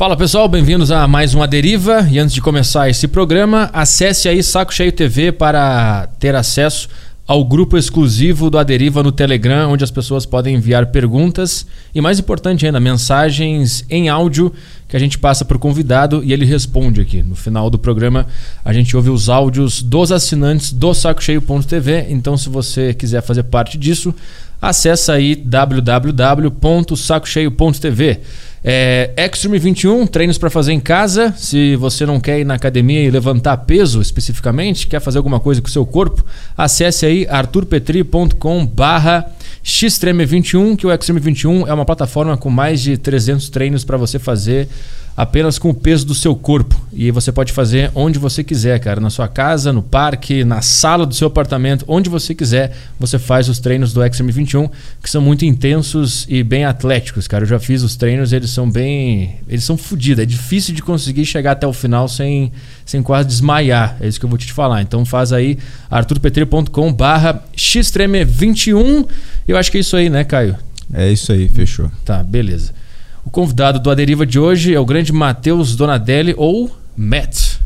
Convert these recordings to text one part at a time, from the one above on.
Fala pessoal, bem-vindos a mais uma Deriva. E antes de começar esse programa, acesse aí Saco Cheio TV para ter acesso ao grupo exclusivo do Aderiva no Telegram, onde as pessoas podem enviar perguntas e, mais importante ainda, mensagens em áudio que a gente passa para o convidado e ele responde aqui. No final do programa, a gente ouve os áudios dos assinantes do sacocheio.tv. Então, se você quiser fazer parte disso, acessa aí www.sacocheio.tv. É, Extreme 21, treinos para fazer em casa. Se você não quer ir na academia e levantar peso especificamente, quer fazer alguma coisa com o seu corpo, acesse aí arturpetri.com barra Xtreme21, que o Extreme 21 é uma plataforma com mais de 300 treinos para você fazer apenas com o peso do seu corpo. E você pode fazer onde você quiser, cara. Na sua casa, no parque, na sala do seu apartamento, onde você quiser, você faz os treinos do Extreme 21, que são muito intensos e bem atléticos, cara. Eu já fiz os treinos, eles são bem. Eles são fodidos. É difícil de conseguir chegar até o final sem, sem quase desmaiar. É isso que eu vou te falar. Então faz aí arturpetri.com barra xtreme21. Eu acho que é isso aí, né, Caio? É isso aí, fechou. Tá, beleza. O convidado do Aderiva de hoje é o grande Matheus Donadelli ou Matt.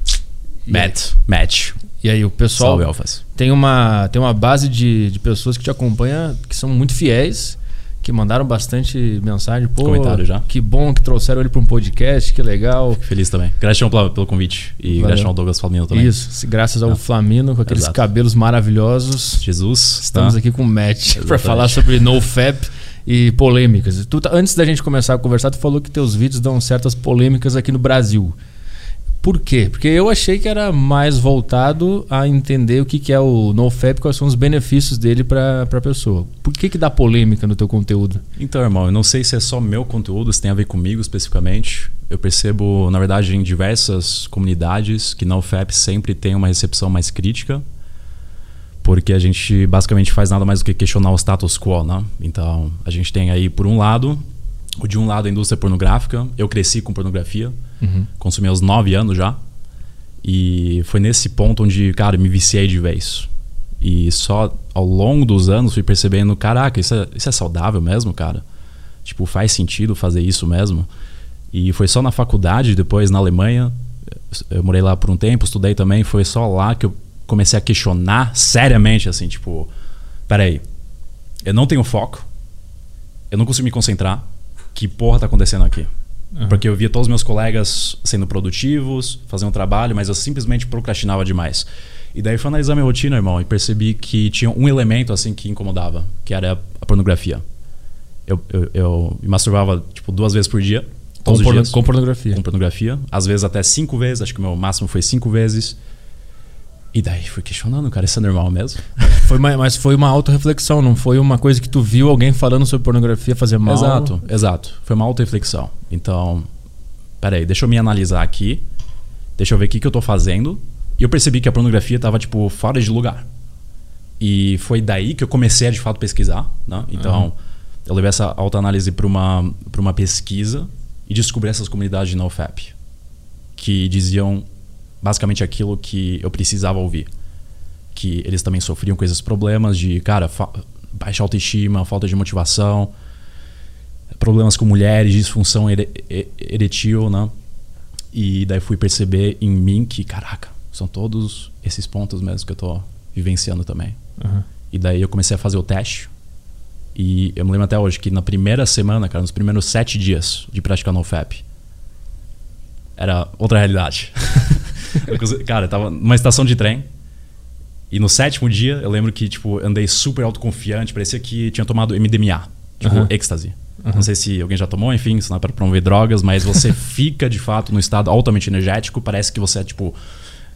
Matt. Matt. E aí, o pessoal Salve, Alfas. tem uma, tem uma base de, de pessoas que te acompanham, que são muito fiéis, que mandaram bastante mensagem. Pô, Comentário já. Que bom que trouxeram ele para um podcast, que legal. Fico feliz também. Gratidão pela- pelo convite. E Valeu. gratidão ao Douglas Flamino também. Isso, graças ao Ah. Flamino, com aqueles Exato. cabelos maravilhosos. Jesus. Estamos tá? aqui com o Matt para falar sobre NoFap e polêmicas. Tu tá- antes da gente começar a conversar, tu falou que teus vídeos dão certas polêmicas aqui no Brasil. Por quê? Porque eu achei que era mais voltado a entender o que, que é o NoFap, quais são os benefícios dele para a pessoa. Por que, que dá polêmica no teu conteúdo? Então, irmão, eu não sei se é só meu conteúdo, se tem a ver comigo especificamente. Eu percebo, na verdade, em diversas comunidades que na UFAP sempre tem uma recepção mais crítica. Porque a gente basicamente faz nada mais do que questionar o status quo, né? Então, a gente tem aí, por um lado, o de um lado a indústria pornográfica. Eu cresci com pornografia, consumi aos 9 anos já. E foi nesse ponto onde, cara, me viciei de vez. E só ao longo dos anos fui percebendo, caraca, isso é, isso é saudável mesmo, cara? Tipo, faz sentido fazer isso mesmo? E foi só na faculdade, depois na Alemanha, eu morei lá por um tempo, estudei também, foi só lá que eu comecei a questionar seriamente, assim, tipo, peraí, eu não tenho foco, eu não consigo me concentrar, que porra tá acontecendo aqui? Porque eu via todos os meus colegas sendo produtivos, fazendo trabalho, mas eu simplesmente procrastinava demais. E daí fui analisar minha rotina, irmão, e percebi que tinha um elemento assim que incomodava, que era a pornografia. Eu, eu, eu me masturbava tipo duas vezes por dia, Com, porno- com pornografia. com pornografia, às vezes até cinco vezes, acho que o meu máximo foi cinco vezes. E daí fui questionando, cara, isso é normal mesmo? Foi uma, mas foi uma autorreflexão, não foi uma coisa que tu viu alguém falando sobre pornografia fazer mal. Exato, exato. Foi uma auto-reflexão. Então, peraí, deixa eu me analisar aqui, deixa eu ver o que, que eu tô fazendo. E eu percebi que a pornografia tava, tipo, fora de lugar. E foi daí que eu comecei a, de fato, pesquisar, né? Então, eu levei essa autoanálise para uma, pra uma pesquisa e descobri essas comunidades de NoFap. Que diziam basicamente aquilo que eu precisava ouvir. Que eles também sofriam com esses problemas de, cara, baixa autoestima, falta de motivação, problemas com mulheres, disfunção ere- e- eretil, né? E daí fui perceber em mim que, caraca, são todos esses pontos mesmo que eu tô vivenciando também. Aham. E daí eu comecei a fazer o teste. E eu me lembro até hoje que na primeira semana, cara, nos primeiros sete dias de praticar NoFap, era outra realidade. Cara, eu tava numa estação de trem. E no sétimo dia, eu lembro que, tipo, andei super autoconfiante. Parecia que tinha tomado MDMA. Tipo, Aham. êxtase. Não sei se alguém já tomou, enfim, isso não é para promover drogas, mas você fica, de fato, no estado altamente energético. Parece que você é, tipo,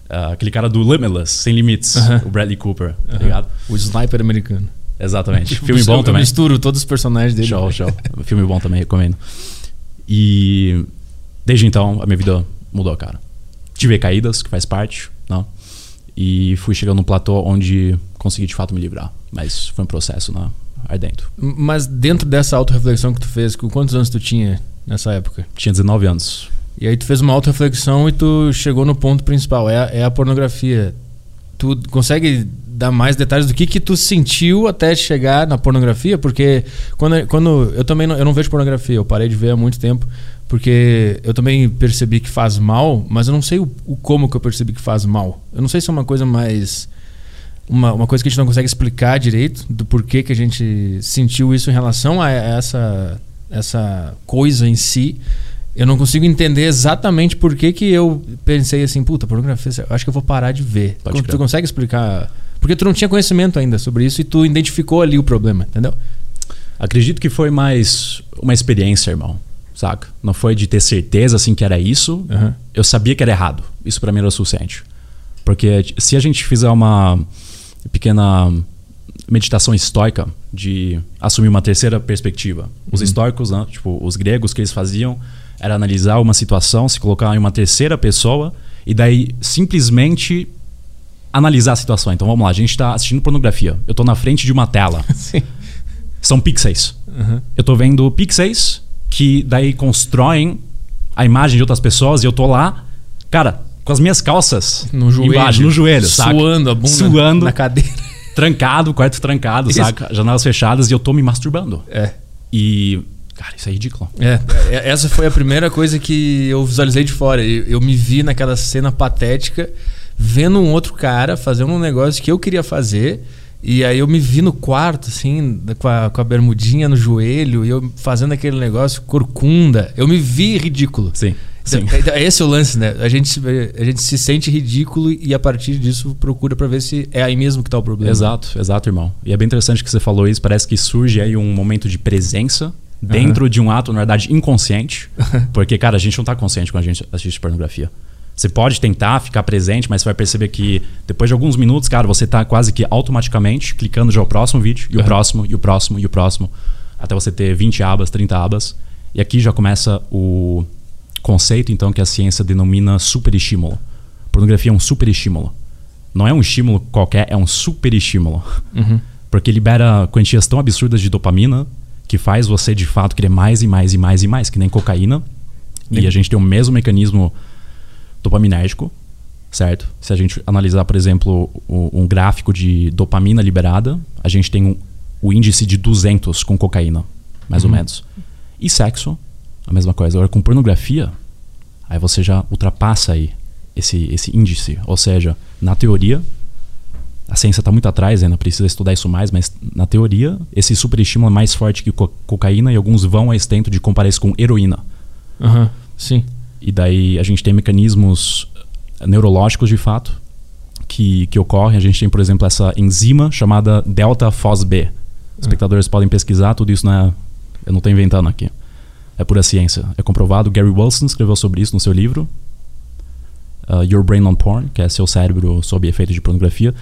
ah, aquele cara do Limitless, Sem Limites, o Bradley Cooper, tá ligado? O sniper americano. Exatamente. Filme Eu- bom eu também. misturo todos os personagens dele. Show, show. Filme bom também, recomendo. E desde então a minha vida mudou, cara. Tive caídas, que faz parte, não? E fui chegando num platô onde consegui de fato me livrar. Mas foi um processo, né? Ardento. Mas dentro dessa autorreflexão que tu fez, com quantos anos tu tinha nessa época? Tinha 19 anos. E aí tu fez uma autorreflexão e tu chegou no ponto principal, é a, é a pornografia. Tu consegue dar mais detalhes do que que tu sentiu até chegar na pornografia, porque quando, quando eu também não, eu não vejo pornografia, eu parei de ver há muito tempo, porque eu também percebi que faz mal, mas eu não sei o, o como que eu percebi que faz mal. Eu não sei se é uma coisa mais uma, uma coisa que a gente não consegue explicar direito do porquê que a gente sentiu isso em relação a essa essa coisa em si eu não consigo entender exatamente por que, que eu pensei assim, puta, pornografia, acho que eu vou parar de ver. Pode tu consegue explicar? Porque tu não tinha conhecimento ainda sobre isso e tu identificou ali o problema, entendeu? Acredito que foi mais uma experiência, irmão. Saca? Não foi de ter certeza assim que era isso. Uhum. Eu sabia que era errado. Isso para mim era o suficiente. Porque se a gente fizer uma pequena meditação estoica de assumir uma terceira perspectiva, os uhum. estoicos, né? tipo os gregos que eles faziam era analisar uma situação, se colocar em uma terceira pessoa e daí simplesmente analisar a situação. Então vamos lá, a gente está assistindo pornografia. Eu estou na frente de uma tela. Sim. São pixels. Uhum. Eu estou vendo pixels que daí constroem a imagem de outras pessoas e eu estou lá, cara, com as minhas calças no joelho, embaixo, no joelho, suando saca? a bunda suando na cadeira, trancado, quarto trancado, Isso. saca? Janelas fechadas e eu estou me masturbando. É. E Cara, isso é ridículo. É, é, essa foi a primeira coisa que eu visualizei de fora. Eu, me vi naquela cena patética, vendo um outro cara fazendo um negócio que eu queria fazer. E aí eu me vi no quarto, assim, com a, com a bermudinha no joelho, e eu fazendo aquele negócio corcunda. Eu me vi ridículo. Sim. Sim. Então, é esse o lance, né? A gente, a gente se sente ridículo e a partir disso procura para ver se é aí mesmo que tá o problema. Exato, exato, irmão. E é bem interessante que você falou isso. Parece que surge aí um momento de presença dentro uhum. de um ato, na verdade, inconsciente. porque, cara, a gente não está consciente quando a gente assiste pornografia. Você pode tentar ficar presente, mas você vai perceber que depois de alguns minutos, cara, você está quase que automaticamente clicando já o próximo vídeo, e o próximo, e o próximo, e o próximo, até você ter 20 abas, 30 abas. E aqui já começa o conceito, então, que a ciência denomina superestímulo. Pornografia é um superestímulo. Não é um estímulo qualquer, é um superestímulo. Uhum. Porque libera quantias tão absurdas de dopamina que faz você de fato querer mais e mais e mais e mais, que nem cocaína. E a gente tem o mesmo mecanismo dopaminérgico, certo? Se a gente analisar, por exemplo, o, um gráfico de dopamina liberada, a gente tem um, o índice de 200 com cocaína, mais uhum. ou menos. E sexo, a mesma coisa. Agora, com pornografia, aí você já ultrapassa aí esse, esse índice. Ou seja, na teoria, a ciência está muito atrás, ainda precisa estudar isso mais, mas na teoria, esse superestímulo é mais forte que co cocaína e alguns vão a esse tento de comparar isso com heroína. Uhum, sim. E daí a gente tem mecanismos neurológicos de fato que, que ocorrem. A gente tem, por exemplo, essa enzima chamada delta FOSB. Os uhum. espectadores podem pesquisar, tudo isso não é, eu não estou inventando aqui. É pura ciência. É comprovado. Gary Wilson escreveu sobre isso no seu livro. Uh, Your Brain on Porn, que é seu cérebro sob efeito de pornografia.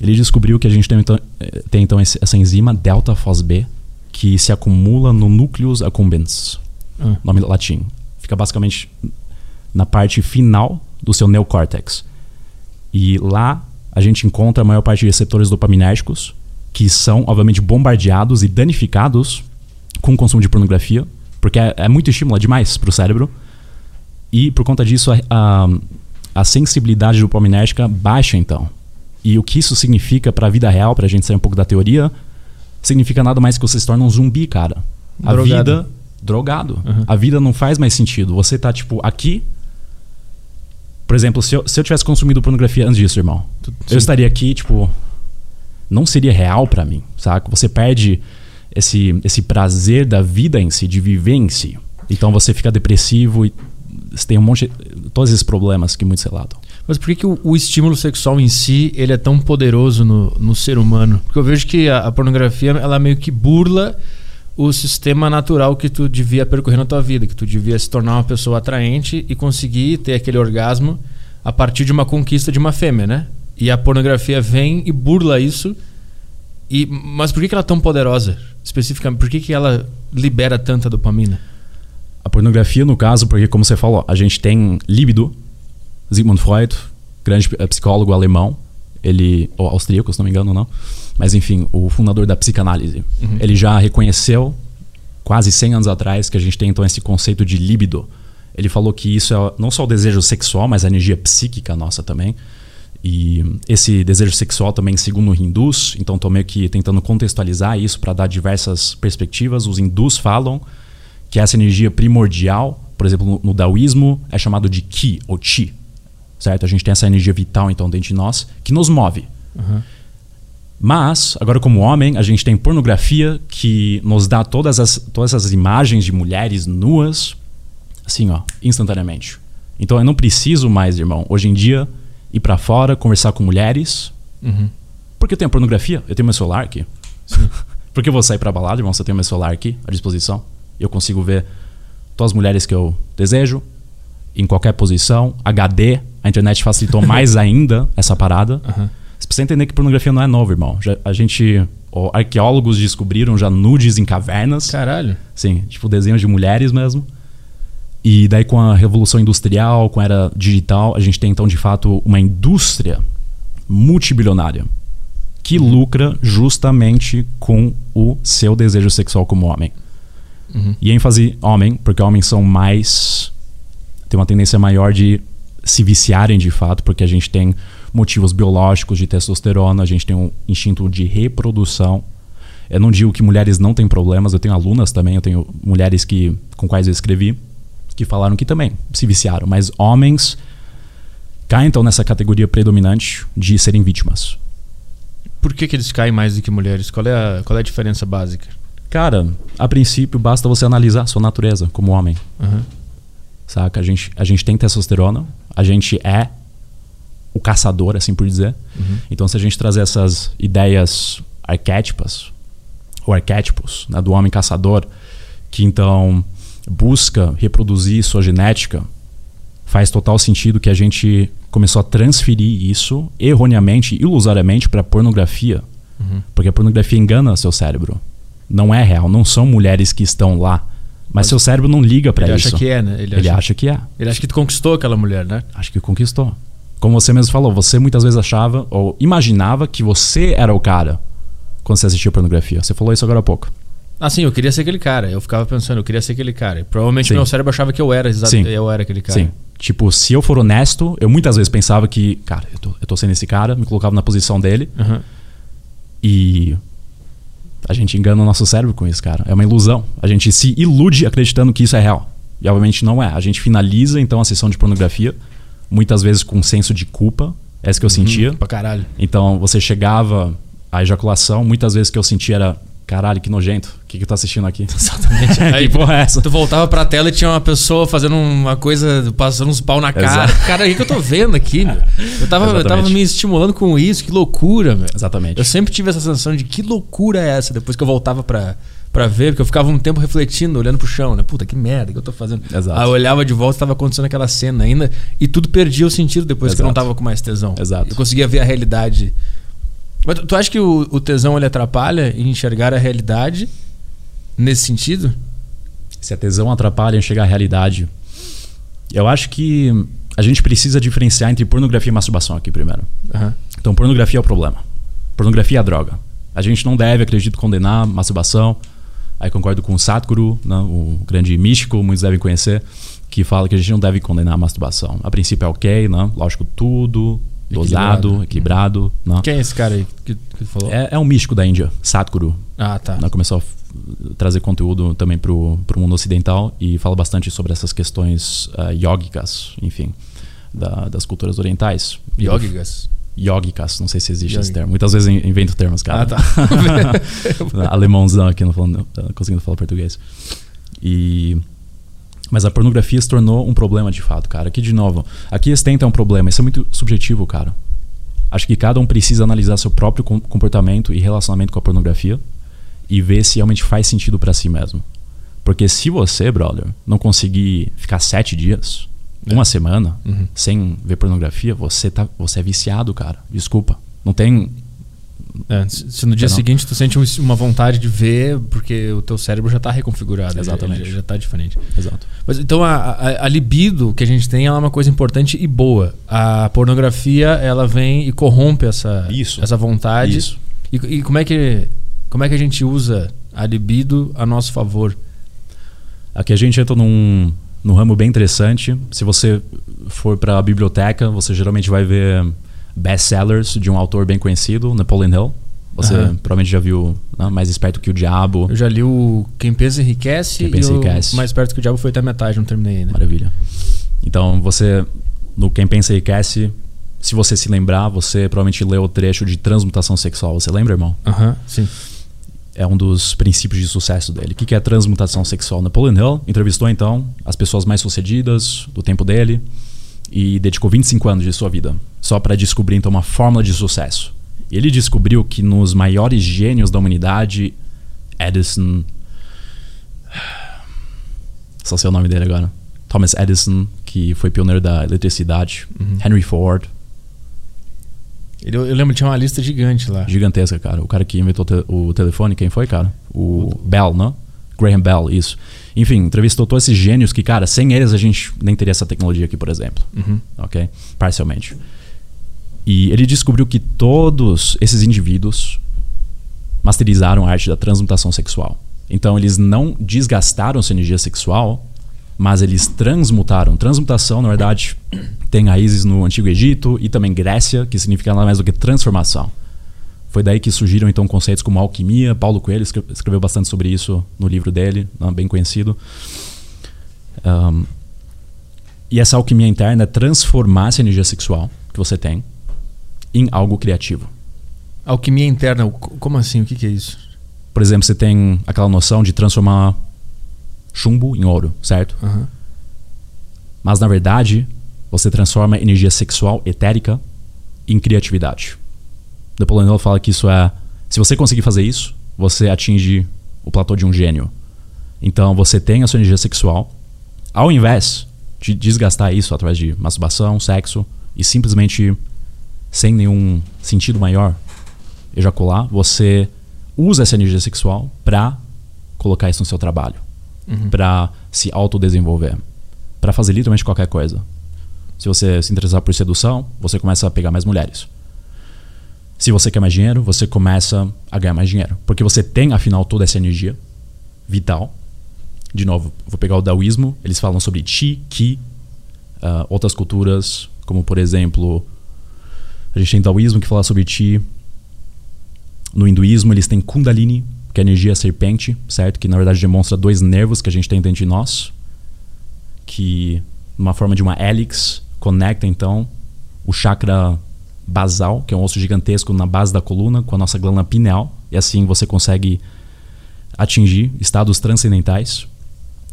Ele descobriu que a gente tem então, eh, tem, então essa enzima delta FOSB que se acumula no núcleus accumbens, hum. nome latim. Fica basicamente na parte final do seu neocórtex. E lá a gente encontra a maior parte de receptores dopaminérgicos que são, obviamente, bombardeados e danificados com o consumo de pornografia, porque é, é muito estímulo, é demais para o cérebro. E por conta disso, a, a, a sensibilidade dopaminérgica baixa, então. E o que isso significa para a vida real, para a gente sair um pouco da teoria, significa nada mais que você se torna um zumbi, cara. A drogado. vida. Drogado. Uhum. A vida não faz mais sentido. Você tá, tipo, aqui. Por exemplo, se eu, se eu tivesse consumido pornografia antes disso, irmão, Sim. eu estaria aqui, tipo. Não seria real para mim, saca? Você perde esse, esse prazer da vida em si, de viver em si. Então você fica depressivo e você tem um monte. De, todos esses problemas que muitos relatam. Mas por que, que o, o, estímulo sexual em si ele é tão poderoso no, no ser humano? Porque eu vejo que a, a, pornografia ela meio que burla o sistema natural que tu devia percorrer na tua vida, que tu devia se tornar uma pessoa atraente e conseguir ter aquele orgasmo a partir de uma conquista de uma fêmea, né? E a pornografia vem e burla isso. E, mas por que, que ela é tão poderosa? Especificamente, por que, que ela libera tanta dopamina? A pornografia, no caso, porque como você falou, a gente tem líbido, Sigmund Freud, grande eh, psicólogo alemão, ele ou austríaco, se não me engano, não. Mas enfim, o fundador da psicanálise. Uhum. Ele já reconheceu quase 100 anos atrás que a gente tem então esse conceito de líbido. Ele falou que isso é não só o desejo sexual, mas a energia psíquica nossa também. E esse desejo sexual também, segundo os hindus, então estou meio que tentando contextualizar isso para dar diversas perspectivas. Os hindus falam que essa energia primordial, por exemplo, no, daoísmo, é chamado de ki ou chi, certo? A gente tem essa energia vital então dentro de nós que nos move. Uhum. Mas, agora como homem, a gente tem pornografia que nos dá todas as, todas as imagens de mulheres nuas, assim, ó, instantaneamente. Então eu não preciso mais, irmão, hoje em dia, ir para fora, conversar com mulheres. Uhum. Porque eu tenho pornografia, eu tenho meu celular aqui. Sim. Porque eu vou sair pra balada, irmão, você tem meu celular aqui à disposição. Eu consigo ver todas as mulheres que eu desejo, em qualquer posição. HD, a internet facilitou mais ainda essa parada. Uhum. Você precisa entender que pornografia não é nova, irmão. Já, a gente. ó, arqueólogos descobriram já nudes em cavernas. Caralho. Sim, tipo desenhos de mulheres mesmo. E daí com a revolução industrial, com a era digital, a gente tem então de fato uma indústria multibilionária que lucra justamente com o seu desejo sexual como homem. Uhum. E ênfase homem, porque homens são mais tem uma tendência maior de se viciarem de fato, porque a gente tem motivos biológicos de testosterona, a gente tem um instinto de reprodução. Eu não digo que mulheres não têm problemas, eu tenho alunas também, eu tenho mulheres que com quais eu escrevi que falaram que também se viciaram, mas homens caem então nessa categoria predominante de serem vítimas. Por que, que eles caem mais do que mulheres? Qual é a, qual é a diferença básica? Cara, a princípio basta você analisar a sua natureza como homem. Uhum. Saca? A gente, a gente tem testosterona, a gente é o caçador, assim por dizer. Uhum. Então, se a gente trazer essas ideias arquétipas, ou arquétipos, né, do homem caçador, que então busca reproduzir sua genética, faz total sentido que a gente começou a transferir isso erroneamente, ilusoriamente, para pornografia. Uhum. Porque a pornografia engana seu cérebro. Não é real, não são mulheres que estão lá. Mas, seu cérebro não liga para Ele isso. acha que é, né? Ele, Ele acha, acha que é. ele acha que tu conquistou aquela mulher, né? Acho que conquistou. Como você mesmo falou, você muitas vezes achava ou imaginava que você era o cara quando você assistia pornografia. Você falou isso agora há pouco. Ah, sim, eu queria ser aquele cara. Eu ficava pensando, eu queria ser aquele cara. E Provavelmente Sim. meu cérebro achava que eu era, Sim. eu era aquele cara. Sim. Tipo, se eu for honesto, eu muitas vezes pensava que, cara, eu tô, eu tô sendo esse cara, me colocava na posição dele Uhum. e a gente engana o nosso cérebro com isso, cara. É uma ilusão. A gente se ilude acreditando que isso é real. E obviamente não é. A gente finaliza então a sessão de pornografia, muitas vezes com um senso de culpa. É isso que eu sentia. Pra caralho. Então você chegava à ejaculação, muitas vezes que eu sentia era, caralho, que nojento. O que, que eu tô assistindo aqui? Exatamente. Aí, que porra é essa? Tu voltava pra tela e tinha uma pessoa fazendo uma coisa, passando uns pau na cara. Exato. Cara, o que, que eu tô vendo aqui, meu? Eu tava, eu tava me estimulando com isso, que loucura, meu. Exatamente. Eu sempre tive essa sensação de que loucura é essa, depois que eu voltava pra, pra ver, porque eu ficava um tempo refletindo, olhando pro chão, né? Puta, que merda que eu tô fazendo. Exato. Aí eu olhava de volta e tava acontecendo aquela cena ainda, e tudo perdia o sentido depois que eu não Exato. tava com mais tesão. Exato. Eu conseguia ver a realidade. Mas tu, tu acha que o, o tesão ele atrapalha em enxergar a realidade nesse sentido? Se a tesão atrapalha em chegar à realidade, eu acho que a gente precisa diferenciar entre pornografia e masturbação aqui primeiro. Aham. Então, pornografia é o problema. Pornografia é a droga. A gente não deve, acredito, condenar masturbação. Aí concordo com o Satguru, né, o grande místico, muitos devem conhecer, que fala que a gente não deve condenar a masturbação. A princípio é ok, né? lógico, tudo dosado, equilibrado. né? Quem é esse cara aí que, que falou? É, é um místico da Índia, Satguru. Ah, tá. né, começou a trazer conteúdo também para o mundo ocidental e fala bastante sobre essas questões ah, yógicas, enfim, da- das culturas orientais. Yógicas. Yógicas, não sei se existe esse Yógica. termo. Muitas vezes in- invento termos, cara. Ah, tá. Alemãozão aqui, não, falando, não conseguindo falar português. E... Mas a pornografia se tornou um problema de fato, cara. Aqui, de novo, aqui estenta é um problema. Isso é muito subjetivo, cara. Acho que cada um precisa analisar seu próprio com- comportamento e relacionamento com a pornografia e ver se realmente faz sentido pra si mesmo. Porque se você, brother, não conseguir ficar sete dias, É. uma semana, Uhum. sem ver pornografia, você, tá, você é viciado, cara. Desculpa. Não tem. É, se no dia Não. seguinte tu sente um- uma vontade de ver, porque o teu cérebro já tá reconfigurado. ele- Exatamente. ele já tá diferente. Exato. Mas então a, a, a libido que a gente tem ela é uma coisa importante e boa. A pornografia, ela vem e corrompe essa, Isso. essa vontade. Isso. E, e como, é que, como é que a gente usa a libido a nosso favor? Aqui a gente entra num, num ramo bem interessante. Se você for para a biblioteca, você geralmente vai ver best-sellers de um autor bem conhecido, Napoleon Hill. Você Aham. provavelmente já viu né? Mais Esperto que o Diabo. Eu já li o Quem Pensa Enriquece Quem Pensa e Enriquece. Mais Perto que o Diabo foi até a metade, não terminei ainda. Maravilha. Então, você, no Quem Pensa Enriquece, se você se lembrar, você provavelmente leu o trecho de transmutação sexual. Você lembra, irmão? Aham, sim. É um dos princípios de sucesso dele. O que é transmutação sexual? Napoleon Hill entrevistou então as pessoas mais sucedidas do tempo dele e dedicou 25 anos de sua vida só para descobrir então uma fórmula de sucesso. Ele descobriu que nos maiores gênios da humanidade, Edison, só sei o nome dele agora, Thomas Edison, que foi pioneiro da eletricidade, Henry Ford, Ele, eu lembro tinha uma lista gigante lá. Gigantesca, cara. O cara que inventou te- o telefone, quem foi, cara? O Bell, né? Graham Bell, isso. Enfim, entrevistou todos esses gênios que, cara, sem eles a gente nem teria essa tecnologia aqui, por exemplo. Uhum. Ok? Parcialmente. E ele descobriu que todos esses indivíduos masterizaram a arte da transmutação sexual. Então, eles não desgastaram sua energia sexual, mas eles transmutaram. Transmutação, na verdade, tem raízes no Antigo Egito e também Grécia, que significa nada mais do que transformação. Foi daí que surgiram então conceitos como alquimia. Paulo Coelho escre- escreveu bastante sobre isso no livro dele, bem conhecido. Ahn, e essa alquimia interna é transformar essa energia sexual que você tem em algo criativo. Alquimia interna, como assim? O que, que é isso? Por exemplo, você tem aquela noção de transformar chumbo em ouro, certo? Aham. Mas na verdade, você transforma energia sexual etérica em criatividade. Napoleon Hill fala que isso é. Se você conseguir fazer isso, você atinge o platô de um gênio. Então você tem a sua energia sexual, ao invés de desgastar isso através de masturbação, sexo e simplesmente sem nenhum sentido maior ejacular, você usa essa energia sexual para colocar isso no seu trabalho, Uhum. para se autodesenvolver, para fazer literalmente qualquer coisa. Se você se interessar por sedução, você começa a pegar mais mulheres. Se você quer mais dinheiro, você começa a ganhar mais dinheiro. Porque você tem, afinal, toda essa energia vital. De novo, vou pegar o daoísmo, eles falam sobre chi, ki. ah, outras culturas, como por exemplo, a gente tem daoísmo que fala sobre chi. No hinduísmo, eles têm kundalini, que é a energia serpente, certo? Que na verdade demonstra dois nervos que a gente tem dentro de nós. Que, numa forma de uma hélix, conecta então o chakra basal, que é um osso gigantesco na base da coluna, com a nossa glândula pineal, e assim você consegue atingir estados transcendentais.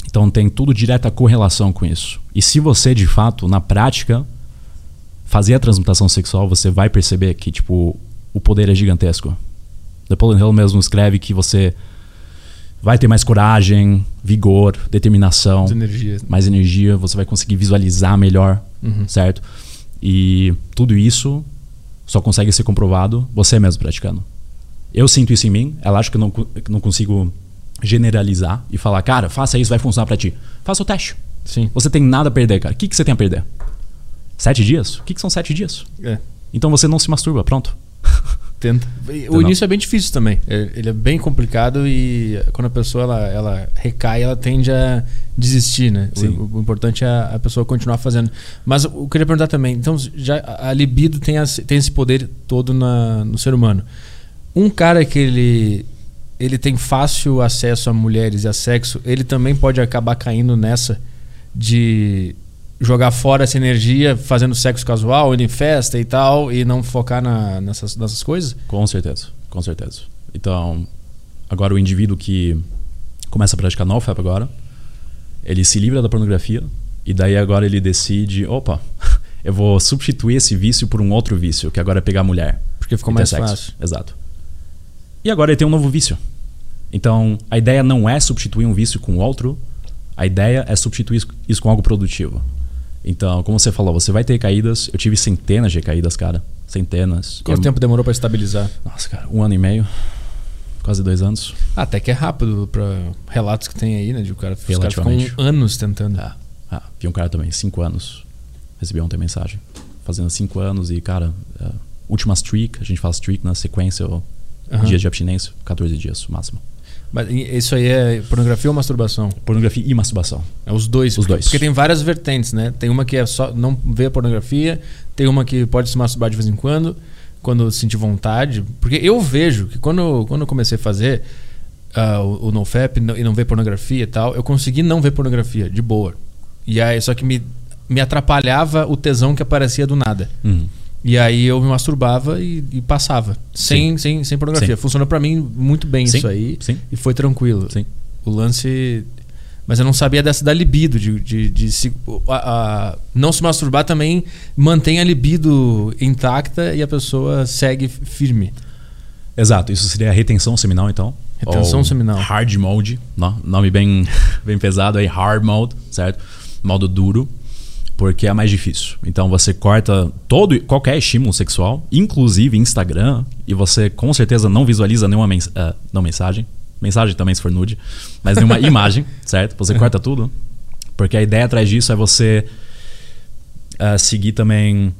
Então tem tudo direta correlação com isso. E se você de fato, na prática, fazer a transmutação sexual, você vai perceber que tipo o poder é gigantesco. Napoleon Hill mesmo escreve que você vai ter mais coragem, vigor, determinação, Mais energia. mais energia, você vai conseguir visualizar melhor, Uhum. certo? E tudo isso só consegue ser comprovado você mesmo praticando. Eu sinto isso em mim, é lógico que eu não, não consigo generalizar e falar, cara, faça isso, vai funcionar pra ti. Faça o teste. Sim. Você tem nada a perder, cara. O que, que você tem a perder? Sete dias? O que, que são sete dias? É. Então você não se masturba, pronto. Tenta. O início é bem difícil também. É- Ele é bem complicado e quando a pessoa ela, ela recai, ela tende a desistir, né? O-. O, importante é a, pessoa continuar fazendo. Mas eu queria perguntar também, então já a a libido tem, as- tem esse poder todo na, no ser humano. Um cara que ele ele tem fácil acesso a mulheres e a sexo, ele também pode acabar caindo nessa de jogar fora essa energia fazendo sexo casual, indo em festa e tal, e não focar na- nessas, nessas coisas? Com certeza, com certeza. Então, agora o indivíduo que começa a praticar NoFap agora, ele se livra da pornografia e daí agora ele decide, opa, eu vou substituir esse vício por um outro vício, que agora é pegar mulher. Porque ficou mais sexo. fácil. Exato. E agora ele tem um novo vício. Então, a ideia não é substituir um vício com outro, a ideia é substituir isso com algo produtivo. Então, como você falou, você vai ter caídas. Eu tive centenas de caídas, cara. Centenas. Quanto tempo demorou pra estabilizar? Nossa, cara, um ano e meio. Quase dois anos. Ah, até que é rápido pra relatos que tem aí, né? De o cara, os caras ficam anos tentando. Ah, ah, vi um cara também, cinco anos. Recebi ontem mensagem. Fazendo cinco anos e, cara, é, última streak, a gente fala streak na sequência, ou dias de abstinência, 14 dias, o máximo. Mas isso aí é pornografia ou masturbação? Pornografia e masturbação. É os dois. Os dois. Porque tem várias vertentes, né? Tem uma que é só não ver pornografia, tem uma que pode se masturbar de vez em quando, quando sentir vontade. Porque eu vejo que quando, quando eu comecei a fazer uh, o, o NoFap e não ver pornografia e tal, eu consegui não ver pornografia, de boa. E aí, só que me, me atrapalhava o tesão que aparecia do nada. Uhum. E aí eu me masturbava e, e passava. Sem, sem, sem pornografia. Sim. Funcionou pra mim muito bem Sim, isso aí. sim. E foi tranquilo. Sim. O lance. Mas eu não sabia dessa da libido, de, de, de se, a, a- não se masturbar também mantém a libido intacta e a pessoa segue firme. Exato, isso seria a retenção seminal, então. Retenção Ou seminal. Hard mode, não? nome bem, bem pesado aí, hard mode, certo? Modo duro, porque é mais difícil. Então você corta todo qualquer estímulo sexual, inclusive Instagram, e você com certeza não visualiza nenhuma mens ah, não mensagem, mensagem também se for nude, mas nenhuma imagem, certo? Você corta tudo, porque a ideia atrás disso é você ah, seguir também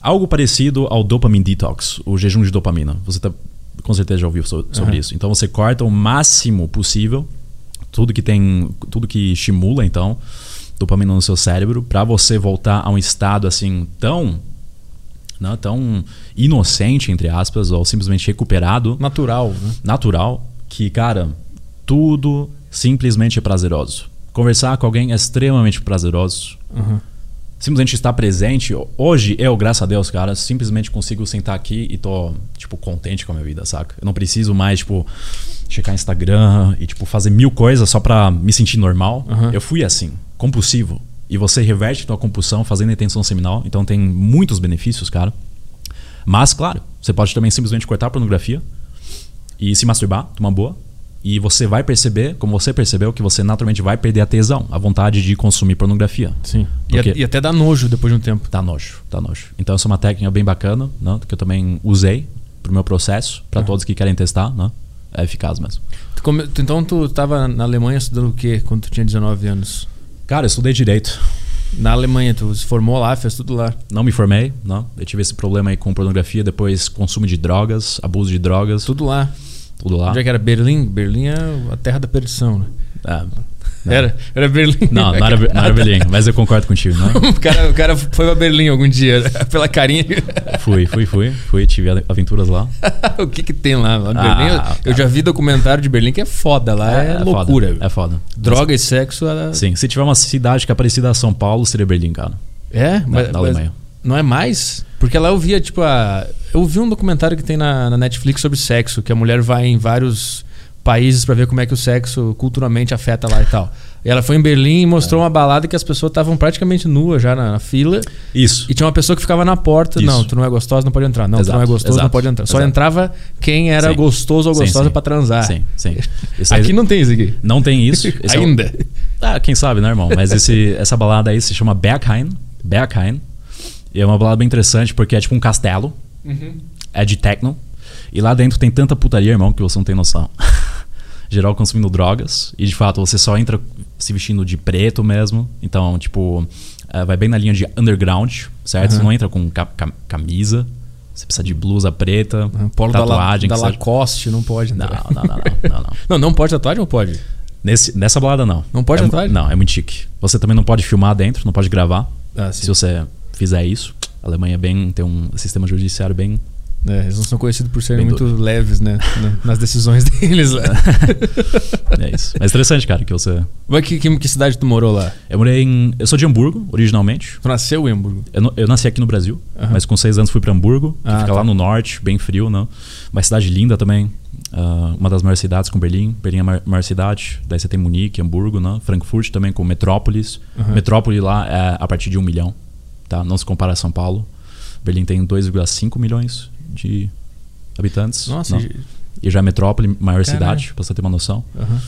algo parecido ao dopamine detox, o jejum de dopamina. Você tá, com certeza já ouviu so- sobre Aham. isso. Então você corta o máximo possível tudo que tem, tudo que estimula então dopamina no seu cérebro para você voltar a um estado assim tão não, tão inocente entre aspas ou simplesmente recuperado Natural, né? natural que, cara, tudo simplesmente é prazeroso. Conversar com alguém é extremamente prazeroso. Uhum. Simplesmente estar presente. Hoje, eu, graças a Deus, cara, simplesmente consigo sentar aqui e tô, tipo, contente com a minha vida, saca? Eu não preciso mais, tipo, checar Instagram e, tipo, fazer mil coisas só pra me sentir normal. Uhum. Eu fui assim, compulsivo. E você reverte tua compulsão fazendo intenção seminal. Então tem muitos benefícios, cara. Mas, claro, você pode também simplesmente cortar a pornografia e se masturbar, tomar boa. E você vai perceber, como você percebeu, que você naturalmente vai perder a tesão, a vontade de consumir pornografia. Sim. E, Porque- e até dá nojo depois de um tempo. Tá nojo, tá nojo. Então essa é uma técnica bem bacana, né, que eu também usei pro meu processo, para Ah. todos que querem testar, né? É eficaz mesmo. Então tu estava na Alemanha estudando o quê quando tu tinha 19 anos? Cara, eu estudei direito. Na Alemanha, tu se formou lá, fez tudo lá. Não me formei, não. Eu tive esse problema aí com pornografia, depois consumo de drogas, abuso de drogas, tudo, Tudo lá. Onde é que era? Berlim? Berlim é a terra da perdição, né? É, não. Era, era Berlim. Não, não era, não era Berlim, mas eu concordo contigo, né? o, cara, o cara foi pra Berlim algum dia, né? pela carinha. Fui, fui, fui, fui, tive aventuras lá. o que que tem lá? lá Ah, Berlim, eu- já vi documentário de Berlim que é foda. Lá é, loucura. Foda, é foda. Droga e sexo. Ela... Sim, se tiver uma cidade que é parecida a São Paulo, seria Berlim, cara. É? Na, Mas, na mas Alemanha. não é mais? Porque lá eu via, tipo, a... Eu vi um documentário que tem na, na Netflix sobre sexo, que a mulher vai em vários países pra ver como é que o sexo culturalmente afeta lá e tal. E ela foi em Berlim e É. mostrou uma balada que as pessoas estavam praticamente nuas já na, na fila. Isso. E tinha uma pessoa que ficava na porta. Isso. Não, tu não é gostosa, não pode entrar. Não, tu Exato, não é gostoso, não exato, pode entrar. Só exato. entrava quem era Sim. gostoso ou gostosa pra transar. Sim, sim. Aqui não tem isso aqui. Não tem isso. É o- Ainda. Ah, quem sabe, né, irmão? Mas esse, essa balada aí se chama Berghain. Berghain. E é uma balada bem interessante porque é tipo um castelo. É de techno. E lá dentro tem tanta putaria, irmão, que você não tem noção. Geral consumindo drogas. E de fato, você só entra se vestindo de preto mesmo. Então, tipo, eh, vai bem na linha de underground, certo? Você Aham. não entra com ca- cam- camisa. Você precisa de blusa preta. Polo da, La, tatuagem. da que seja- Lacoste não pode Não, não, não, não, não, não. Não, não pode tatuagem ou pode? Nesse, nessa balada, não. Não pode é, tatuagem? Não, é muito chique. Você também não pode filmar dentro, não pode gravar. Ah, Se você fizer isso, a Alemanha é bem, tem um sistema judiciário bem. É, eles não são conhecidos por serem muito leves, né? na- Nas decisões deles lá. É isso. Mas interessante, cara, que você. Mas que, que, que cidade tu morou lá? Eu morei em. Eu sou de Hamburgo, originalmente. Tu nasceu em Hamburgo? Eu, não- eu nasci aqui no Brasil, mas com seis anos fui para Hamburgo, que Ah, fica tá. lá no norte, bem frio, né? Uma cidade linda também. ah, uma das maiores cidades com Berlim. Berlim é a maior, maior cidade. Daí você tem Munique, Hamburgo, né? Frankfurt também com Metrópolis. Aham. Metrópole lá é a partir de um milhão, tá? Não se compara a São Paulo. Berlim tem 2,5 milhões de habitantes. Nossa, não? e- já é metrópole, maior Caralho. cidade, pra você ter uma noção. Aham.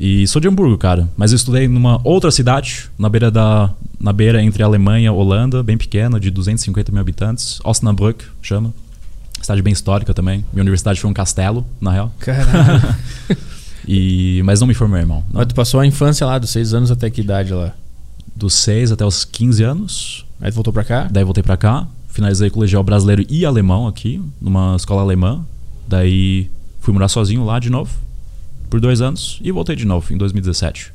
E sou de Hamburgo, cara. Mas eu estudei numa outra cidade, na beira da. Na beira entre Alemanha e Holanda, bem pequena, de 250 mil habitantes. Osnabrück, chama. Cidade bem histórica também. Minha universidade foi um castelo, na real. Caralho. E, mas não me formei, irmão. Não. Mas tu passou a infância lá, dos 6 anos até que idade lá? Dos 6 até os 15 anos. Aí tu voltou pra cá? Daí voltei pra cá. Finalizei colegial brasileiro e alemão aqui, numa escola alemã. Daí fui morar sozinho lá de novo. por dois anos e voltei de novo em 2017.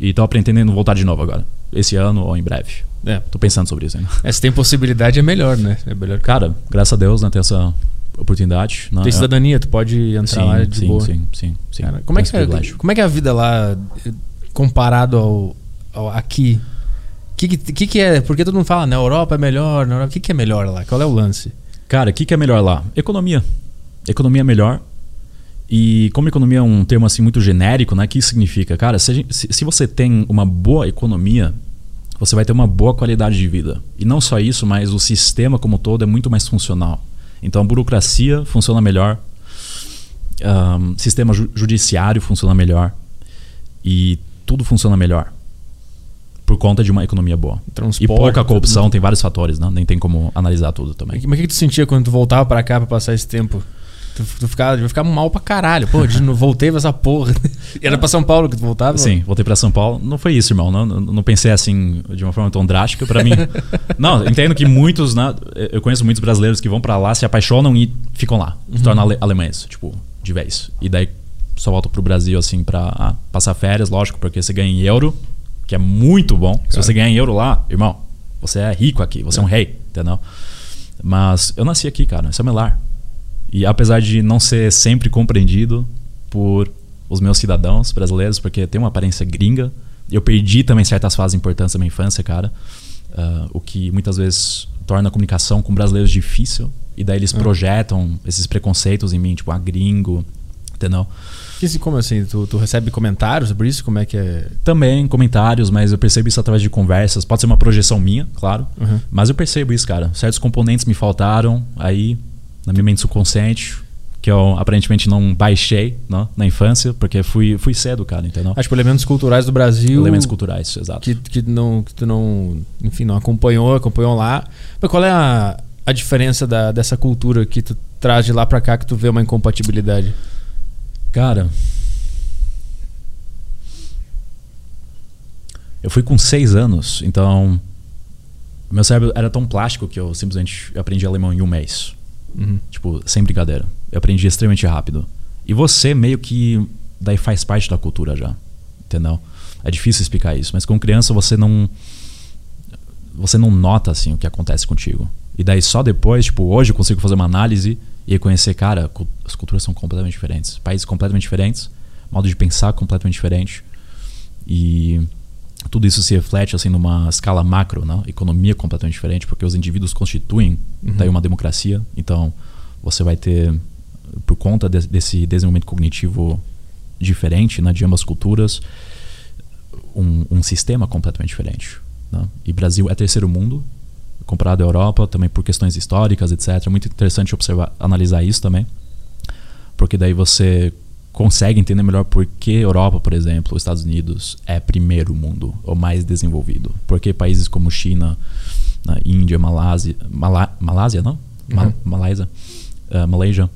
E tô pretendendo voltar de novo agora. Esse ano ou em breve. É. Tô pensando sobre isso ainda. É, se tem possibilidade, é melhor, né? É melhor. Cara, graças a Deus, né, ter essa oportunidade. Né? Tem cidadania, tu pode entrar sim, lá de sim, boa. sim, sim, sim. Cara, como, é que é, como é que é a vida lá eh, comparado ao aqui? O que, que, que é? Porque todo mundo fala, na Europa é melhor. O que, que é melhor lá? Qual é o lance? Cara, o que, que é melhor lá? Economia. Economia é melhor. E como economia é um termo assim muito genérico, né? O que isso significa? Cara, se, gente- se- se você tem uma boa economia, você vai ter uma boa qualidade de vida. E não só isso, mas o sistema como todo é muito mais funcional. Então a burocracia funciona melhor, ahn, sistema ju- judiciário funciona melhor e tudo funciona melhor por conta de uma economia boa. Transporte, e pouca tudo corrupção, tem vários fatores, né? Nem tem como analisar tudo também. Mas o que, que tu sentia quando tu voltava pra cá pra passar esse tempo? Tu, tu ficava, ficar mal pra caralho. Pô, de novo, voltei pra essa porra. E Era pra São Paulo que tu voltava? Sim, voltei pra São Paulo. Não foi isso, irmão. Não, não, não pensei assim de uma forma tão drástica pra mim. não, entendo que muitos, né? Eu conheço muitos brasileiros que vão pra lá, se apaixonam e ficam lá. Se tornam ale alemães, tipo, de vez. E daí só voltam pro Brasil, assim, pra ah, passar férias, lógico, porque você ganha em euro, que é muito bom. Se você ganhar em euro lá, irmão, você é rico aqui, você é, um rei, entendeu? Mas eu nasci aqui, cara. Esse é meu lar. E apesar de não ser sempre compreendido por os meus cidadãos brasileiros, porque tem uma aparência gringa, eu perdi também certas fases importantes da minha infância, cara. Ah, o que muitas vezes torna a comunicação com brasileiros difícil. E daí eles projetam esses preconceitos em mim, tipo, ah, gringo, entendeu? Que, se- como assim? Tu, tu recebe comentários sobre isso? Como é que é? Também comentários, mas eu percebo isso através de conversas. Pode ser uma projeção minha, claro. Uhum. Mas eu percebo isso, cara. Certos componentes me faltaram aí na minha mente subconsciente, que eu aparentemente não baixei né, na infância, porque fui, fui cedo, cara, entendeu? Acho que elementos culturais do Brasil. Elementos culturais, exato. que, que, não, que tu não, enfim, não acompanhou, acompanhou lá. Mas qual é a, a diferença da, dessa cultura que tu traz de lá pra cá que tu vê uma incompatibilidade? Cara. Eu fui com seis anos, então. Meu cérebro era tão plástico que eu simplesmente aprendi alemão em um mês. Uhum. Tipo, sem brincadeira. Eu aprendi extremamente rápido. E você meio que daí faz parte da cultura já. Entendeu? É difícil explicar isso, mas com criança você não você não nota assim o que acontece contigo. E daí só depois, tipo, hoje eu consigo fazer uma análise e reconhecer, cara, as culturas são completamente diferentes, países completamente diferentes, modo de pensar completamente diferente. E tudo isso se reflete assim numa escala macro, né? Economia completamente diferente, porque os indivíduos constituem daí uma democracia. Então, você vai ter por conta de- desse desenvolvimento cognitivo diferente, né, de ambas culturas, um, um sistema completamente diferente. Né? E Brasil é terceiro mundo, comparado à Europa, também por questões históricas, etc. É muito interessante observar, analisar isso também, porque daí você consegue entender melhor por que Europa, por exemplo, os Estados Unidos é primeiro mundo, ou mais desenvolvido. Porque países como China, né, Índia, Malásia, Malá, Malásia, não? Ma- Uhum. Malásia, Malaysia,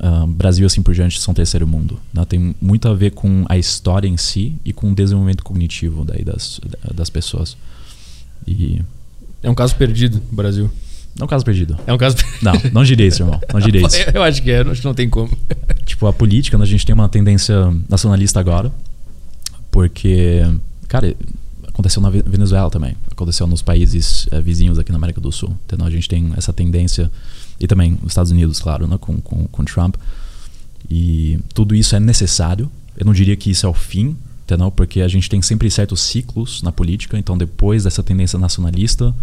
ah, Brasil assim por diante são terceiro mundo. né? Tem muito a ver com a história em si e com o desenvolvimento cognitivo daí das, das pessoas. E É um caso perdido no Brasil. não é um caso perdido. É um caso Não, não diria isso, irmão. Não diria isso. Eu acho que é, acho que não tem como. Tipo, a política, né, a gente tem uma tendência nacionalista agora, porque, cara, aconteceu na Ve- Venezuela também, aconteceu nos países eh, vizinhos aqui na América do Sul. Entendeu? A gente tem essa tendência, e também nos Estados Unidos, claro, né, com, com, com Trump. E tudo isso é necessário. Eu não diria que isso é o fim, entendeu? Porque a gente tem sempre certos ciclos na política, então depois dessa tendência nacionalista,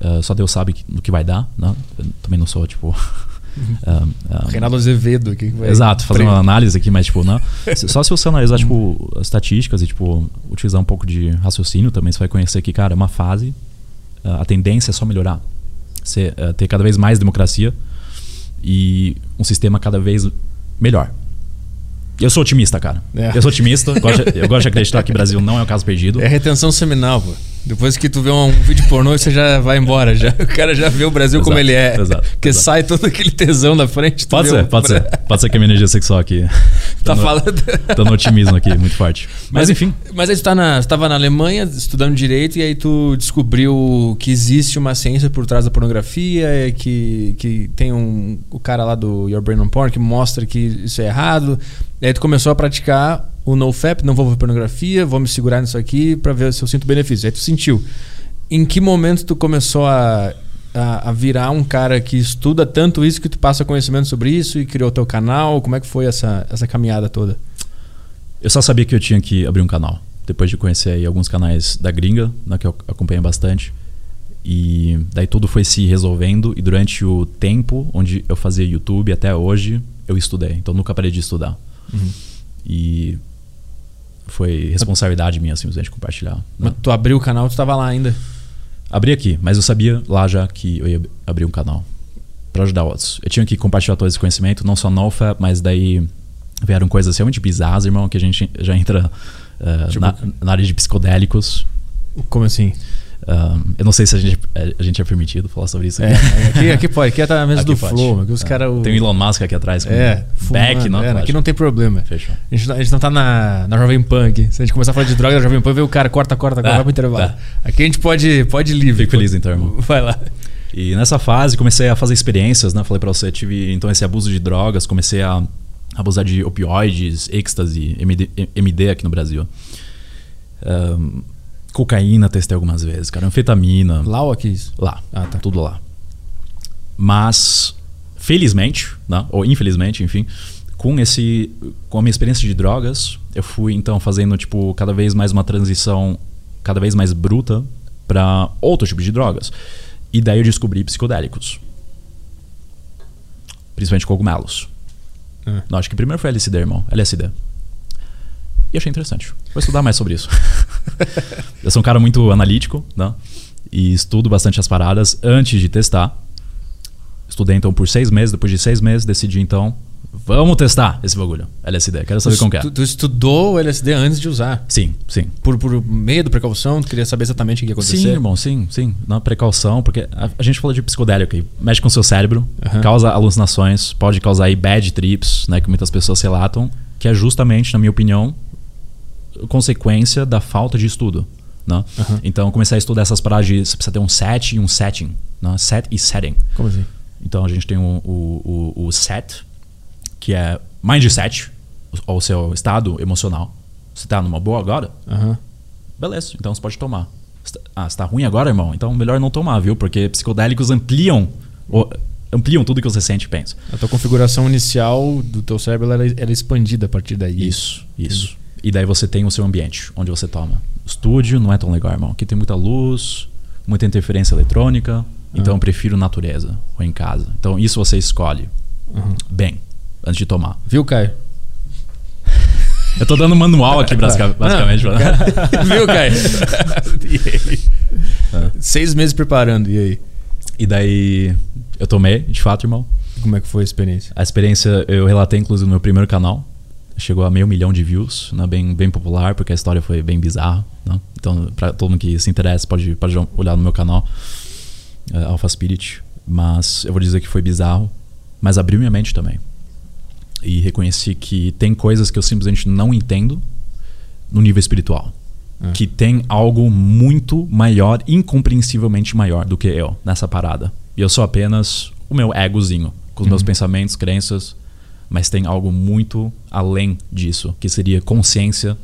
eh, só Deus sabe no que vai dar, né? Eu também não sou, tipo... ah, ah, Reinaldo Azevedo aqui. Exato, fazer uma análise aqui, mas tipo, não. Só se você analisar, tipo, as estatísticas e, tipo, utilizar um pouco de raciocínio também, você vai conhecer que, cara, é uma fase, ah, a tendência é só melhorar. Você ah, ter cada vez mais democracia e um sistema cada vez melhor. Eu sou otimista, cara. É. Eu sou otimista, gosto eu gosto de acreditar que o Brasil não é o caso perdido. É retenção seminal, pô. Depois que tu vê um, vídeo pornô, você já vai embora. Já. O cara já vê o Brasil Exato, como ele é. exato, Porque exato. sai todo aquele tesão da frente. Pode ser, pode ser. Pode ser que a minha energia sexual aqui. Tá no- falando. Tô no otimismo aqui, muito forte. Mas enfim. Mas aí tu tá na, tu tava na Alemanha estudando direito e aí tu descobriu que existe uma ciência por trás da pornografia, que, que tem um o cara lá do Your Brain on Porn que mostra que isso é errado. E aí tu começou a praticar o NoFap, não vou ver pornografia, vou me segurar nisso aqui pra ver se eu sinto benefício. Aí tu sentiu. Em que momento tu começou a, a, a virar um cara que estuda tanto isso que tu passa conhecimento sobre isso e criou teu canal? Como é que foi essa, essa caminhada toda? Eu só sabia que eu tinha que abrir um canal. Depois de conhecer aí alguns canais da gringa, né, que eu acompanho bastante. E daí tudo foi se resolvendo. E durante o tempo onde eu fazia YouTube até hoje, eu estudei. Então nunca parei de estudar. E foi responsabilidade minha simplesmente compartilhar. né? Mas tu abriu o canal, tu tava lá ainda. Abri aqui, mas eu sabia lá já que eu ia abrir um canal para ajudar outros. Eu tinha que compartilhar todo esse conhecimento, não só no FAP, mas daí vieram coisas realmente bizarras, irmão, que a gente já entra uh, Tipo- na, na área de psicodélicos. Como assim? Um, eu não sei se a gente, a gente é permitido falar sobre isso. É, aqui, aqui pode, aqui tá na mesa Aqui do pode. Flow, aqui os É. caras. Tem o Elon Musk aqui atrás com É, back, não? é, aqui não tem problema. Fechou. A gente, não- a gente não tá na, na Jovem aqui. Se a gente começar a falar de droga na Jovem Pan, vê o cara, corta, corta, corta, É, vai pro intervalo. é. Aqui a gente pode, pode livre. Fico feliz então, irmão. Vai lá. E nessa fase comecei a fazer experiências, né? Falei pra você, tive então esse abuso de drogas, comecei a abusar de opioides, êxtase, MD, MD aqui no Brasil. Ahn, cocaína testei algumas vezes, cara, anfetamina. Lá ou aqui isso? Lá. Ah, tá. Tudo lá. Mas, felizmente, né? ou infelizmente, enfim, com esse com a minha experiência de drogas, eu fui então fazendo tipo cada vez mais uma transição cada vez mais bruta para outro tipo de drogas. E daí eu descobri psicodélicos. Principalmente cogumelos. Ah. Não, acho que primeiro foi LSD, irmão. LSD. E achei interessante. Vou estudar mais sobre isso. eu sou um cara muito analítico, né? E estudo bastante as paradas antes de testar. Estudei então por seis meses. Depois de seis meses, decidi então, vamos testar esse bagulho. LSD. Quero saber como que é. Tu, tu estudou o LSD antes de usar. Sim, sim. Por, por medo, precaução, tu queria saber exatamente o que ia acontecer? Sim, irmão, sim, sim. Na precaução, porque a, a gente falou de psicodélico aí. Mexe com o seu cérebro, Aham. causa alucinações, pode causar aí bad trips, né? Que muitas pessoas relatam, que é justamente, na minha opinião, consequência da falta de estudo. Né? Aham. Então comecei a estudar essas paradas de você precisa ter um set e um setting. Né? Set e setting. Como assim? Então a gente tem o, o, o, o set, que é mindset, ou o seu estado emocional. Você tá numa boa agora? Aham. Beleza, então você pode tomar. Tá- Ah, você tá ruim agora, irmão? Então melhor não tomar, viu? Porque psicodélicos ampliam, o- ampliam tudo que você sente e pensa. A tua configuração inicial do teu cérebro ela, ela é expandida a partir daí. Isso, isso. E daí você tem o seu ambiente, onde você toma. Estúdio não é tão legal, irmão. Aqui tem muita luz, muita interferência eletrônica. Então Ah. eu prefiro natureza ou em casa. Então isso você escolhe Uhum. bem, antes de tomar. Viu, Caio? Eu tô dando manual aqui, basica- basicamente. Viu, Caio? E aí? É. Seis meses preparando, e aí? E daí eu tomei, de fato, irmão. Como é que foi a experiência? A experiência eu relatei, inclusive, no meu primeiro canal. Chegou a meio milhão de views, né? bem, bem popular, porque a história foi bem bizarra. Né? Então, para todo mundo que se interessa, pode, pode olhar no meu canal, eh, Alpha Spirit. Mas eu vou dizer que foi bizarro, mas abriu minha mente também. E reconheci que tem coisas que eu simplesmente não entendo no nível espiritual. Ah. Que tem algo muito maior, incompreensivelmente maior do que eu nessa parada. E eu sou apenas o meu egozinho, com os meus Uhum. pensamentos, crenças, mas tem algo muito além disso, que seria consciência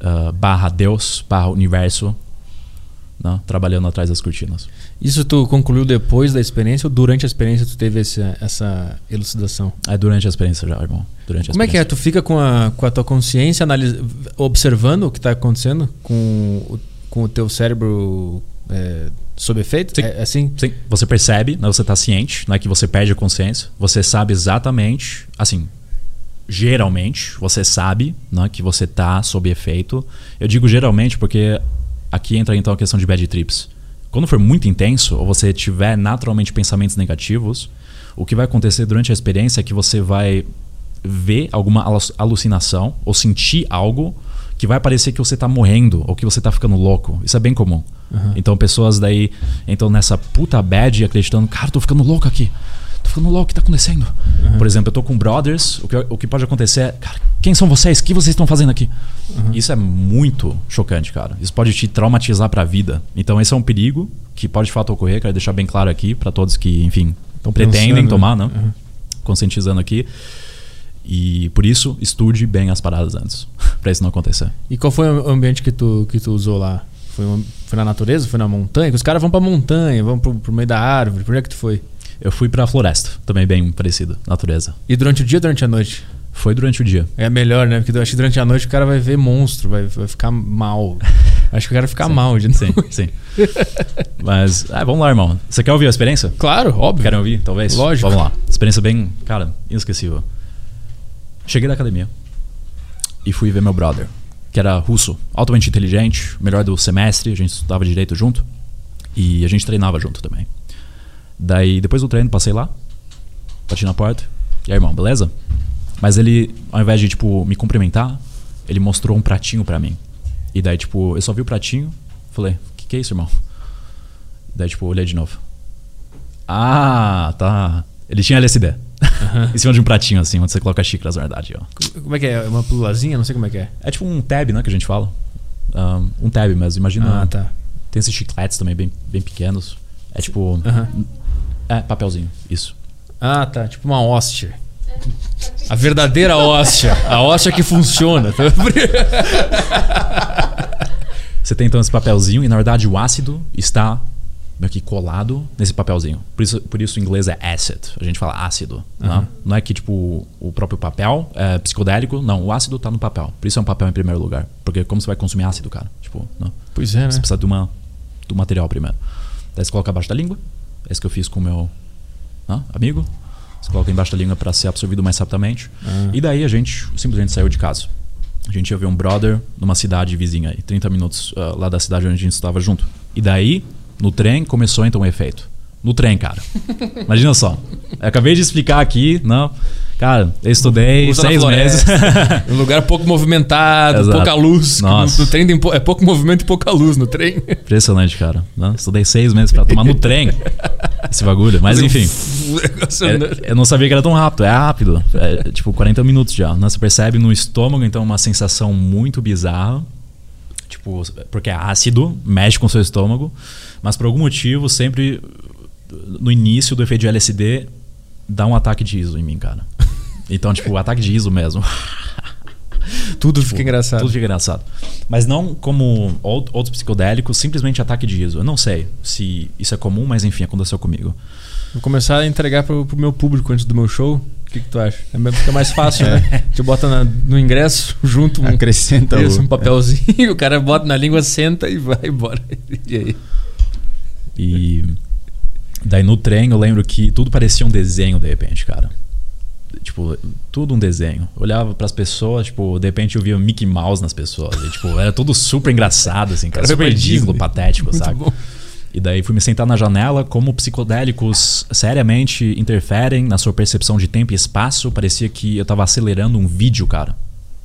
ah, barra Deus, barra universo, né, trabalhando atrás das cortinas. Isso tu concluiu depois da experiência ou durante a experiência tu teve esse, essa elucidação? É durante a experiência já, irmão. Durante Como é que é? Tu fica com a, com a tua consciência analis- observando o que está acontecendo com o, com o teu cérebro é, sob efeito? Sim. É assim? Sim, você percebe, né, você está ciente, não é que você perde a consciência. Você sabe exatamente, assim, geralmente, você sabe né, que você está sob efeito. Eu digo geralmente porque aqui entra então a questão de bad trips. Quando for muito intenso, ou você tiver naturalmente pensamentos negativos, o que vai acontecer durante a experiência é que você vai ver alguma alu- alucinação ou sentir algo que vai parecer que você tá morrendo ou que você tá ficando louco. Isso é bem comum. Uhum. Então pessoas daí entram nessa puta bad acreditando, cara, tô ficando louco aqui. Tô ficando louco, o que tá acontecendo? Uhum. Por exemplo, eu tô com brothers, o que, o que pode acontecer é, cara, quem são vocês? O que vocês estão fazendo aqui? Uhum. Isso é muito chocante, cara. Isso pode te traumatizar pra vida. Então esse é um perigo que pode de fato ocorrer, quero deixar bem claro aqui para todos que, enfim, Tão pretendem pensando, tomar, né? Uhum. Conscientizando aqui. E por isso, estude bem as paradas antes, pra isso não acontecer. E qual foi o ambiente que tu, que tu usou lá? Foi, uma- foi na natureza? Foi na montanha? Que os caras vão pra montanha, vão pro, pro meio da árvore. Por onde é que tu foi? Eu fui pra floresta, também bem parecido, natureza. E durante o dia ou durante a noite? Foi durante o dia. É melhor, né? Porque eu acho que durante a noite o cara vai ver monstro, vai, vai ficar mal. Acho que o cara vai ficar mal de Sim, sim. Mas, ah, vamos lá, irmão. Você quer ouvir a experiência? Claro, óbvio. Querem ouvir, talvez? Lógico. Vamos lá. Experiência bem, cara, inesquecível. Cheguei da academia e fui ver meu brother, que era russo, altamente inteligente, melhor do semestre, a gente estudava direito junto e a gente treinava junto também. Daí, depois do treino, passei lá, bati na porta. E aí, irmão, beleza? Mas ele, ao invés de, tipo, me cumprimentar, ele mostrou um pratinho pra mim. E daí, tipo, eu só vi o pratinho, falei, o que, que é isso, irmão? Daí, tipo, olhei de novo. Ah, tá. Ele tinha LSD. Em cima de um pratinho, assim, onde você coloca xícaras, na verdade, ó. Como é que é? Uma pílulazinha? Não sei como é que é. É tipo um tab, né, que a gente fala. Um, um tab mesmo, imagina. Ah, tá. Tem esses chicletes também bem, bem pequenos. É tipo. Aham. É, papelzinho, isso. Ah, tá. Tipo uma hóstia. A verdadeira hóstia. A hóstia que funciona. Você tem então esse papelzinho e na verdade o ácido está meio que colado nesse papelzinho. Por isso, por isso o inglês é acid. A gente fala ácido. né? Não é que tipo o próprio papel é psicodélico. Não, o ácido está no papel. Por isso é um papel em primeiro lugar. Porque como você vai consumir ácido, cara? Tipo, não. Pois é, né? Você precisa de uma, do material primeiro. Daí você coloca abaixo da língua. É isso que eu fiz com o meu né, amigo. Você coloca embaixo da língua para ser absorvido mais rapidamente. Ah. E daí a gente simplesmente saiu de casa. A gente ia ver um brother numa cidade vizinha aí, 30 minutos ah, lá da cidade onde a gente estava junto. E daí, no trem, começou então o efeito. No trem, cara. Imagina só. Eu acabei de explicar aqui, não. Cara, eu estudei Usa seis meses. Um lugar pouco movimentado, Exato. pouca luz. Nossa. No, no trem é pouco movimento e pouca luz no trem. Impressionante, cara. Né? Estudei seis meses pra tomar no trem esse bagulho. Mas enfim. É, eu não sabia que era tão rápido. É rápido. É tipo 40 minutos já. né? Você percebe no estômago, então, uma sensação muito bizarra. Tipo, porque é ácido, mexe com o seu estômago. Mas por algum motivo, sempre no início do efeito de LSD, dá um ataque de ISO em mim, cara. Então, tipo, ataque de ISO mesmo. Tudo Tipo, fica engraçado. Tudo fica engraçado. Mas não como out- outros psicodélicos, simplesmente ataque de ISO. Eu não sei se isso é comum, mas enfim, aconteceu comigo. Vou começar a entregar pro, pro meu público antes do meu show. Que, que tu acha? É, mesmo- fica mais fácil, né? A gente bota na- no ingresso, junto um, Acrescenta isso, o- um papelzinho, o cara bota na língua, senta e vai embora. E aí? E daí no trem eu lembro que tudo parecia um desenho de repente, cara. Tipo, tudo um desenho. Eu olhava pras pessoas, tipo, de repente eu via Mickey Mouse nas pessoas. E, tipo, era tudo super engraçado, assim, cara. Cara, Super ridículo, patético, Muito sabe? bom. E daí fui me sentar na janela, como psicodélicos seriamente interferem na sua percepção de tempo e espaço. Parecia que eu tava acelerando um vídeo, cara.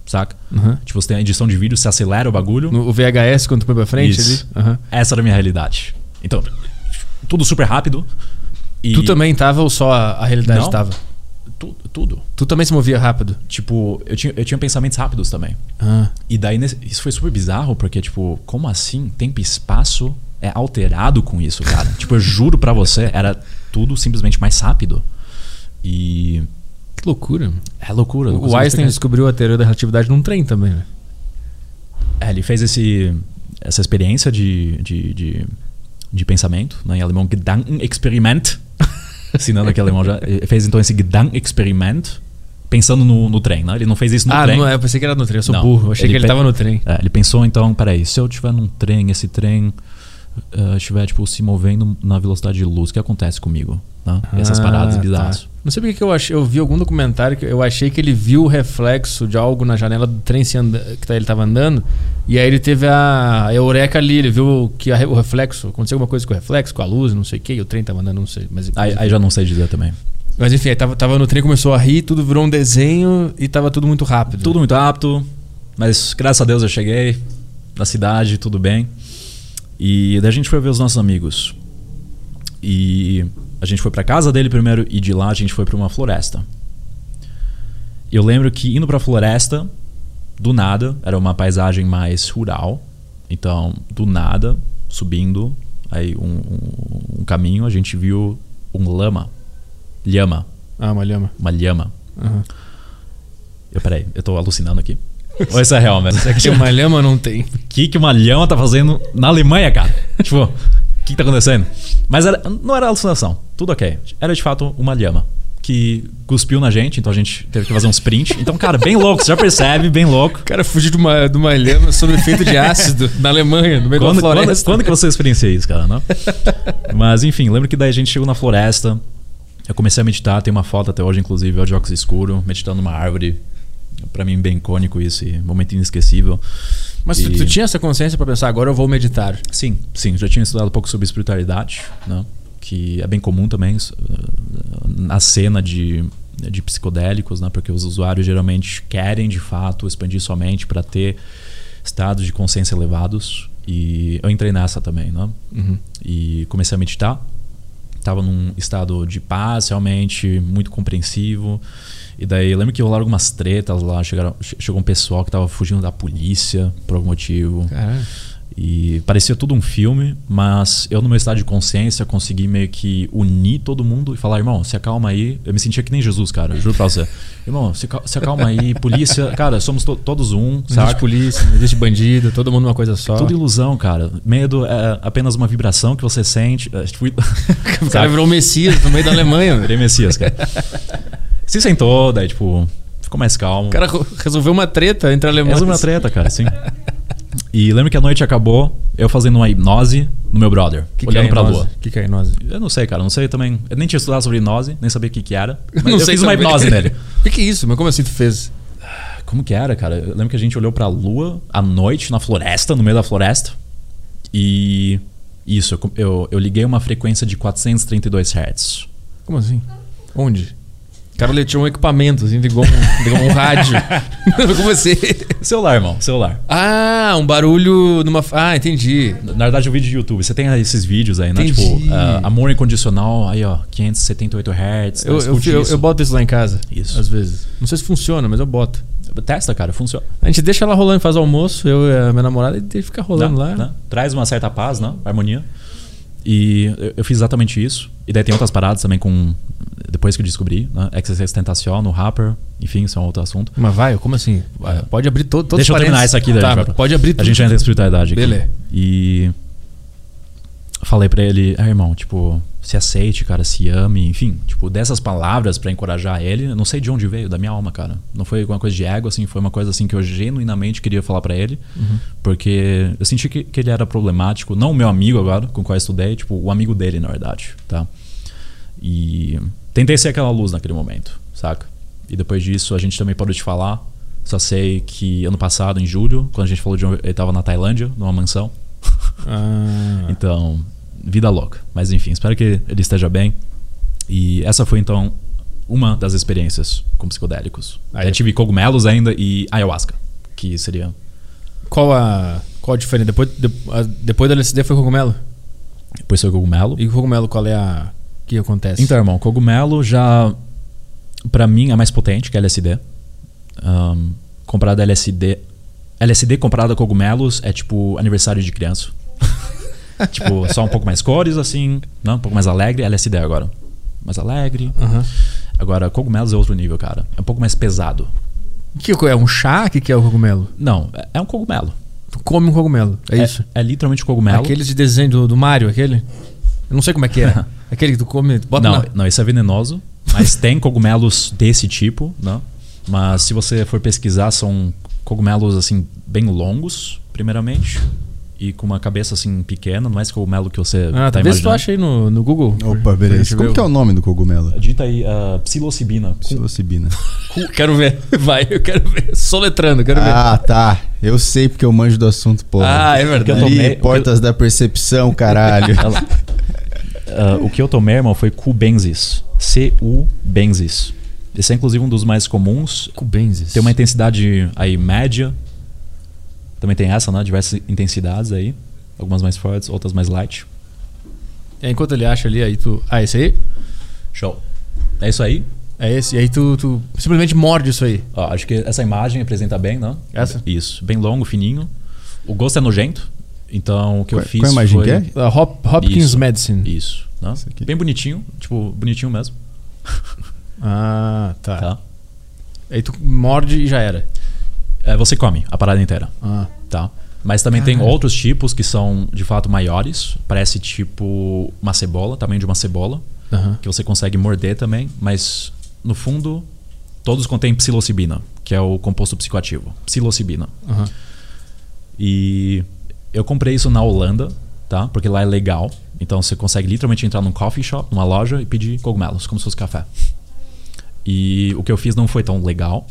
Saca? Uhum. Tipo, você tem a edição de vídeo, você acelera o bagulho. No, o VHS, quando tu põe pra frente Isso. Aham. Essa era a minha realidade. Então, tudo super rápido. E Tu também tava ou só a, a realidade Não. tava? tu- tudo. Tu também se movia rápido? Tipo, eu tinha, eu tinha pensamentos rápidos também. Ah. E daí, isso foi super bizarro, porque, tipo, como assim tempo e espaço é alterado com isso, cara? tipo, eu juro pra você, era tudo simplesmente mais rápido. E. Que loucura. É loucura. O Einstein descobriu a teoria da relatividade num trem também, né? É, ele fez esse, essa experiência de, de, de, de pensamento, né, em alemão, Gedankenexperiment. Ensinando aqui alemão já. Ele fez então esse Gedankenexperiment pensando no, no trem, né? Ele não fez isso no ah, trem. não é, eu pensei que era no trem, eu sou Não, burro. Eu achei ele que ele pe- tava no trem. É, ele pensou então, peraí, se eu estiver num trem, esse trem eh, estiver tipo se movendo na velocidade de luz, o que acontece comigo? Né? Essas Ah, paradas tá. bizarras. Não sei porque que eu achei, eu vi algum documentário que eu achei que ele viu o reflexo de algo na janela do trem se anda, que tá- ele tava andando. E aí ele teve a, a eureka ali, ele viu que a o reflexo, aconteceu alguma coisa com o reflexo, com a luz, não sei o que, e o trem tava andando, não sei. Mas, Aí, aí já não sei dizer também. mas enfim, aí tava, tava no trem, começou a rir, tudo virou um desenho e tava tudo muito rápido. Tudo muito rápido, Mas graças a Deus eu cheguei na cidade, tudo bem. E daí a gente foi ver os nossos amigos. E a gente foi pra casa dele primeiro e de lá a gente foi pra uma floresta. Eu lembro que indo pra floresta, do nada, era uma paisagem mais rural. Então, do nada, subindo aí um, um, um caminho, a gente viu um lama. Lhama. Ah, uma lhama. Uma lhama. Aham. Eu, peraí, eu tô alucinando aqui. Ou isso é real, velho? É que uma lhama não tem. O que, que uma lhama tá fazendo na Alemanha, cara? tipo, o que, que tá acontecendo? Mas era- não era alucinação, tudo ok. Era de fato uma lhama que cuspiu na gente, então a gente teve que fazer um sprint. Então, cara, bem louco, você já percebe, bem louco. O cara fugiu de uma, de uma lhama sob efeito de ácido na Alemanha, no meio Quando, da quando, floresta. quando que você experiencia isso, cara? Não? Mas enfim, lembro que daí a gente chegou na floresta. Eu comecei a meditar, tem uma foto até hoje, inclusive, de óculos escuro, meditando numa árvore. Pra mim, bem icônico isso, e momento inesquecível. Mas tu, E- tu tinha essa consciência pra pensar, agora eu vou meditar. Sim, sim, já tinha estudado um pouco sobre espiritualidade, né? que é bem comum também s- na cena de, de psicodélicos, né? porque os usuários geralmente querem de fato expandir sua mente para ter estados de consciência elevados. E eu entrei nessa também, né? Uhum. E comecei a meditar. Tava num estado de paz, realmente, muito compreensivo. E daí, eu lembro que rolaram algumas tretas lá. Chegaram, che- chegou um pessoal que tava fugindo da polícia por algum motivo. E parecia tudo um filme, mas eu, no meu estado de consciência, consegui meio que unir todo mundo e falar: irmão, se acalma aí. Eu me sentia que nem Jesus, cara, juro pra você. Irmão, se, cal- se acalma aí, polícia. Cara, somos to- todos um, Não existe sabe? polícia, não existe bandido, todo mundo uma coisa só. Tudo ilusão, cara. Medo é apenas uma vibração que você sente. É, O cara virou Messias no meio da Alemanha. Virei Messias, cara. Se sentou, daí, tipo, ficou mais calmo. O cara resolveu uma treta entre alemães. Resume uma treta, cara, sim. E lembro que a noite acabou, eu fazendo uma hipnose no meu brother, Que que olhando é pra lua. O que, que é hipnose? Eu não sei, cara, não sei também. Eu nem tinha estudado sobre hipnose, nem sabia o que, que era. Mas não eu sei fiz uma hipnose nele. O que, que é isso? Mas como assim tu fez? Como que era, cara? Eu lembro que a gente olhou pra lua à noite, na floresta, no meio da floresta. E. Isso, eu, eu, eu liguei uma frequência de 432 Hz. Como assim? Onde? O cara ele tinha um equipamento, assim, ligou um, ligou um rádio. como assim? Celular, irmão, celular. Ah, um barulho numa. Ah, entendi. Na verdade, o vídeo de YouTube. Você tem esses vídeos aí, né? Entendi. Tipo, ah, amor incondicional, aí ó, 578 Hz. Eu, eu, escute eu, isso. eu boto isso lá em casa. Isso. Às vezes. Não sei se funciona, mas eu boto. Testa, cara, funciona. A gente deixa ela rolando, faz almoço, eu e a minha namorada, e deixa ficar rolando Né? lá. Né? Traz uma certa paz, né? Harmonia. E eu, eu fiz exatamente isso. E daí tem outras paradas também com. Depois que eu descobri, né? Exercício Tentacion no Rapper. Enfim, isso é um outro assunto. Mas vai, como assim? Vai, Pode abrir todo, todos Deixa eu terminar isso aqui, daí, Tá, vai pode abrir tudo. A gente já entra em espiritualidade aqui. Beleza. E. Falei pra ele, ah, irmão, tipo, se aceite, cara, se ame, enfim, tipo, dessas palavras pra encorajar ele, eu não sei de onde veio, da minha alma, cara. Não foi alguma coisa de ego, assim, foi uma coisa assim que eu genuinamente queria falar pra ele, Uhum. porque eu senti que, que ele era problemático, não o meu amigo agora, com o qual eu estudei, tipo, o amigo dele, na verdade, tá? E tentei ser aquela luz naquele momento, saca? E depois disso a gente também parou de falar. Só sei que ano passado, em julho, quando a gente falou de um, ele tava na Tailândia, numa mansão. Ah, Então, vida louca. Mas enfim, espero que ele esteja bem. E essa foi então uma das experiências com psicodélicos. Aí- Eu tive cogumelos ainda e ayahuasca, que seria qual a. Qual a diferença? Depois, de, a- depois do LSD foi cogumelo? depois foi cogumelo. E o cogumelo, qual é a. Que acontece? Então, irmão, cogumelo já pra mim é mais potente que LSD. Um, comprado LSD, LSD comprado a cogumelos é tipo aniversário de criança. tipo, só um pouco mais cores assim, não, um pouco mais alegre, LSD agora. Mais alegre. Aham. Agora, cogumelos é outro nível, cara. É um pouco mais pesado. Que é? Um chá? O que que é o cogumelo? Não, é- é um cogumelo. Tu come um cogumelo. É, isso. É, literalmente cogumelo. Aqueles de desenho do, do Mario, aquele? Eu não sei como é que é. aquele que tu come. tu Bota não, na- não, isso é venenoso. Mas tem cogumelos desse tipo, né? Mas se você for pesquisar, são cogumelos assim bem longos, primeiramente, e com uma cabeça assim pequena, não é esse cogumelo que você Ah, tá talvez tu imaginando. ache aí no, no Google. Opa, beleza. Como que é o nome do cogumelo? Dita aí uh, psilocibina. Psilocibina. Quero ver. Vai, eu quero ver. Soletrando, quero ver. Ah, tá. Eu sei porque eu manjo do assunto, porra. Ah, é verdade. Eu Ali, tomei- portas da percepção, caralho. Uh, o que eu tomei, irmão, foi cubensis. C-U-bensis. Esse é inclusive um dos mais comuns. Cubensis. Tem uma intensidade aí média Também tem essa, né? Diversas intensidades aí. Algumas mais fortes, outras mais light. E aí, enquanto ele acha ali, aí tu. Ah, esse aí? Show. É isso aí. É esse. E aí tu, tu simplesmente morde isso aí. Ó, acho que essa imagem apresenta bem, não? Essa? Isso. Bem longo, fininho. O gosto é nojento. Então, o que Qual- eu fiz qual imagem foi... que é? A Hop- Hopkins Isso. Medicine. Isso. Né? Bem bonitinho. Tipo, bonitinho mesmo. Ah, tá. Tá? Aí tu morde e já era. É, você come a parada inteira. Ah. Tá? Mas também tem outros tipos que são, de fato, maiores. Parece tipo uma cebola, tamanho de uma cebola. Que você consegue morder também, mas no fundo todos contêm psilocibina, que é o composto psicoativo. Psilocibina. E eu comprei isso na Holanda, tá? Porque lá é legal. Então você consegue literalmente entrar num coffee shop, numa loja e pedir cogumelos, como se fosse café. E o que eu fiz não foi tão legal.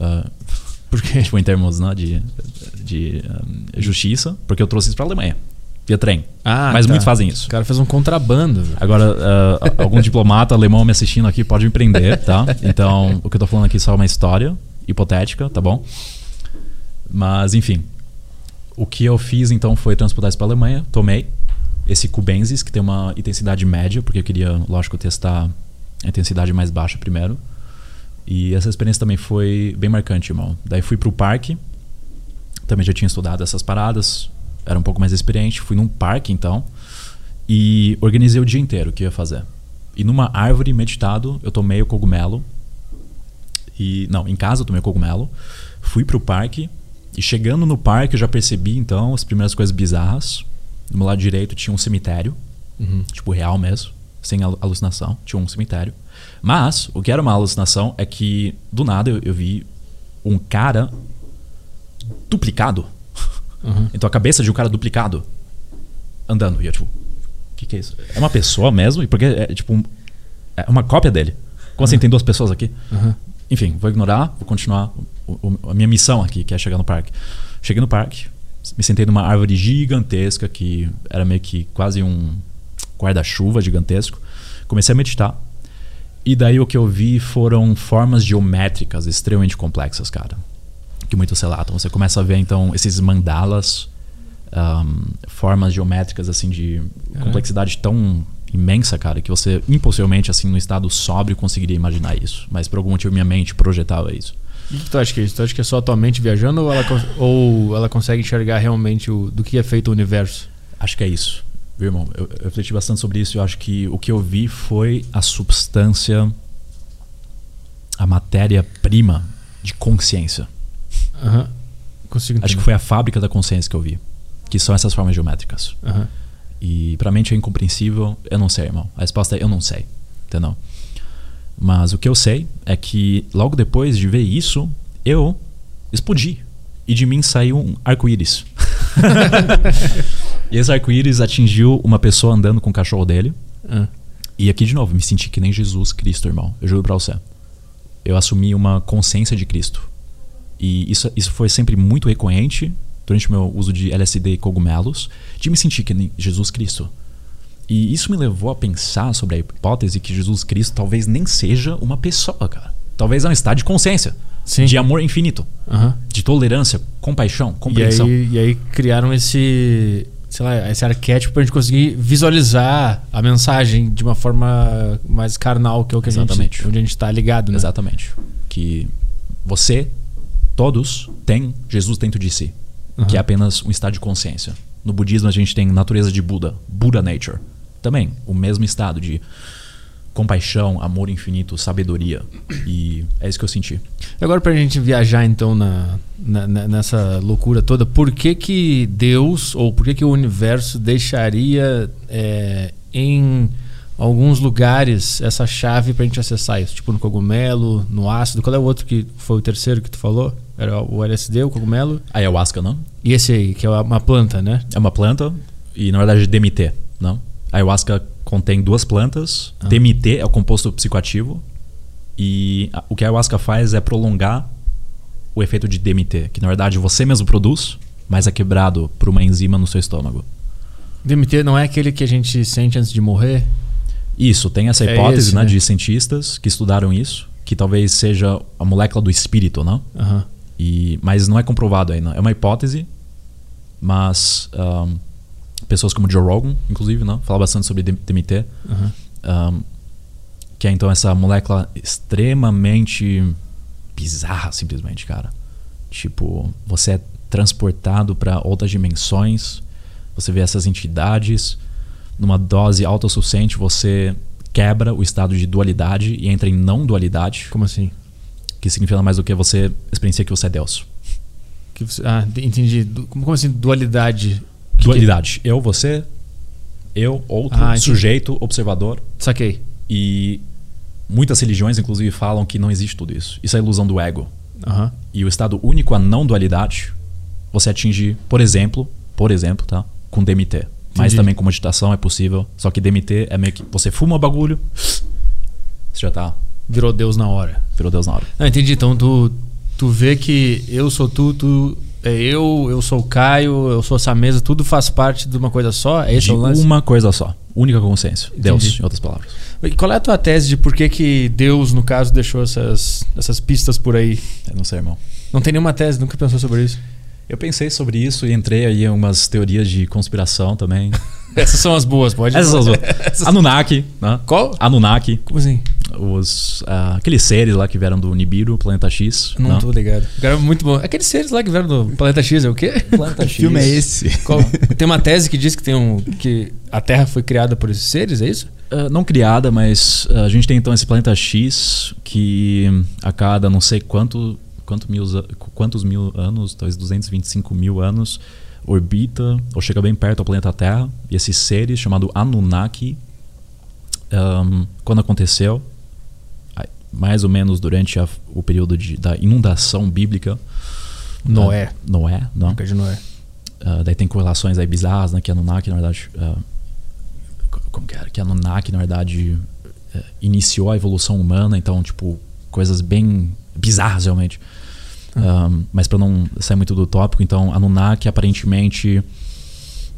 ah, Por quê? tipo, em termos né, de, de ah, justiça, porque eu trouxe isso pra Alemanha. Via trem. Ah, Mas tá. muitos fazem isso. O cara fez um contrabando. Agora, ah, algum diplomata alemão me assistindo aqui pode me prender, tá? Então, o que eu tô falando aqui é só uma história hipotética, tá bom? Mas, enfim. O que eu fiz, então, foi transportar isso pra Alemanha. Tomei esse Cubensis, que tem uma intensidade média, porque eu queria, lógico, testar a intensidade mais baixa primeiro. E essa experiência também foi bem marcante, irmão. Daí fui pro parque. Também já tinha estudado essas paradas. Era um pouco mais experiente. Fui num parque, então. E organizei o dia inteiro o que ia fazer. E numa árvore meditado, eu tomei o cogumelo. E não, em casa eu tomei o cogumelo. Fui pro parque e chegando no parque eu já percebi então as primeiras coisas bizarras. Do meu lado direito tinha um cemitério, Uhum. tipo real mesmo, sem alu- alucinação, tinha um cemitério. Mas o que era uma alucinação é que do nada eu, eu vi um cara duplicado. Uhum. Então a cabeça de um cara duplicado andando. E eu, tipo, o que, que é isso? É uma pessoa mesmo? E porque é tipo um- é uma cópia dele. Como assim tem duas pessoas aqui? Uhum. Enfim, vou ignorar, vou continuar o- a minha missão aqui, que é chegar no parque. Cheguei no parque, me sentei numa árvore gigantesca que era meio que quase um guarda-chuva gigantesco. Comecei a meditar. E daí o que eu vi foram formas geométricas extremamente complexas, cara. Que muitos relatam. Você começa a ver então esses mandalas, ahm, formas geométricas assim de complexidade tão imensa, cara, que você impossivelmente assim no estado sóbrio conseguiria imaginar isso. Mas por algum motivo minha mente projetava isso. E o que tu acha que é isso? Tu acha que é só a tua mente viajando ou ela, ou ela consegue enxergar realmente o, do que é feito o universo? Acho que é isso. Viu, irmão? Eu, eu refleti bastante sobre isso e eu acho que o que eu vi foi a substância, a matéria-prima de consciência. Aham. Consigo entender. Acho que foi a fábrica da consciência que eu vi. Que são essas formas geométricas. Aham. E pra mente é incompreensível. Eu não sei, irmão. A resposta é eu não sei. Entendeu? Mas o que eu sei é que logo depois de ver isso, eu explodi. E de mim saiu um arco-íris. e esse arco-íris atingiu uma pessoa andando com o cachorro dele. Ah. E aqui de novo, me senti que nem Jesus Cristo, irmão. Eu juro pra você. Eu assumi uma consciência de Cristo. E isso, isso foi sempre muito recorrente durante o meu uso de LSD e cogumelos, de me sentir que nem Jesus Cristo. E isso me levou a pensar sobre a hipótese que Jesus Cristo talvez nem seja uma pessoa, cara. Talvez é um estado de consciência, Sim. de amor infinito, Aham. de tolerância, compaixão, E compreensão. aí, e aí criaram esse, sei lá, esse arquétipo pra gente conseguir visualizar a mensagem de uma forma mais carnal, que é o que a Exatamente. gente, onde a gente tá ligado, né? Exatamente. Que você, todos, têm Jesus dentro de si, Aham. que é apenas um estado de consciência. No budismo a gente tem natureza de Buda, Buddha nature. Também, o mesmo estado de compaixão, amor infinito, sabedoria. E é isso que eu senti. Agora pra gente viajar então na, na- nessa loucura toda, por que que Deus ou por que que o universo deixaria é, em alguns lugares essa chave pra gente acessar isso? Tipo no cogumelo, no ácido, qual é o outro que foi o terceiro que tu falou? Era o LSD, o cogumelo A ayahuasca, não? e esse aí, que é uma planta, né? É uma planta e na verdade é DMT, não? A ayahuasca contém duas plantas. Ah. DMT é o composto psicoativo e a- o que a ayahuasca faz é prolongar o efeito de DMT, que na verdade você mesmo produz, mas é quebrado por uma enzima no seu estômago. DMT não é aquele que a gente sente antes de morrer? Isso, tem essa É hipótese esse, né, né? de cientistas que estudaram isso, que talvez seja a molécula do espírito, não? Aham. E, mas não é comprovado ainda. É uma hipótese mas um, pessoas como Joe Rogan, inclusive, né? fala bastante sobre DMT, Aham. um, que é então essa molécula extremamente bizarra, simplesmente, cara. Tipo, você é transportado para outras dimensões, você vê essas entidades, numa dose autossuficiente você quebra o estado de dualidade e entra em não dualidade, Como assim? que significa mais do que você experiencia que você é Deus. Que você- ah, entendi. Como assim dualidade? Que Dualidade. Eu, você, eu, outro, Ah, sujeito, observador. que- Saquei. E muitas religiões, inclusive, falam que não existe tudo isso. Isso é ilusão do ego. Aham. E o estado único, a não dualidade, você atinge, por exemplo, por exemplo, tá? Com DMT. Mas Entendi. também com meditação é possível. Só que DMT é meio que você fuma o bagulho, você já tá, Virou Deus na hora. virou Deus na hora. Ah, entendi. Então tu, tu vê que eu sou tu, tu é eu, eu sou o Caio, eu sou essa mesa, tudo faz parte de uma coisa só? É esse de o lance? uma coisa só. Única consciência. Deus, Entendi. em outras palavras. E Qual é a tua tese de por que, que Deus, no caso, deixou essas, essas pistas por aí? Eu não sei, irmão. Não tem nenhuma tese, nunca pensou sobre isso? Eu pensei sobre isso e entrei aí em umas teorias de conspiração também. Essas são as boas, pode Essas são as outras. Anunnaki, né? Qual? Anunnaki, Como assim? os, ah, aqueles seres lá que vieram do Nibiru, Planeta X. Não, né? tô ligado. Cara, muito bom. Aqueles seres lá que vieram do Planeta X é o quê? Planeta Que filme é esse? Qual? Tem uma tese que diz que tem um que a Terra foi criada por esses seres, é isso? Ah, não criada, mas ah, a gente tem então esse planeta X que a cada não sei quanto, quanto mil, quantos mil anos, talvez 225 mil anos, orbita ou chega bem perto ao planeta Terra. E esses seres, chamado Anunnaki, ahm, quando aconteceu, mais ou menos durante a- o período de, da inundação bíblica. Noé. ah, Noé, não. Nunca de Noé. Ah, daí tem correlações aí bizarras, né? Que Anunnaki, na verdade. co- como que era? Que Anunnaki, na verdade, eh, iniciou a evolução humana, então, tipo, coisas bem bizarras, realmente. Um, mas para não sair muito do tópico, então, Anunnaki aparentemente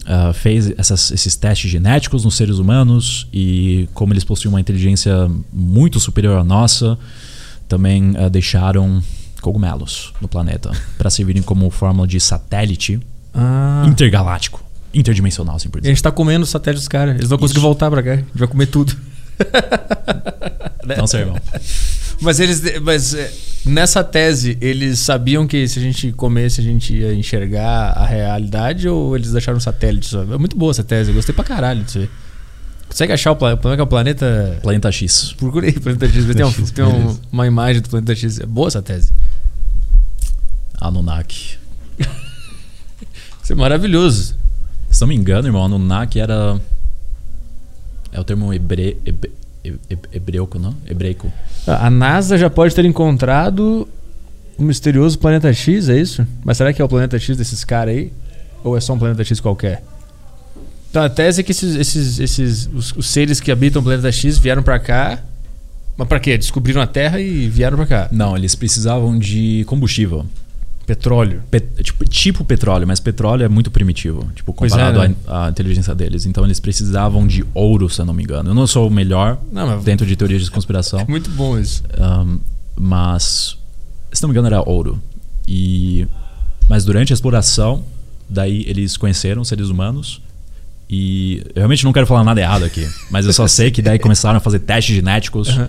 ah, fez essas- esses testes genéticos nos seres humanos e, como eles possuem uma inteligência muito superior à nossa, também ah, deixaram cogumelos no planeta para servirem como forma de satélite Ah. intergaláctico, interdimensional, assim por E a dizer. gente tá comendo os satélites dos caras. Eles vão conseguir voltar pra cá. A gente vai comer tudo. Não sei, irmão. Mas eles. Mas é, nessa tese, eles sabiam que se a gente comesse, a gente ia enxergar a realidade ou eles deixaram um satélite só? É muito boa essa tese, eu gostei pra caralho disso aí. Consegue achar o planeta? Como é que é o planeta? Planeta X. Procurei Planeta X. Tem, um- tem um- uma imagem do Planeta X. É boa essa tese. Anunnaki. Isso é maravilhoso. Se não me engano, irmão, Anunnaki era. É o termo hebre... hebre... he- hebreuco, não? Hebreico. A NASA já pode ter encontrado o misterioso Planeta X, é isso? Mas será que é o Planeta X desses caras aí? Ou é só um Planeta X qualquer? Então a tese é que esses, esses, esses os, os seres que habitam o Planeta X vieram pra cá. Mas pra quê? Descobriram a Terra e vieram pra cá. Não, eles precisavam de combustível. Petróleo. Pe- tipo, tipo petróleo, mas petróleo é muito primitivo, tipo, é, comparado né? à, à inteligência deles. Então eles precisavam de ouro, se eu não me engano. Eu não sou o melhor Não, dentro de teorias de conspiração. é muito bom isso. Um, mas, se não me engano, era ouro. E, mas durante a exploração, daí eles conheceram seres humanos. E eu realmente não quero falar nada errado aqui, mas eu só sei que daí começaram a fazer testes genéticos. Aham.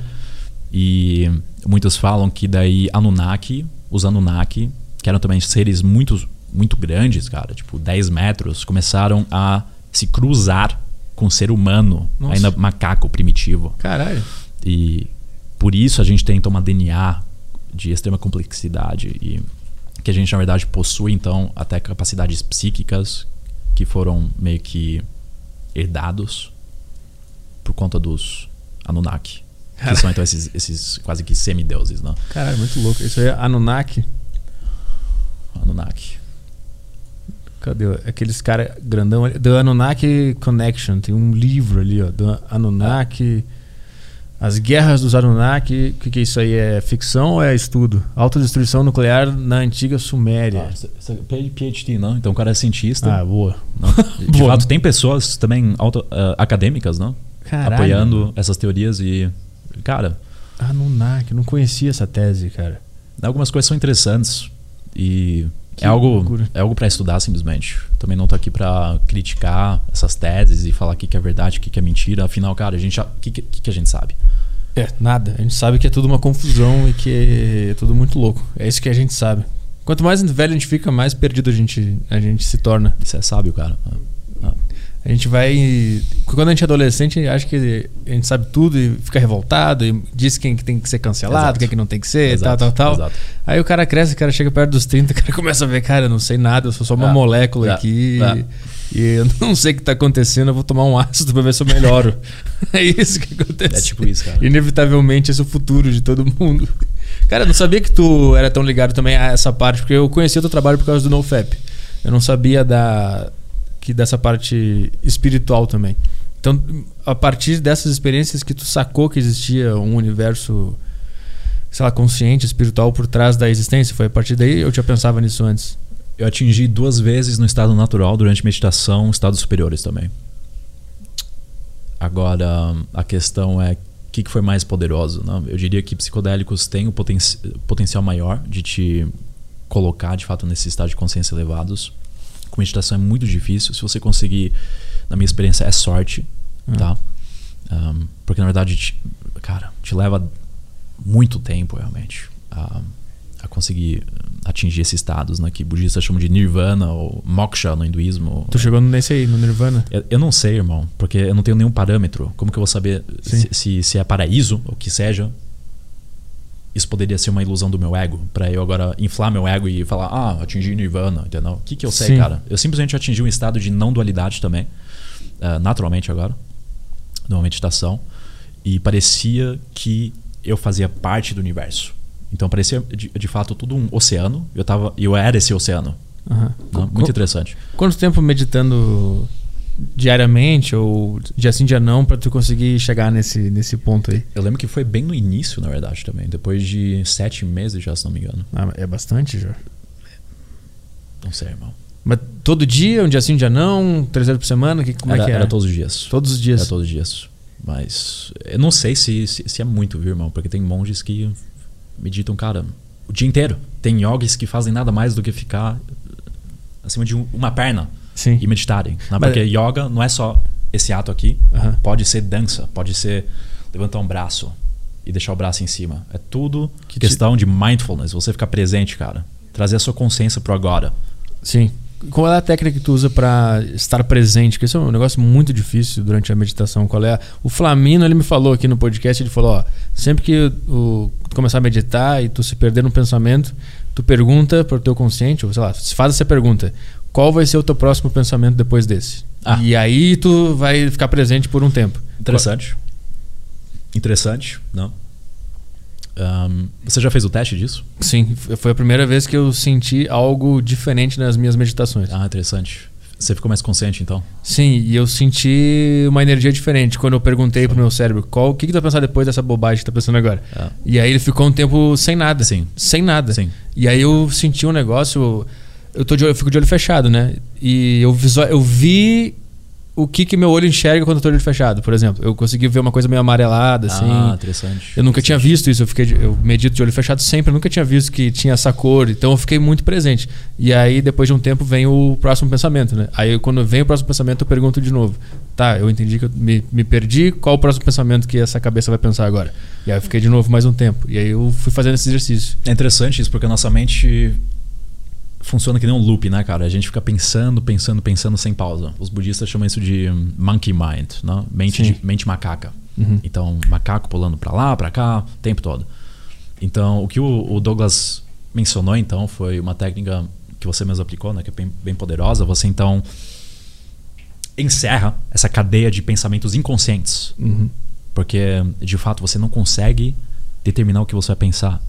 E muitos falam que daí Anunnaki, os Anunnaki, que eram também seres muito, muito grandes, cara, tipo 10 metros, começaram a se cruzar com o ser humano, Nossa. ainda macaco primitivo. Caralho. E por isso a gente tem então uma DNA de extrema complexidade e que a gente na verdade possui então até capacidades psíquicas que foram meio que herdados por conta dos Anunnaki. Que são então esses, esses quase que semideuses, né? Caralho, muito louco. Isso aí é Anunnaki. Anunnaki. Cadê? Aqueles caras grandão. The Anunnaki Connection. Tem um livro ali, ó. Do Anunnaki. As Guerras dos Anunnaki. O que, que é isso aí? É ficção ou é estudo? Autodestruição nuclear na antiga Suméria. PhD, não? Então o cara é cientista. Ah, boa. não? De Boa. fato, tem pessoas também auto, ah, acadêmicas, não? Caralho. Apoiando essas teorias e. Cara, Anunnaki. Eu não conhecia essa tese, cara. algumas coisas são interessantes e é algo, loucura. é algo para estudar simplesmente. Também não tô aqui para criticar essas teses e falar o que, que é verdade, o que, que é mentira. Afinal, cara, a gente o que, que, que que a gente sabe? É, nada. A gente sabe que é tudo uma confusão e que é tudo muito louco. É isso que a gente sabe. Quanto mais velho a gente fica, mais perdido a gente, a gente se torna. Isso é sábio, cara. Ah, A gente vai. Quando a gente é adolescente, a gente acha que a gente sabe tudo e fica revoltado e diz quem que tem que ser cancelado, quem que não tem que ser, Exato, tal, tal, tal. exato. Aí o cara cresce, o cara chega perto dos 30, o cara começa a ver, cara, eu não sei nada, eu sou só uma É, molécula é, aqui é. e eu não sei o que tá acontecendo, eu vou tomar um ácido pra ver se eu melhoro. é isso que acontece. É tipo isso, cara. Inevitavelmente esse é o futuro de todo mundo. Cara, eu não sabia que tu era tão ligado também a essa parte, porque eu conheci o teu trabalho por causa do NoFap. Eu não sabia da que dessa parte espiritual também. Então, a partir dessas experiências que tu sacou que existia um universo, sei lá, consciente, espiritual por trás da existência, foi a partir daí eu já pensava nisso antes. Eu atingi duas vezes no estado natural durante meditação, estados superiores também. Agora, a questão é o que, que foi mais poderoso. Né? Eu diria que psicodélicos têm o poten potencial maior de te colocar de fato nesse estado de consciência elevados. Com meditação é muito difícil. Se você conseguir, na minha experiência, é sorte, Ah. tá? Um, porque na verdade, te- cara, te leva muito tempo realmente a, a conseguir atingir esses estados, né? Que budistas chamam de nirvana ou moksha no hinduísmo. Tu chegou nesse aí, no Nirvana? Eu, eu não sei, irmão, porque eu não tenho nenhum parâmetro. Como que eu vou saber se, se, se é paraíso ou o que seja? Isso poderia ser uma ilusão do meu ego, Pra eu agora inflar meu ego e falar, ah, atingi nirvana, entendeu? O que, que eu sei, Sim. cara? Eu simplesmente atingi um estado de não dualidade também, ah, naturalmente agora, numa meditação, e parecia que eu fazia parte do universo. Então parecia de, de fato tudo um oceano, eu tava, eu era esse oceano. Aham. né? Co- Muito interessante. Quanto tempo meditando diariamente ou dia sim, dia não, pra tu conseguir chegar nesse, nesse ponto aí? Eu lembro que foi bem no início, na verdade, também. Depois de sete meses já, se não me engano. Ah, é bastante já. Não sei, irmão. Mas todo dia, um dia sim, um dia não, três vezes por semana? Que, como era, é que é? era todos os dias. Todos os dias. Era todos os dias. Mas eu não sei se, se, se é muito, viu, irmão? Porque tem monges que meditam, cara, o dia inteiro. Tem yogis que fazem nada mais do que ficar acima de um- uma perna Sim. e meditarem. Né? Mas- Porque yoga não é só esse ato aqui. Aham. Pode ser dança, pode ser levantar um braço e deixar o braço em cima. É tudo Que te- questão de mindfulness, você ficar presente, cara. Trazer a sua consciência pro agora. Sim. Qual é a técnica que tu usa pra estar presente? Porque isso é um negócio muito difícil durante a meditação. Qual é? a- O Flamino, ele me falou aqui no podcast, ele falou, ó, sempre que o, tu começar a meditar e tu se perder no pensamento, tu pergunta pro teu consciente, ou sei lá, faz essa pergunta. Qual vai ser o teu próximo pensamento depois desse? Ah. E aí tu vai ficar presente por um tempo. Interessante. Interessante, não? Ahn, você já fez o teste disso? Sim, foi a primeira vez que eu senti algo diferente nas minhas meditações. Ah, interessante. Você ficou mais consciente então? Sim, e eu senti uma energia diferente quando eu perguntei pro meu cérebro qual, o que, que tu vai pensar depois dessa bobagem que tu tá pensando agora. Ah. E aí ele ficou um tempo sem nada. Sim. Sem nada. Sim. E aí eu senti um negócio. Eu, tô de olho- eu fico de olho fechado, né? E eu, visual, eu vi o que, que meu olho enxerga quando eu tô de olho fechado, por exemplo. Eu consegui ver uma coisa meio amarelada, assim. Ah, interessante. Eu nunca tinha visto isso, eu fiquei de- eu medito de olho fechado sempre, eu nunca tinha visto que tinha essa cor, então eu fiquei muito presente. E aí depois de um tempo vem o próximo pensamento, né? Aí quando vem o próximo pensamento eu pergunto de novo. Tá, eu entendi que eu me, me perdi, qual o próximo pensamento que essa cabeça vai pensar agora? E aí eu fiquei de novo mais um tempo. E aí eu fui fazendo esse exercício. É interessante isso porque a nossa mente funciona que nem um loop, né, cara? A gente fica pensando, pensando, pensando sem pausa. Os budistas chamam isso de monkey mind, né? Mente, de, mente macaca. Uhum. Então, macaco pulando pra lá, pra cá, o tempo todo. Então, o que o, o Douglas mencionou, então, foi uma técnica que você mesmo aplicou, né? Que é bem, bem poderosa. Você, então, encerra essa cadeia de pensamentos inconscientes. Uhum. Porque, de fato, você não consegue determinar o que você vai pensar.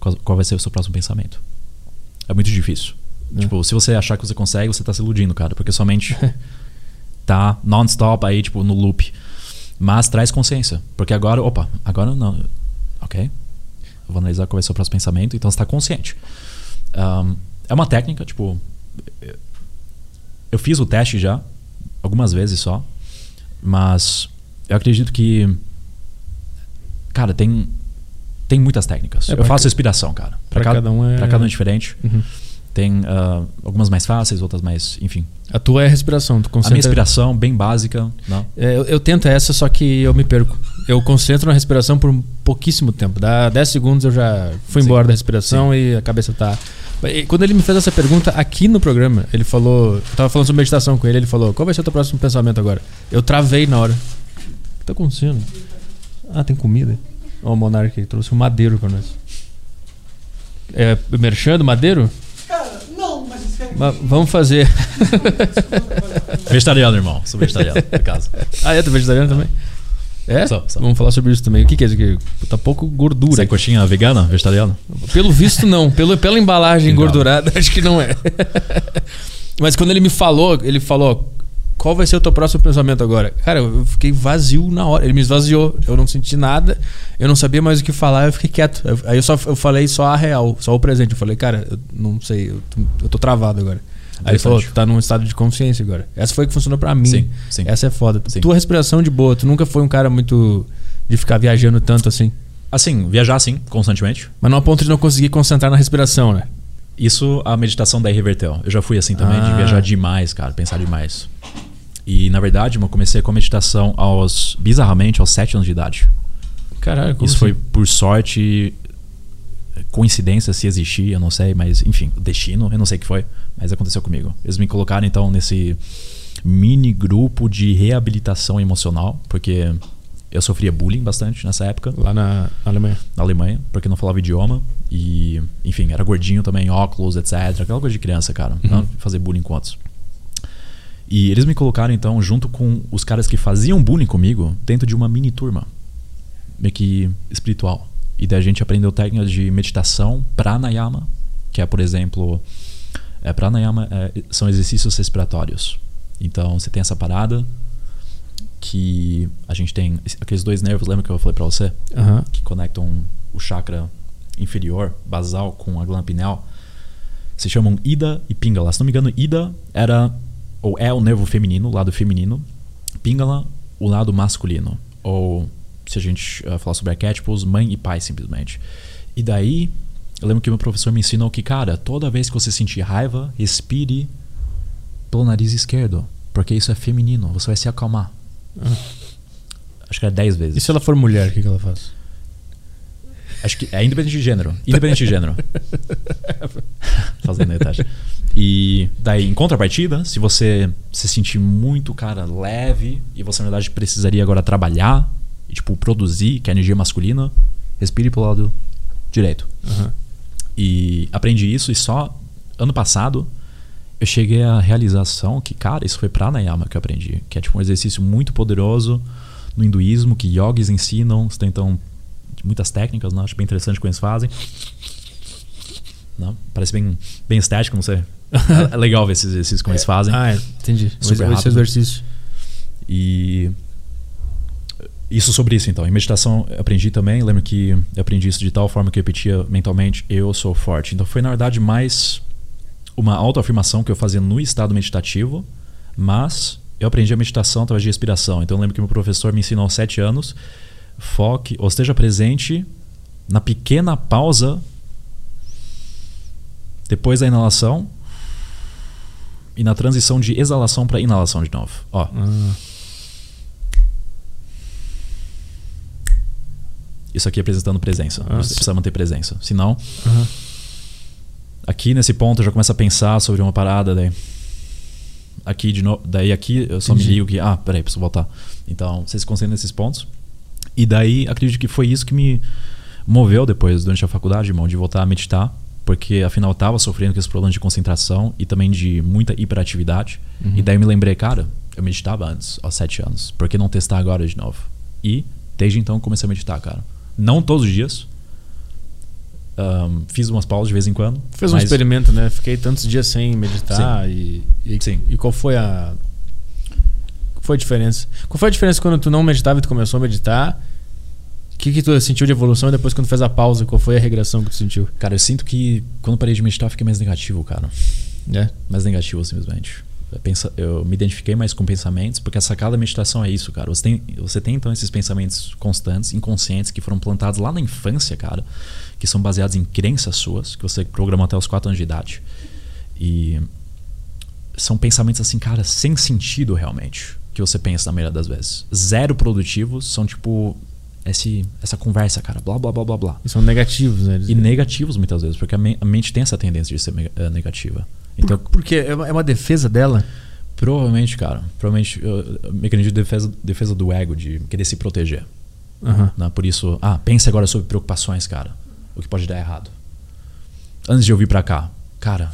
Qual, qual vai ser o seu próximo pensamento. É muito difícil. É. Tipo, se você achar que você consegue, você tá se iludindo, cara. Porque sua mente tá non-stop aí, tipo, no loop. Mas traz consciência. Porque agora, opa, agora não. Ok. Eu vou analisar qual vai ser o próximo pensamento. Então você tá consciente. Ahn, é uma técnica, tipo. Eu fiz o teste já, algumas vezes só. Mas eu acredito que. Cara, tem. Tem muitas técnicas. É, eu faço respiração, cara. pra cada, cada um é- pra cada um é diferente. Uhum. Tem uh, algumas mais fáceis, outras mais. Enfim. A tua é a respiração, tu A concentra... minha respiração, bem básica. Não? É, eu, eu tento essa, só que eu me perco. Eu concentro na respiração por um pouquíssimo tempo. Dá 10 segundos eu já fui Sim. embora da respiração e a cabeça tá. E quando ele me fez essa pergunta aqui no programa, ele falou. Eu tava falando sobre meditação com ele, ele falou: Qual vai ser o teu próximo pensamento agora? Eu travei na hora. O que tá acontecendo? Ah, tem comida. Ó, o Monark aí, trouxe um madeiro pra nós. É merchando madeiro? Cara, não, mas isso é. Ma- vamos fazer. Vegetariano, irmão. Sou vegetariano, por acaso. ah, é? Tu é vegetariano também? É? Sou, sou. Vamos falar sobre isso também. O que, que é isso aqui? Tá pouco gordura. Você é coxinha vegana, vegetariano? Pelo visto, não. Pelo, pela embalagem engordurada, acho que não é. Mas quando ele me falou, ele falou: Qual vai ser o teu próximo pensamento agora? Cara, eu fiquei vazio na hora. Ele me esvaziou. Eu não senti nada. Eu não sabia mais o que falar. Eu fiquei quieto. Aí eu só eu falei só a real, só o presente. Eu falei: Cara, eu não sei. Eu tô, eu tô travado agora. Aí ele falou: Tu tá num estado de consciência agora. Essa foi que funcionou pra mim. Sim, sim. Essa é foda. Sim. Tua respiração de boa. Tu nunca foi um cara muito. de ficar viajando tanto assim. Assim, viajar sim, constantemente. Mas não a ponto de não conseguir concentrar na respiração, né? Isso a meditação daí reverteu. Eu já fui assim também, Ah. de viajar demais, cara, pensar demais. E na verdade, eu comecei com a meditação aos, bizarramente, aos 7 anos de idade. Caralho, como Isso assim? foi por sorte, coincidência se existia, eu não sei, mas enfim, destino, eu não sei o que foi, mas aconteceu comigo. Eles me colocaram então nesse mini grupo de reabilitação emocional, porque eu sofria bullying bastante nessa época Lá na, Alemanha. na Alemanha, porque não falava idioma e, enfim, era gordinho também, óculos, etc, aquela coisa de criança, cara, não fazer bullying com outros. E eles me colocaram então junto com os caras que faziam bullying comigo dentro de uma mini turma, meio que espiritual. E daí a gente aprendeu técnicas de meditação, pranayama, que é, por exemplo, é, pranayama é, são exercícios respiratórios. Então você tem essa parada que a gente tem aqueles dois nervos, lembra que eu falei pra você? Aham. que conectam o chakra inferior, basal, com a glândula pineal, se chamam Ida e Pingala. Se não me engano, Ida era ou é o nervo feminino, o lado feminino, Pingala, o lado masculino. Ou, se a gente uh, falar sobre arquétipos, mãe e pai, simplesmente. E daí, eu lembro que meu professor me ensinou que, cara, toda vez que você sentir raiva, respire pelo nariz esquerdo, porque isso é feminino, você vai se acalmar. Acho que é 10 vezes. E se ela for mulher, o que, que ela faz? Acho que é independente de gênero. Independente de gênero. Fazendo detalhe. E daí, em contrapartida, se você se sentir muito, cara, leve e você, na verdade, precisaria agora trabalhar e, tipo, produzir, que é energia masculina, respire pelo lado direito. Aham. E aprendi isso e só ano passado eu cheguei à realização que, cara, isso foi pranayama que eu aprendi. Que é tipo um exercício muito poderoso no hinduísmo, que yogis ensinam, eles tentam muitas técnicas, né? acho bem interessante como eles fazem. Não? Parece bem, bem estético, não sei. É, legal ver esses exercícios como eles fazem. Ah, é, entendi. Super Esse- esse exercício. E isso sobre isso então. Em meditação aprendi também, lembro que eu aprendi isso de tal forma que eu repetia mentalmente, eu sou forte. Então foi na verdade mais uma autoafirmação que eu fazia no estado meditativo, mas eu aprendi a meditação através de respiração. Então eu lembro que meu professor me ensinou aos sete anos, foque, ou esteja presente na pequena pausa depois da inalação e na transição de exalação para inalação de novo. Ó, Ah, Isso aqui apresentando presença. Ah, Você precisa manter presença. Senão, aham. aqui nesse ponto eu já começo a pensar sobre uma parada. Daí, aqui de novo. Daí aqui eu só Entendi. me ligo que. Ah, peraí, preciso voltar. Então, você se concentra nesses pontos. E daí acredito que foi isso que me moveu depois, durante a faculdade, irmão, de voltar a meditar. Porque afinal eu tava sofrendo com esse problema de concentração e também de muita hiperatividade. Uhum. E daí eu me lembrei, cara, eu meditava antes, aos sete anos. Por que não testar agora de novo? E desde então comecei a meditar, cara. Não todos os dias. Ahn, fiz umas pausas de vez em quando. Fez um experimento, né? Fiquei tantos dias sem meditar e, e, Sim. e qual foi a qual foi a diferença? Qual foi a diferença quando tu não meditava e tu começou a meditar? O que, que tu sentiu de evolução e depois quando fez a pausa, qual foi a regressão que tu sentiu? Cara, eu sinto que quando parei de meditar eu fiquei mais negativo, cara. É. mais negativo simplesmente. Eu me identifiquei mais com pensamentos, porque a sacada da meditação é isso, cara. Você tem, você tem então esses pensamentos constantes, inconscientes, que foram plantados lá na infância, cara, que são baseados em crenças suas, que você programou até os 4 anos de idade. E são pensamentos assim, cara, sem sentido realmente, que você pensa na maioria das vezes. Zero produtivos, são tipo esse, essa conversa, cara, blá blá blá blá blá. E são negativos, né? E negativos muitas vezes, porque a, me- a mente tem essa tendência de ser eh, negativa. Então, Por, porque é uma, é uma defesa dela. provavelmente, cara, provavelmente, uh, mecanismo de defesa, defesa do ego, de querer se proteger. Aham. né? Por isso, ah, pense agora sobre preocupações, cara. O que pode dar errado. Antes de eu vir pra cá, cara,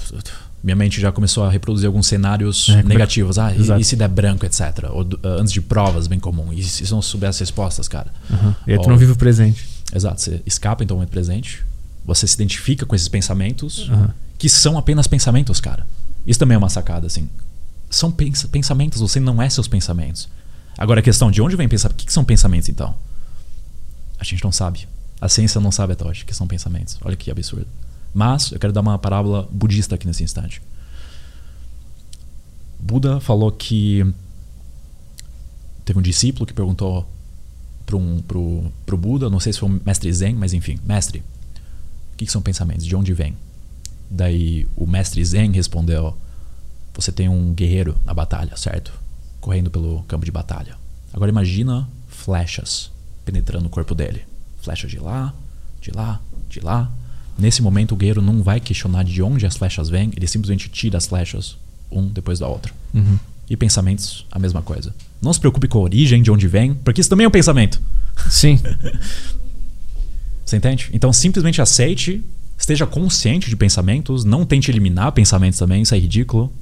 minha mente já começou a reproduzir alguns cenários É, é negativos. Ah, e, Exato. e se der branco, etc. Ou ah, antes de provas, bem comum. E se não souber as respostas, cara? aham. E aí tu Ó. não vive o presente. Exato, você escapa então do momento presente. Você se identifica com esses pensamentos, Aham. que são apenas pensamentos, cara. Isso também é uma sacada, assim. São pens- pensamentos, você não é seus pensamentos. Agora a questão de onde vem pensar, o que, que são pensamentos então? A gente não sabe. A ciência não sabe até hoje que são pensamentos. Olha que absurdo. Mas eu quero dar uma parábola budista aqui nesse instante. Buda falou que teve um discípulo que perguntou para um, pro, pro Buda, não sei se foi um mestre Zen, mas enfim, mestre, o que, são pensamentos? De onde vem? Daí o mestre Zen respondeu: Você tem um guerreiro na batalha, certo? Correndo pelo campo de batalha. Agora imagina flechas penetrando o corpo dele. Flechas de lá, de lá, de lá. Nesse momento o guerreiro não vai questionar de onde as flechas vêm, ele simplesmente tira as flechas um depois da outra. Uhum. E pensamentos, a mesma coisa. Não se preocupe com a origem, de onde vem, porque isso também é um pensamento. Sim. Você entende? Então simplesmente aceite, esteja consciente de pensamentos, não tente eliminar pensamentos também, isso é ridículo.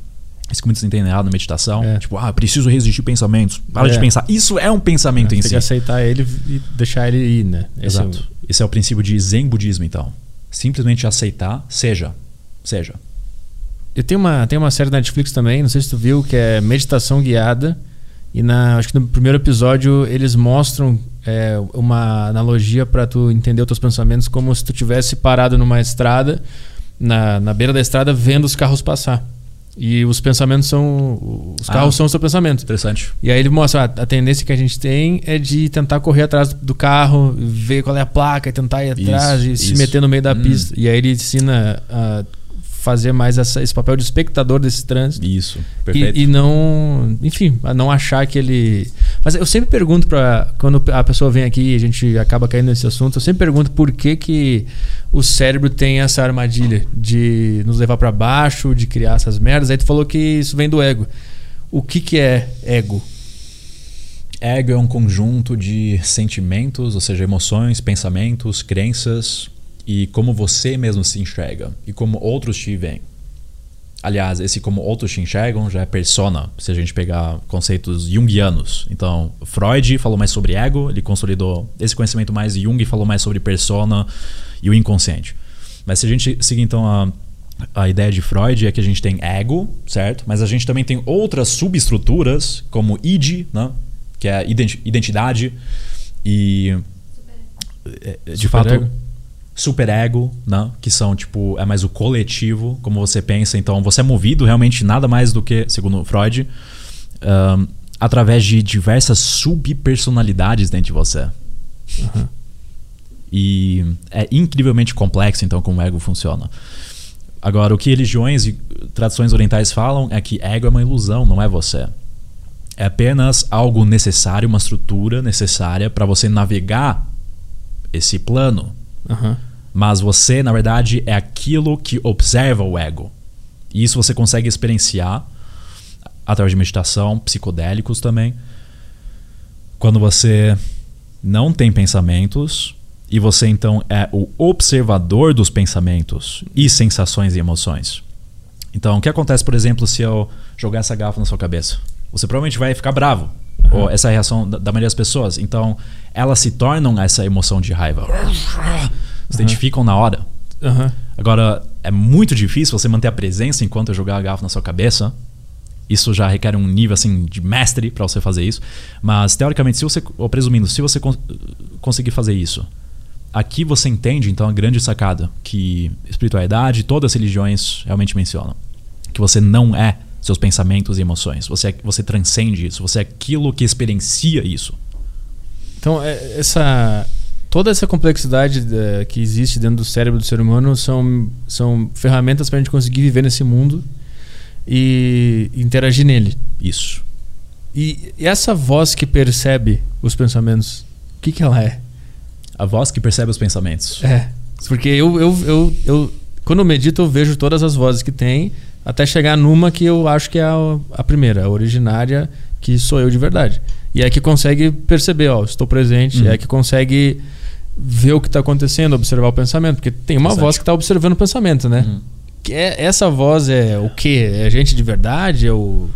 Isso que muitos entendem errado na meditação. É. Tipo, ah, preciso resistir pensamentos. Para de É. pensar. Isso é um pensamento Tem em que si. aceitar ele e deixar ele ir, né? Esse é Exato. Esse é o princípio de Zen budismo, então. Simplesmente aceitar, seja. Seja. Eu tenho uma, tem uma série da Netflix também, não sei se tu viu, que é Meditação Guiada. E na, acho que no primeiro episódio eles mostram é, uma analogia para tu entender os teus pensamentos como se tu tivesse parado numa estrada, na, na beira da estrada, vendo os carros passar. E os pensamentos são. Os Ah. carros são os teus pensamentos. Interessante. E aí ele mostra, ah, a tendência que a gente tem é de tentar correr atrás do carro, ver qual é a placa, e tentar ir Isso, atrás e se isso. meter no meio da Hum. pista. E aí ele ensina a fazer mais essa- esse papel de espectador desse trânsito. Isso. Perfeito. E, e não, enfim, a não achar que ele. Mas eu sempre pergunto para quando a pessoa vem aqui e a gente acaba caindo nesse assunto, eu sempre pergunto por que, que o cérebro tem essa armadilha de nos levar para baixo, de criar essas merdas. Aí tu falou que isso vem do ego. O que que é ego? Ego é um conjunto de sentimentos, ou seja, emoções, pensamentos, crenças e como você mesmo se enxerga e como outros te veem. Aliás, esse como outros te enxergam já é persona, se a gente pegar conceitos junguianos. Então, Freud falou mais sobre ego, ele consolidou esse conhecimento mais, Jung falou mais sobre persona e o inconsciente. Mas se a gente seguir então a, a ideia de Freud é que a gente tem ego, certo? Mas a gente também tem outras subestruturas, como id, né? que é identidade e é, é, de Superego. fato superego, né? que são tipo é mais o coletivo, como você pensa. Então você é movido realmente nada mais do que, segundo Freud, ahn, através de diversas subpersonalidades dentro de você. E é incrivelmente complexo, então, como o ego funciona. Agora, o que religiões e tradições orientais falam é que ego é uma ilusão, não é você. É apenas algo necessário, uma estrutura necessária para você navegar esse plano. Aham. Mas você, na verdade, é aquilo que observa o ego. E isso você consegue experienciar através de meditação, psicodélicos também. Quando você não tem pensamentos e você então é o observador dos pensamentos e sensações e emoções. Então, o que acontece, por exemplo, se eu jogar essa garrafa na sua cabeça? Você provavelmente vai ficar bravo. Ou essa é a reação da, da maioria das pessoas. Então, elas se tornam essa emoção de raiva. Se identificam na hora. Aham. Agora, é muito difícil você manter a presença enquanto eu jogar a garrafa na sua cabeça. Isso já requer um nível assim de mestre para você fazer isso. Mas teoricamente, se você, ou presumindo, se você con- conseguir fazer isso, aqui você entende então a grande sacada que espiritualidade, todas as religiões realmente mencionam, que você não é seus pensamentos e emoções. Você é- você transcende isso. Você é aquilo que experiencia isso. Então, é- essa toda essa complexidade eh, que existe dentro do cérebro do ser humano são, são ferramentas para a gente conseguir viver nesse mundo e interagir nele. Isso. E e essa voz que percebe os pensamentos, o que, que ela é? A voz que percebe os pensamentos. É. Porque eu, eu, eu, eu, quando eu medito, eu vejo todas as vozes que tem, até chegar numa que eu acho que é a, a primeira, a originária, que sou eu de verdade. E é que consegue perceber, ó, estou presente, Uhum. é que consegue ver o que está acontecendo, observar o pensamento, porque tem uma Exato. voz que está observando o pensamento, né? Uhum. Que é- essa voz é o quê? É gente de verdade? É o.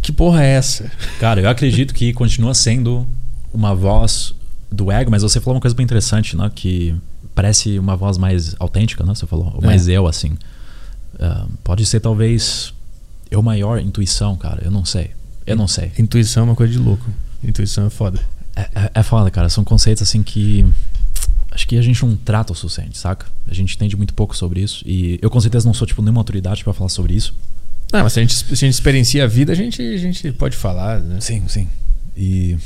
Que porra é essa? Cara, eu acredito que continua sendo uma voz do ego, mas você falou uma coisa bem interessante, né? Que parece uma voz mais autêntica, né? Você falou, ou É. mais eu, assim. Ah, pode ser talvez eu maior intuição, cara. Eu não sei. Eu não sei. Intuição é uma coisa de louco. Intuição é foda. É, é, é foda, cara. São conceitos assim que. Acho que a gente não trata o suficiente, saca? A gente entende muito pouco sobre isso. E eu com certeza não sou, tipo, nenhuma autoridade pra falar sobre isso. Não, mas se a gente, se a gente experiencia a vida, a gente, a gente pode falar, né? Sim, sim. E.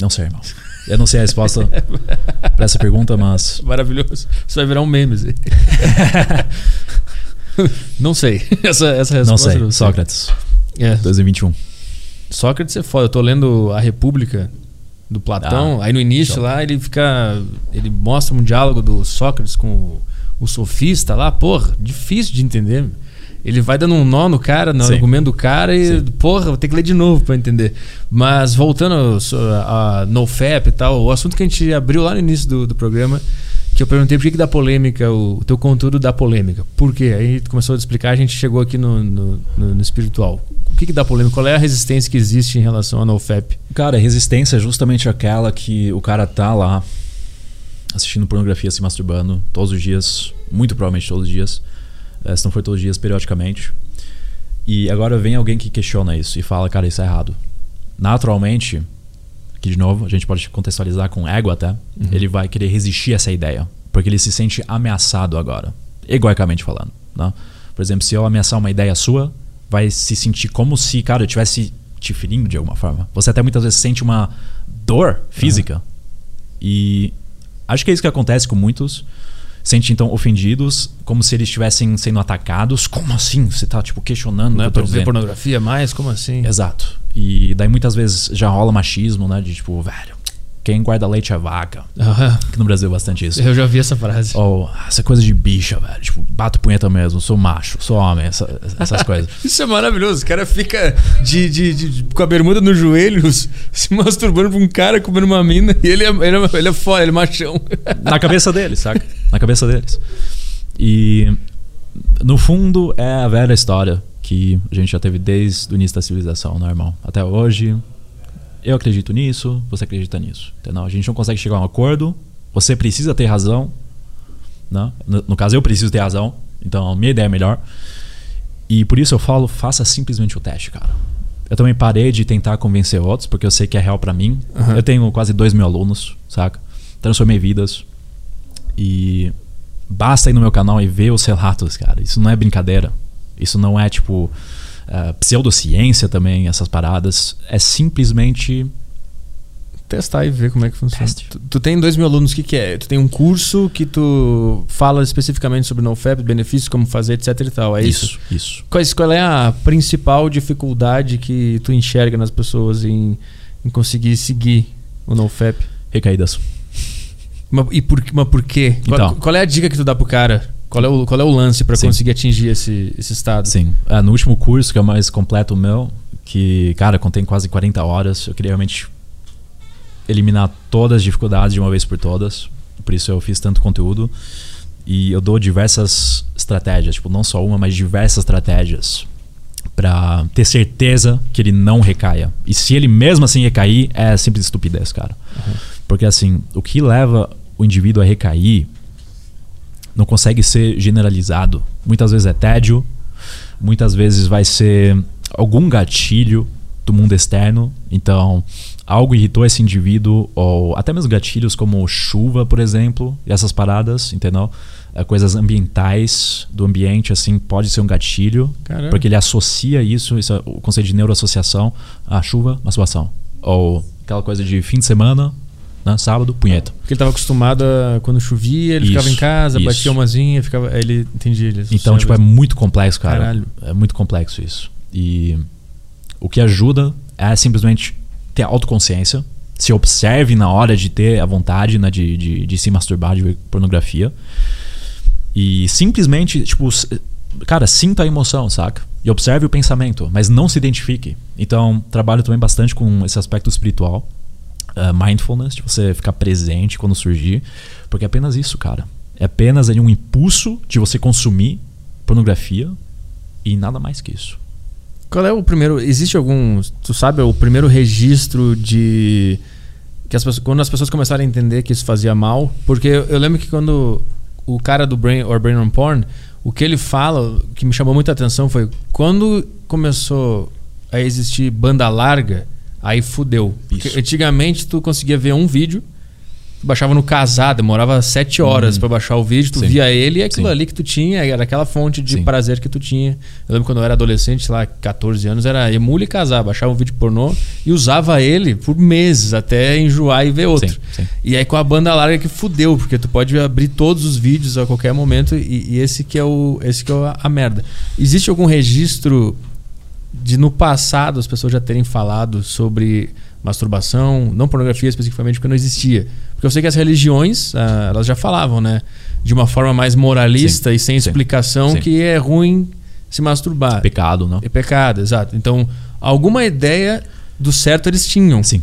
Não sei, irmão. Eu não sei a resposta pra essa pergunta, mas. Maravilhoso. Isso vai virar um meme. Não sei. Essa, essa resposta. Não sei. eu Sócrates, É. 2021. Sócrates é foda. Eu tô lendo A República do Platão. Ah, aí no início show. lá ele fica. Ele mostra um diálogo do Sócrates com o, o sofista lá. Porra, difícil de entender. Ele vai dando um nó no cara, no Sim. argumento do cara e, Sim. porra, vou ter que ler de novo pra entender. Mas voltando a, a NoFap e tal, o assunto que a gente abriu lá no início do, do programa, que eu perguntei por que, que dá polêmica, o, o teu conteúdo dá polêmica. Por quê? Aí tu começou a explicar, a gente chegou aqui no, no, no- no espiritual. O que, que dá polêmica? Qual é a resistência que existe em relação à NoFap? Cara, a resistência é justamente aquela que o cara tá lá assistindo pornografia, se masturbando todos os dias, muito provavelmente todos os dias, se não for todos os dias, periodicamente. E agora vem alguém que questiona isso e fala, cara, isso é errado. Naturalmente, que de novo, a gente pode contextualizar com ego até, ele vai querer resistir a essa ideia, porque ele se sente ameaçado agora, egoicamente falando. Né? Por exemplo, se eu ameaçar uma ideia sua, vai se sentir como se, cara, eu tivesse te ferindo de alguma forma. Você até muitas vezes sente uma dor física. E acho que é isso que acontece com muitos. Sente então ofendidos, como se eles estivessem sendo atacados. Como assim? Você tá tipo questionando Não o é tô ver pornografia mais? Como assim? Exato. E daí muitas vezes já rola machismo, né? De tipo, velho, quem guarda leite é vaca. Que no Brasil é bastante isso. Eu já vi essa frase. Ou essa coisa de bicha, velho. Tipo, bato punheta mesmo, sou macho, sou homem, essa- essas coisas. Isso é maravilhoso. O cara fica de, de- de- com a bermuda nos joelhos, se masturbando pra um cara comendo uma mina e ele é, ele é, ele é foda, ele é machão. Na cabeça deles, saca? Na cabeça deles. E no fundo é a velha história que a gente já teve desde o início da civilização, irmão? Até hoje, eu acredito nisso, você acredita nisso. Entendeu? A gente não consegue chegar a um acordo, você precisa ter razão, né? No, no caso, eu preciso ter razão, então a minha ideia é melhor. E por isso eu falo, faça simplesmente o teste, cara. Eu também parei de tentar convencer outros, porque eu sei que é real pra mim. Aham. Eu tenho quase dois mil alunos, saca? Transformei vidas. E basta ir no meu canal e ver os relatos, cara. Isso não é brincadeira. Isso não é tipo eh, pseudociência também, essas paradas. É simplesmente. Testar e ver como é que funciona. Tu, tu tem dois mil alunos, o que, que é? Tu tem um curso que tu fala especificamente sobre NoFap, benefícios, como fazer, etc e tal. É isso? isso. Isso. Quais, qual é a principal dificuldade que tu enxerga nas pessoas em, em conseguir seguir o NoFap? Recaídas. Mas, e por, mas por quê? Qual, Então. qual é a dica que tu dá pro cara? Qual é o, qual é o lance Sim. conseguir atingir esse, esse estado? Sim. Ah, no último curso, que é o mais completo meu, que, cara, contém quase 40 horas, eu queria realmente eliminar todas as dificuldades de uma vez por todas. Por isso eu fiz tanto conteúdo. E eu dou diversas estratégias, tipo, não só uma, mas diversas estratégias pra ter certeza que ele não recaia. E se ele mesmo assim recair, é simples estupidez, cara. Porque assim, o que leva o indivíduo a recair não consegue ser generalizado. Muitas vezes é tédio, muitas vezes vai ser algum gatilho do mundo externo. Então, algo irritou esse indivíduo, ou até mesmo gatilhos como chuva, por exemplo, e essas paradas, entendeu? É, coisas ambientais do ambiente, assim, pode ser um gatilho, Caramba. porque ele associa isso, isso é o conceito de neuroassociação, a chuva, masturbação. Ou aquela coisa de fim de semana, né? Sábado, punheta. Porque ele tava acostumado a quando chovia, ele Isso, ficava em casa, isso. batia umazinha, ficava. aí Ele entendia ele. Então, tipo, é muito complexo, cara. Caralho. É muito complexo isso. E o que ajuda é simplesmente ter autoconsciência. Se observe na hora de ter a vontade né, de, de, de se masturbar, de ver pornografia. E simplesmente, tipo, cara, sinta a emoção, saca? E observe o pensamento, mas não se identifique. Então, trabalho também bastante com esse aspecto espiritual. Uh, mindfulness, de você ficar presente quando surgir. Porque é apenas isso, cara. É apenas aí um impulso de você consumir pornografia e nada mais que isso. Qual é o primeiro. Existe algum. Tu sabe o primeiro registro de. Que as quando as pessoas começaram a entender que isso fazia mal. Porque eu lembro que quando o cara do Brain or Brain on Porn, o que ele fala, que me chamou muita atenção foi quando começou a existir banda larga, aí fudeu. Antigamente tu conseguia ver um vídeo. Tu baixava no casar, demorava sete horas pra baixar o vídeo, tu Sim. via ele e aquilo Sim. ali que tu tinha, era aquela fonte de Sim. prazer que tu tinha. Eu lembro quando eu era adolescente, sei lá, 14 anos, era emule e casar, baixava um vídeo pornô e usava ele por meses até enjoar e ver outro. E aí com a banda larga que fudeu, porque tu pode abrir todos os vídeos a qualquer momento e, e esse que é o esse que é a merda. Existe algum registro de no passado as pessoas já terem falado sobre masturbação, não pornografia especificamente, porque não existia. Porque eu sei que as religiões, ah, elas já falavam, né? De uma forma mais moralista Sim, e sem sim, explicação sim. que é ruim se masturbar. Pecado, não? É pecado, exato. Então, alguma ideia do certo eles tinham. Sim.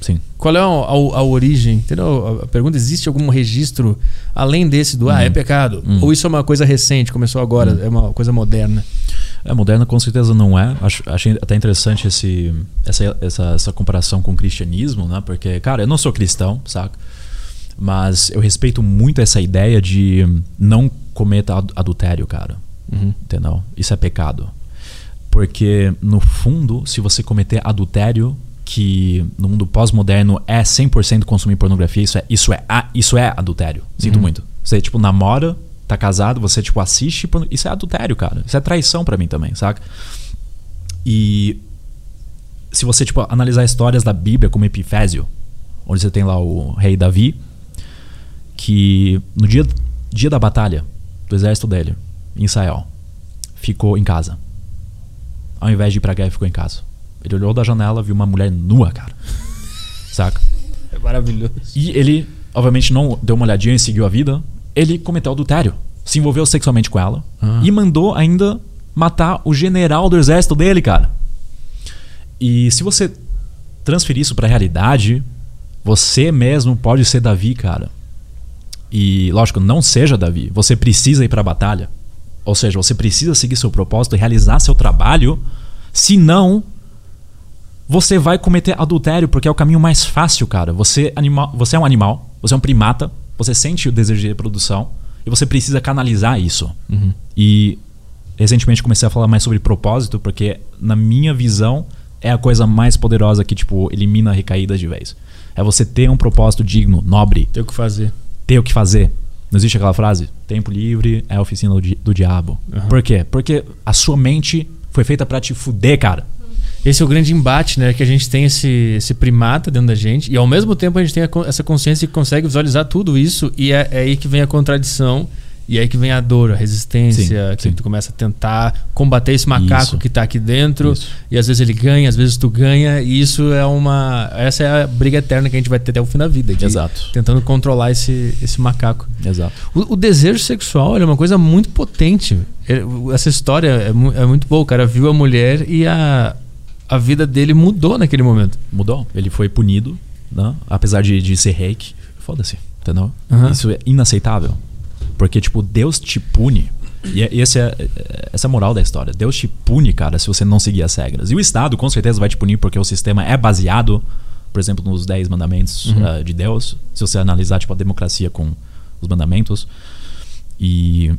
Sim. Qual é a, a- a origem? Entendeu? A pergunta: existe algum registro além desse do ah, é pecado? Hum. Ou isso é uma coisa recente, começou agora, é uma coisa moderna? É, moderna com certeza não é. Acho, achei até interessante esse, essa, essa, essa comparação com o cristianismo, né? Porque, cara, eu não sou cristão, saca? Mas eu respeito muito essa ideia de não cometa ad- adultério, cara. Entendeu? Isso é pecado. Porque, no fundo, se você cometer adultério, que no mundo pós-moderno é 100% consumir pornografia, isso é, isso é, isso é adultério. Sinto muito. Você, tipo, namora, tá casado, você, tipo, assiste. Isso é adultério, cara. Isso é traição pra mim também, saca? E se você, tipo, analisar histórias da Bíblia como Epifésio, onde você tem lá o rei Davi, que no dia, dia da batalha do exército dele, em Israel, ficou em casa. Ao invés de ir pra guerra, ficou em casa. Ele olhou da janela, viu uma mulher nua, cara. Saca? É maravilhoso. E ele, obviamente, não deu uma olhadinha e seguiu a vida. Ele cometeu adultério. Se envolveu sexualmente com ela. Ah. E mandou ainda matar o general do exército dele, cara. E se você transferir isso pra realidade, você mesmo pode ser Davi, cara. E, lógico, não seja Davi. Você precisa ir pra batalha. Ou seja, você precisa seguir seu propósito e realizar seu trabalho. Senão, você vai cometer adultério porque é o caminho mais fácil, cara. Você, anima você é um animal, você é um primata, você sente o desejo de reprodução e você precisa canalizar isso. E recentemente comecei a falar mais sobre propósito porque, na minha visão, é a coisa mais poderosa que, tipo, elimina recaídas de vez. É você ter um propósito digno, nobre, Tem o que fazer. ter o que fazer. Não existe aquela frase? Tempo livre é a oficina do, di- do diabo. Aham. Por quê? Porque a sua mente foi feita pra te fuder, cara. Esse é o grande embate, né? Que a gente tem esse, esse primata dentro da gente e ao mesmo tempo a gente tem a essa consciência que consegue visualizar tudo isso e é, é aí que vem a contradição e é aí que vem a dor, a resistência, Sim, que sim. tu começa a tentar combater esse macaco Isso. que tá aqui dentro Isso. e às vezes ele ganha, às vezes tu ganha e isso é uma essa é a briga eterna que a gente vai ter até o fim da vida, de- Exato. tentando controlar esse, esse macaco. Exato. O, o desejo sexual é uma coisa muito potente. Essa história é, é muito boa. O cara viu a mulher e a, a vida dele mudou naquele momento. Mudou. Ele foi punido, né? apesar de, de ser reiki. Foda-se, entendeu? Aham. Isso é inaceitável. Porque, tipo, Deus te pune. E é- esse é, é- essa é a moral da história. Deus te pune, cara, se você não seguir as regras. E o Estado, com certeza, vai te punir porque o sistema é baseado, por exemplo, nos 10 mandamentos ah, de Deus. Se você analisar, tipo, a democracia com os mandamentos. E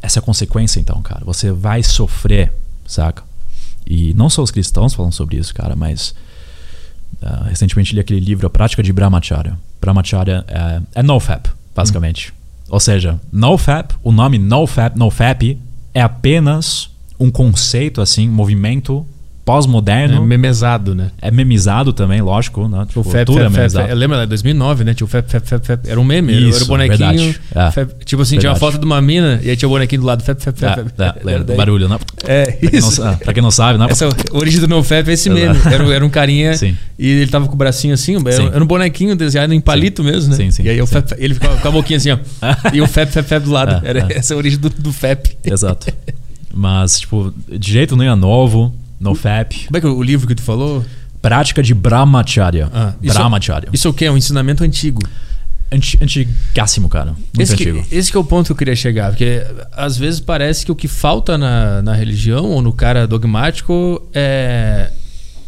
essa é a consequência, então, cara. Você vai sofrer, saca? E não só os cristãos falam sobre isso, cara, mas ah, recentemente li aquele livro A Prática de Brahmacharya. Brahmacharya é, é NoFap, basicamente. Ou seja, NoFap, o nome NoFap, NoFap é apenas um conceito, assim, movimento pós-moderno. É memezado, né? É memizado também, lógico, né? Tipo, O Fep, tudo é Fep, Fep, memizado. Lembro, lá, 2009, né? Tinha o Fep, Fep, Fep, Fep. Era um meme, era- era Isso, o bonequinho. verdade. É. Tipo assim, tinha uma Verdade. foto de uma mina e aí tinha o bonequinho do lado, Fep, Fep, Fep. É, Fep. é, lembra, barulho, né? É, Pra quem, não, isso. pra quem não sabe, né? Essa, a origem do NoFap é esse meme. Era, era um carinha Sim. e ele tava com o bracinho assim, era, Sim. era um bonequinho desenhado em palito mesmo, né? Sim, sim, E aí o sim. Fep, ele ficava com a boquinha assim, ó. e o Fep, Fep, Fep do lado. É, era é. essa a origem do, do Fep. Exato. Mas, tipo, de jeito nenhum é novo, no FAP. Como é que é o livro que tu falou? Prática de Brahmacharya. Ah, isso- Brahmacharya. Isso é o quê? É um ensinamento antigo. Anti, antigássimo, cara. Muito Esse que, antigo. esse que é o ponto que eu queria chegar, porque às vezes parece que o que falta na, na religião ou no cara dogmático é,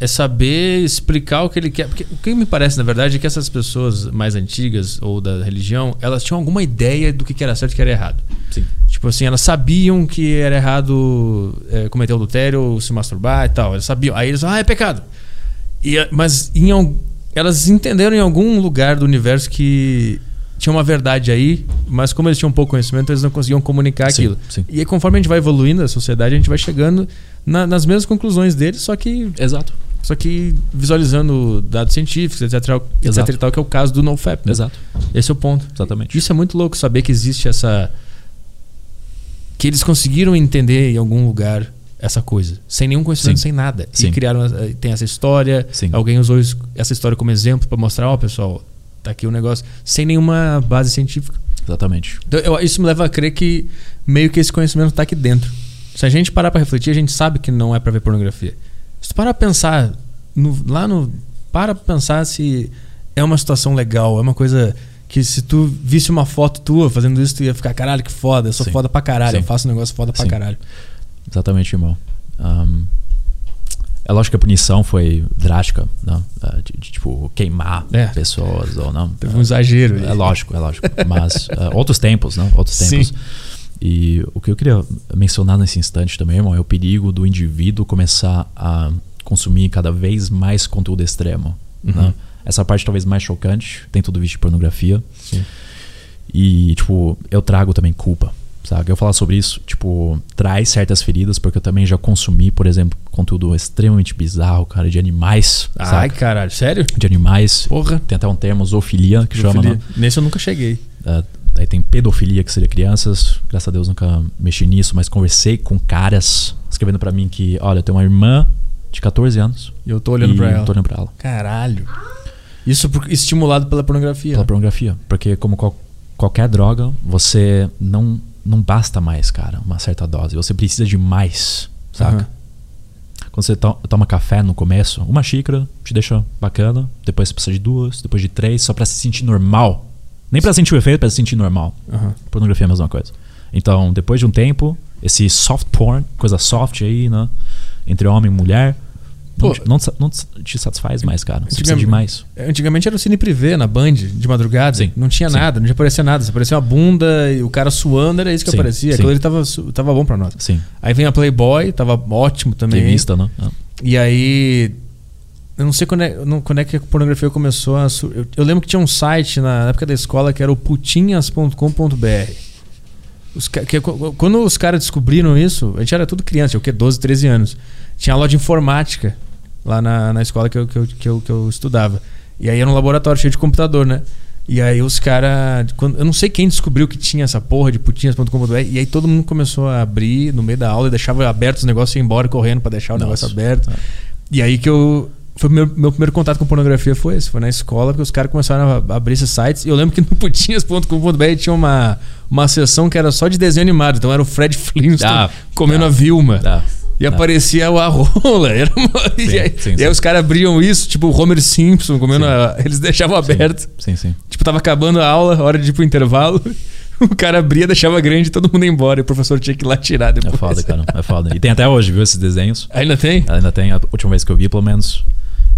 é saber explicar o que ele quer. Porque o que me parece, na verdade, é que essas pessoas mais antigas ou da religião, elas tinham alguma ideia do que era certo e o que era errado. Sim. Tipo assim, elas sabiam que era errado é, cometer adultério ou se masturbar e tal. Elas sabiam. Aí eles, ah, é pecado. E, eh, mas em, elas entenderam em algum lugar do universo que tinha uma verdade aí, mas como eles tinham pouco conhecimento, eles não conseguiam comunicar Sim, aquilo. sim. E aí, conforme a gente vai evoluindo a sociedade, a gente vai chegando na- nas mesmas conclusões deles, só que, Exato. Só que visualizando dados científicos, etc, etc, e tal, que é o caso do NoFap. né? Exato. Esse é o ponto. Exatamente. Isso é muito louco saber que existe essa. Que eles conseguiram entender em algum lugar essa coisa. Sem nenhum conhecimento, Sim. sem nada. Sim. E criaram. eh, Tem essa história. Sim. Alguém usou isso- essa história como exemplo para mostrar: ó, pessoal, tá aqui o negócio. Sem nenhuma base científica. Exatamente. Então, eu- isso me leva a crer que meio que esse conhecimento tá aqui dentro. Se a gente parar para refletir, a gente sabe que não é para ver pornografia. Se pra pensar no- lá no. Para pra pensar se é uma situação legal, é uma coisa que se tu visse uma foto tua fazendo isso, tu ia ficar, caralho, que foda, eu sou Sim. foda pra caralho, Sim. eu faço um negócio foda pra Sim. caralho. Exatamente, irmão. Ahm, é lógico que a punição foi drástica, não? Ah, De, de, tipo, queimar É. pessoas ou não. Teve um exagero. aí. É lógico, é lógico. Mas ah, outros tempos, não? Outros Sim. E o que eu queria mencionar nesse instante também, irmão, é o perigo do indivíduo começar a consumir cada vez mais conteúdo extremo. Uhum. né? Essa parte talvez mais chocante, tem tudo visto de pornografia. Sim. E, tipo, eu trago também culpa, sabe? Eu falar sobre isso, tipo, traz certas feridas, porque eu também já consumi, por exemplo, conteúdo extremamente bizarro, cara, de animais, Ai, sabe? caralho, sério? De animais. Porra. Tem até um termo, zoofilia, que chama, Zoofilia. né? Nesse eu nunca cheguei. Uh, aí tem pedofilia, que seria crianças. Graças a Deus nunca mexi nisso, mas conversei com caras escrevendo pra mim que, olha, eu tenho uma irmã de 14 anos. E eu tô olhando pra ela. Tô olhando pra ela. Caralho. Isso por- estimulado pela pornografia. Pela pornografia. Porque como qual- qualquer droga, você não, não basta mais, cara, uma certa dose. Você precisa de mais, saca? Aham. Quando você to- toma café no começo, uma xícara te deixa bacana. Depois você precisa de duas, depois de três, só pra se sentir normal. Nem pra sentir o efeito, pra se sentir normal. Aham. Pornografia é a mesma coisa. Então, depois de um tempo, esse soft porn, coisa soft aí, né? Entre homem e mulher, não, Pô. te, não, te sa- não te satisfaz mais, cara. Você precisa de Antigamente- mais. Antigamente era o Cine Privé na Band, de madrugada. Sim. Não tinha Sim. nada, não aparecia nada. Só aparecia uma bunda e o cara suando, era isso que Sim, aparecia. Aquilo ali tava, tava bom pra nós. Sim. Aí vem a Playboy, tava ótimo também. Revista, né? Ah. E aí. Eu não sei quando é, não- quando é que a pornografia começou a. Eu, eu lembro que tinha um site na, época da escola que era o putinhas.com.br. Os ca- que- quando os caras descobriram isso, a gente era tudo criança, tinha o quê? 12, 13 anos. Tinha aula de informática lá na, na escola que eu, que, eu, que, eu, que eu estudava. E aí era um laboratório cheio de computador, né? E aí os caras. Eu não sei quem descobriu que tinha essa porra de putinhas.com.br. E aí todo mundo começou a abrir no meio da aula e deixava aberto os negócios e ia embora correndo pra deixar o Nossa. negócio aberto. Ah. E aí que eu. Foi meu, meu primeiro contato com pornografia foi esse, foi na escola que os caras começaram a abrir esses sites. E eu lembro que no putinhas.com.br tinha uma, uma seção que era só de desenho animado. Então era o Fred Flintstone Ah, comendo a Vilma. Tá. E aparecia o Arrola. Era uma- e aí, sim, e aí sim. os caras abriam isso, tipo o Homer Simpson comendo Sim. a, Eles deixavam aberto. Sim, sim. Tipo, tava acabando a aula, hora de ir pro intervalo. O cara abria, deixava grande e todo mundo ia embora. E o professor tinha que ir lá tirar depois. É foda, cara. É foda. E tem até hoje, viu, esses desenhos. Ainda tem? Ainda tem, a última vez que eu vi, pelo menos.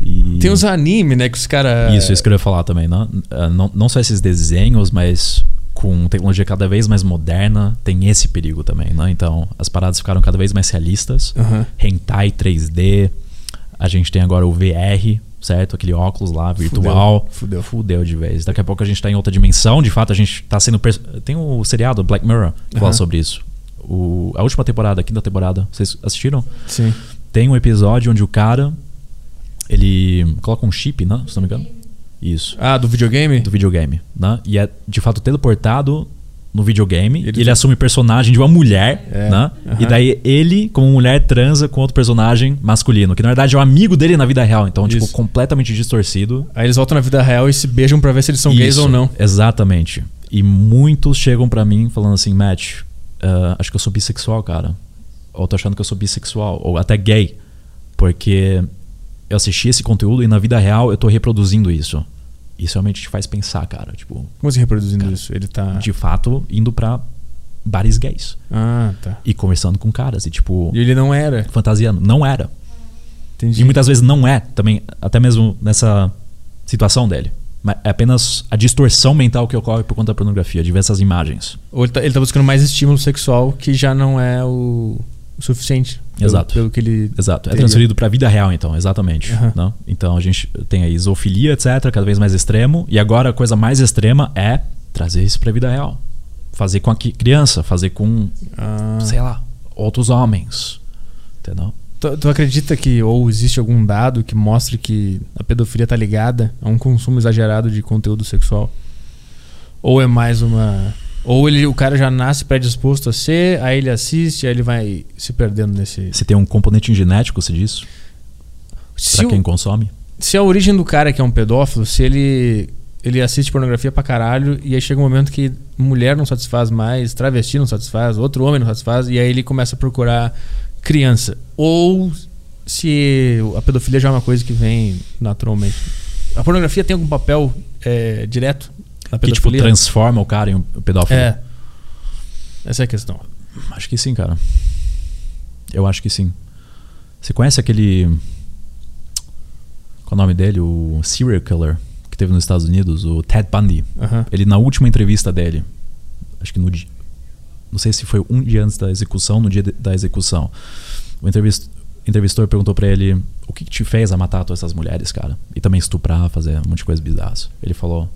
E... Tem os anime, né? Que os caras. Isso, isso que eu ia falar também, né? Ah, Não, não só esses desenhos, mas com tecnologia cada vez mais moderna, tem esse perigo também, né? Então, as paradas ficaram cada vez mais realistas. Aham. Hentai 3D. A gente tem agora o VR, certo? Aquele óculos lá, virtual. Fudeu. Fudeu de vez. Daqui a pouco a gente tá em outra dimensão. De fato, a gente tá sendo. pers- Tem o seriado Black Mirror que fala Aham. sobre isso. O... A última temporada, a quinta temporada, vocês assistiram? Sim. tem um episódio onde o cara ele coloca um chip, né? Se não me engano. Isso. Ah, do videogame? Do videogame, né? E é de fato teleportado no videogame. Ele- e ele assume personagem de uma mulher, É, né? aham. E daí ele, como mulher, transa com outro personagem masculino, que na verdade é um amigo dele na vida real. Então, tipo, Isso. completamente distorcido. Aí eles voltam na vida real e se beijam pra ver se eles são gays Isso, ou não. Exatamente. E muitos chegam pra mim falando assim, Matt, ah, acho que eu sou bissexual, cara. Ou tô achando que eu sou bissexual, ou até gay. Porque eu assisti esse conteúdo e na vida real eu tô reproduzindo isso. Isso realmente te faz pensar, cara. Tipo, Como assim reproduzindo isso? Ele tá. de fato, indo pra bares gays. Ah, tá. E conversando com caras. E, tipo, E ele não era. fantasiando. Não era. Entendi. E muitas vezes não é também, até mesmo nessa situação dele. Mas é apenas a distorção mental que ocorre por conta da pornografia, de ver essas imagens. Ou ele tá, ele tá buscando mais estímulo sexual que já não é o, o suficiente. Pelo- Exato. Pelo que ele. Exato. É teria. transferido pra vida real, então, exatamente. Não? Então a gente tem a isofilia, etc., cada vez mais extremo. E agora a coisa mais extrema é trazer isso pra vida real. Fazer com a criança, fazer com, Ah. sei lá, outros homens. Entendeu? Tu, tu acredita que ou existe algum dado que mostre que a pedofilia tá ligada a um consumo exagerado de conteúdo sexual? Ou é mais uma. Ou ele, o cara já nasce predisposto a ser, aí ele assiste, aí ele vai se perdendo nesse. Se tem um componente genético, se diz, Se, pra o- quem consome. se a origem do cara que é um pedófilo, se ele ele assiste pornografia pra caralho e aí chega um momento que mulher não satisfaz mais, travesti não satisfaz, outro homem não satisfaz e aí ele começa a procurar criança. Ou se a pedofilia já é uma coisa que vem naturalmente. A pornografia tem algum papel é, direto Que, tipo, transforma o cara em um pedófilo. É. Essa é a questão. Acho que sim, cara. Eu acho que sim. Você conhece aquele. Qual é o nome dele? O serial killer que teve nos Estados Unidos, o Ted Bundy. Ele, na última entrevista dele, acho que no dia. Não sei se foi um dia antes da execução, no dia de- da execução. O entrevist, entrevistor perguntou pra ele: O que, que te fez a matar todas essas mulheres, cara? E também estuprar, fazer um monte de coisas bizarras. Ele falou: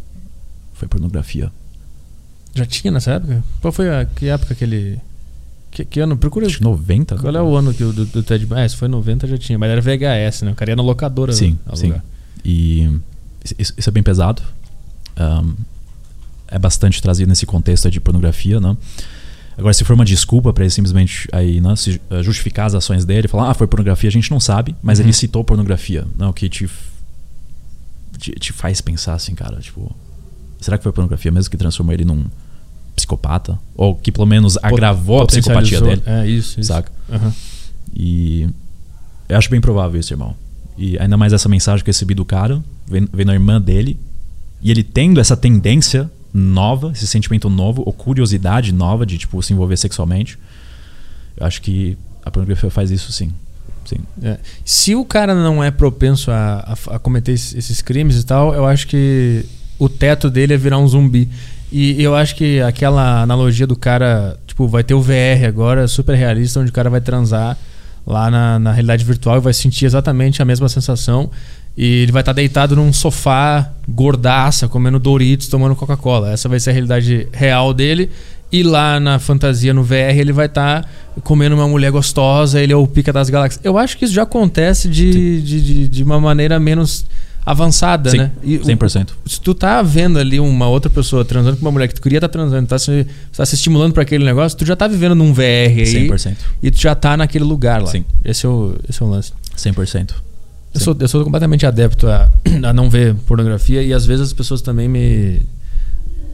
Foi pornografia. Já tinha nessa época? Qual foi a que época que ele que, que ano? Procura Acho que 90. Qual é o ano que o do, do Ted Bundy? É, se foi 90 já tinha, mas era VHS, né? O cara ia na locadora Sim, alugar. sim. E isso, isso é bem pesado. Ahm, é bastante trazido nesse contexto de pornografia, né? Agora, se for uma desculpa para ele simplesmente aí, né, se, eh, justificar as ações dele, falar, ah, foi pornografia, a gente não sabe, mas Uhum. ele citou pornografia, né, o que te, te, te faz pensar assim, cara, tipo, será que foi pornografia mesmo que transformou ele num psicopata? Ou que pelo menos agravou a psicopatia dele? É, isso, isso. Saca? Aham. E eu acho bem provável isso, irmão. E ainda mais essa mensagem que eu recebi do cara, vendo, a irmã dele, e ele tendo essa tendência nova, esse sentimento novo, ou curiosidade nova de, tipo, se envolver sexualmente. Eu acho que a pornografia faz isso sim. Sim. É. Se o cara não é propenso a, a- a cometer esses crimes e tal, eu acho que o teto dele é virar um zumbi. E eu acho que aquela analogia do cara, tipo, vai ter o VR agora, super realista, onde o cara vai transar lá na, na realidade virtual e vai sentir exatamente a mesma sensação. E ele vai estar deitado num sofá gordaça, comendo Doritos, tomando Coca-Cola. Essa vai ser a realidade real dele. E lá na fantasia, no VR, ele vai estar comendo uma mulher gostosa, ele é o pica das galáxias. Eu acho que isso já acontece de, de, de, de uma maneira menos avançada, Sim, né? E o- 100%. se tu tá vendo ali uma outra pessoa transando com uma mulher que tu queria estar transando, tá se, tá se estimulando para aquele negócio, tu já tá vivendo num VR aí 100%. e tu já tá naquele lugar lá. Sim. Esse é o, esse é o lance. 100%. Eu Sim. sou, eu sou completamente adepto a, a não ver pornografia e às vezes as pessoas também me.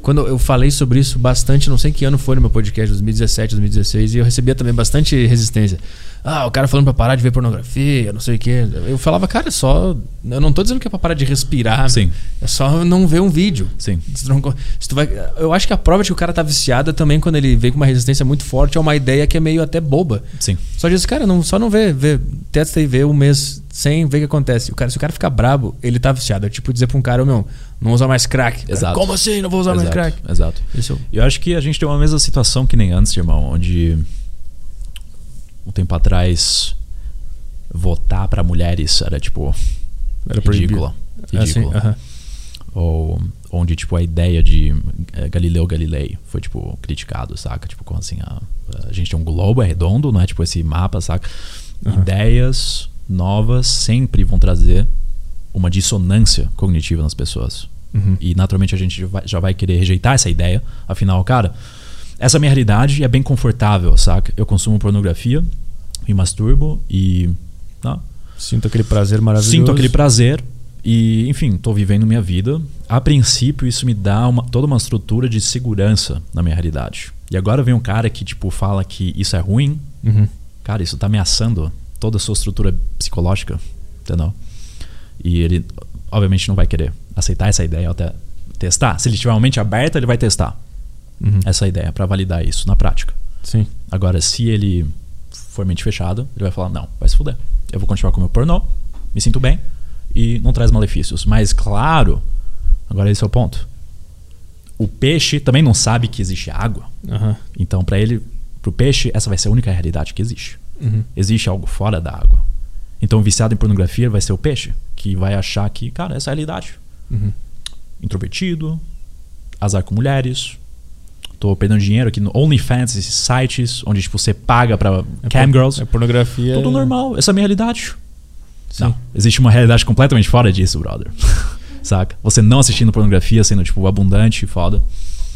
Quando eu falei sobre isso bastante, não sei que ano foi no meu podcast, 2017, 2016, e eu recebia também bastante resistência. Ah, o cara falando pra parar de ver pornografia, não sei o quê. Eu falava, cara, é só. Eu não tô dizendo que é pra parar de respirar. Sim. É só não ver um vídeo. Sim. Se tu não se tu vai, eu acho que a prova de que o cara tá viciado é também quando ele vem com uma resistência muito forte é uma ideia que é meio até boba. Sim. Só diz, cara, não, só não vê, vê, testa e vê um mês sem ver o que acontece. O cara, se o cara ficar brabo, ele tá viciado. É tipo dizer pra um cara, meu, não usa mais crack. O cara, Exato. Como assim? Não vou usar mais Exato. crack. Exato. Esse o- E Eu acho que a gente tem uma mesma situação que nem antes, irmão, onde um tempo atrás votar pra mulheres era tipo Era ridícula. É assim, Ridícula. aham. Ou onde tipo a ideia de eh, Galileu Galilei foi tipo criticado, saca? Tipo como assim, a, a gente tem um globo é redondo, não é tipo esse mapa, saca? Ideias novas sempre vão trazer uma dissonância cognitiva nas pessoas. Uhum. E naturalmente a gente já vai, já vai querer rejeitar essa ideia. Afinal, cara, essa é a minha realidade é bem confortável, saca? Eu consumo pornografia, me masturbo e. Não, Sinto aquele prazer maravilhoso. Sinto aquele prazer e, enfim, estou vivendo minha vida. A princípio, isso me dá uma, toda uma estrutura de segurança na minha realidade. E agora vem um cara que, tipo, fala que isso é ruim. Uhum. Cara, isso tá ameaçando toda a sua estrutura psicológica, entendeu? E ele, obviamente, não vai querer aceitar essa ideia até testar. Se ele tiver uma mente aberta, ele vai testar Uhum. essa ideia para validar isso na prática. Sim. Agora, se ele for mente fechada, ele vai falar: não, vai se fuder. Eu vou continuar com o meu pornô, me sinto bem e não traz malefícios. Mas, claro, agora esse é o ponto. O peixe também não sabe que existe água. Aham. Então, para ele, pro peixe, essa vai ser a única realidade que existe. Uhum. Existe algo fora da água. Então, o viciado em pornografia vai ser o peixe, que vai achar que, cara, essa é a realidade. Uhum. Introvertido, azar com mulheres. Tô perdendo dinheiro aqui no OnlyFans, esses sites onde tipo, você paga pra camgirls. É pornografia. Tudo normal, essa é a minha realidade. Sim. Não, existe uma realidade completamente fora disso, brother. Saca? Você não assistindo pornografia, sendo tipo abundante, foda.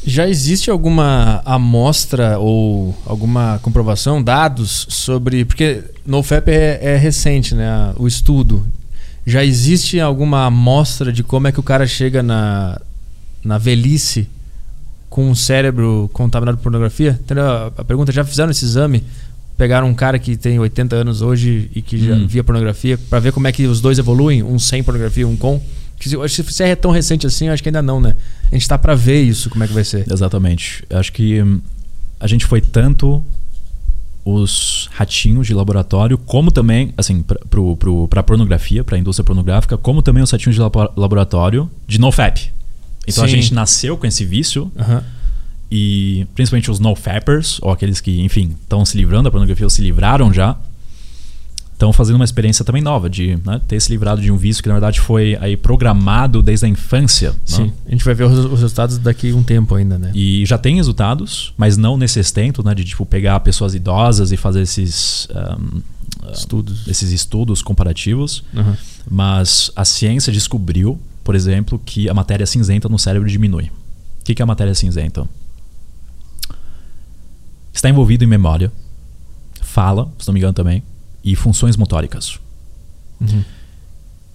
Já existe alguma amostra ou alguma comprovação, dados sobre. Porque NoFap é, é recente, né? O estudo. Já existe alguma amostra de como é que o cara chega na, na velhice com um cérebro contaminado por pornografia? Entendeu? A- pergunta: já fizeram esse exame? Pegaram um cara que tem 80 anos hoje e que já Hum. via pornografia pra ver como é que os dois evoluem, um sem pornografia, um com? Se- é tão recente assim, eu acho que ainda não, né? A gente tá pra ver isso, como é que vai ser. Exatamente. Acho que hum, a gente foi tanto os ratinhos de laboratório, como também, assim, pra, pro, pro, pra pornografia, pra indústria pornográfica, como também os ratinhos de labo- laboratório de NoFap. Então a Sim. gente nasceu com esse vício Aham. e principalmente os NoFappers, ou aqueles que, enfim, estão se livrando da pornografia ou se livraram já, estão fazendo uma experiência também nova de né, ter se livrado de um vício que na verdade foi aí programado desde a infância. né? Sim. A gente vai ver os, os resultados daqui a um tempo ainda, né? E já tem resultados, mas não nesse extento, né? De tipo pegar pessoas idosas e fazer esses, ah, Estudos. esses estudos comparativos. Aham. Mas a ciência descobriu, por exemplo, que a matéria cinzenta no cérebro diminui. O que é a matéria cinzenta? Está envolvido em memória, fala, se não me engano também, e funções motóricas. Uhum.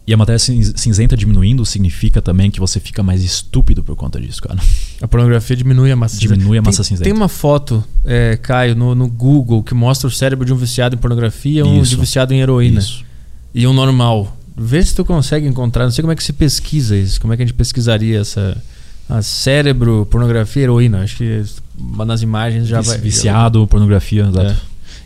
E a matéria cin- cinzenta diminuindo significa também que você fica mais estúpido por conta disso, cara. A pornografia diminui a massa Diminui a massa tem, cinzenta. Tem uma foto, é, Caio, no, no Google que mostra o cérebro de um viciado em pornografia e um de viciado em heroína. Isso. E um normal. Vê se tu consegue encontrar. Não sei como é que se pesquisa isso. Como é que a gente pesquisaria essa. a cérebro, pornografia, heroína. Acho que nas imagens já Vici- vai. Viciado, pornografia, exato. É.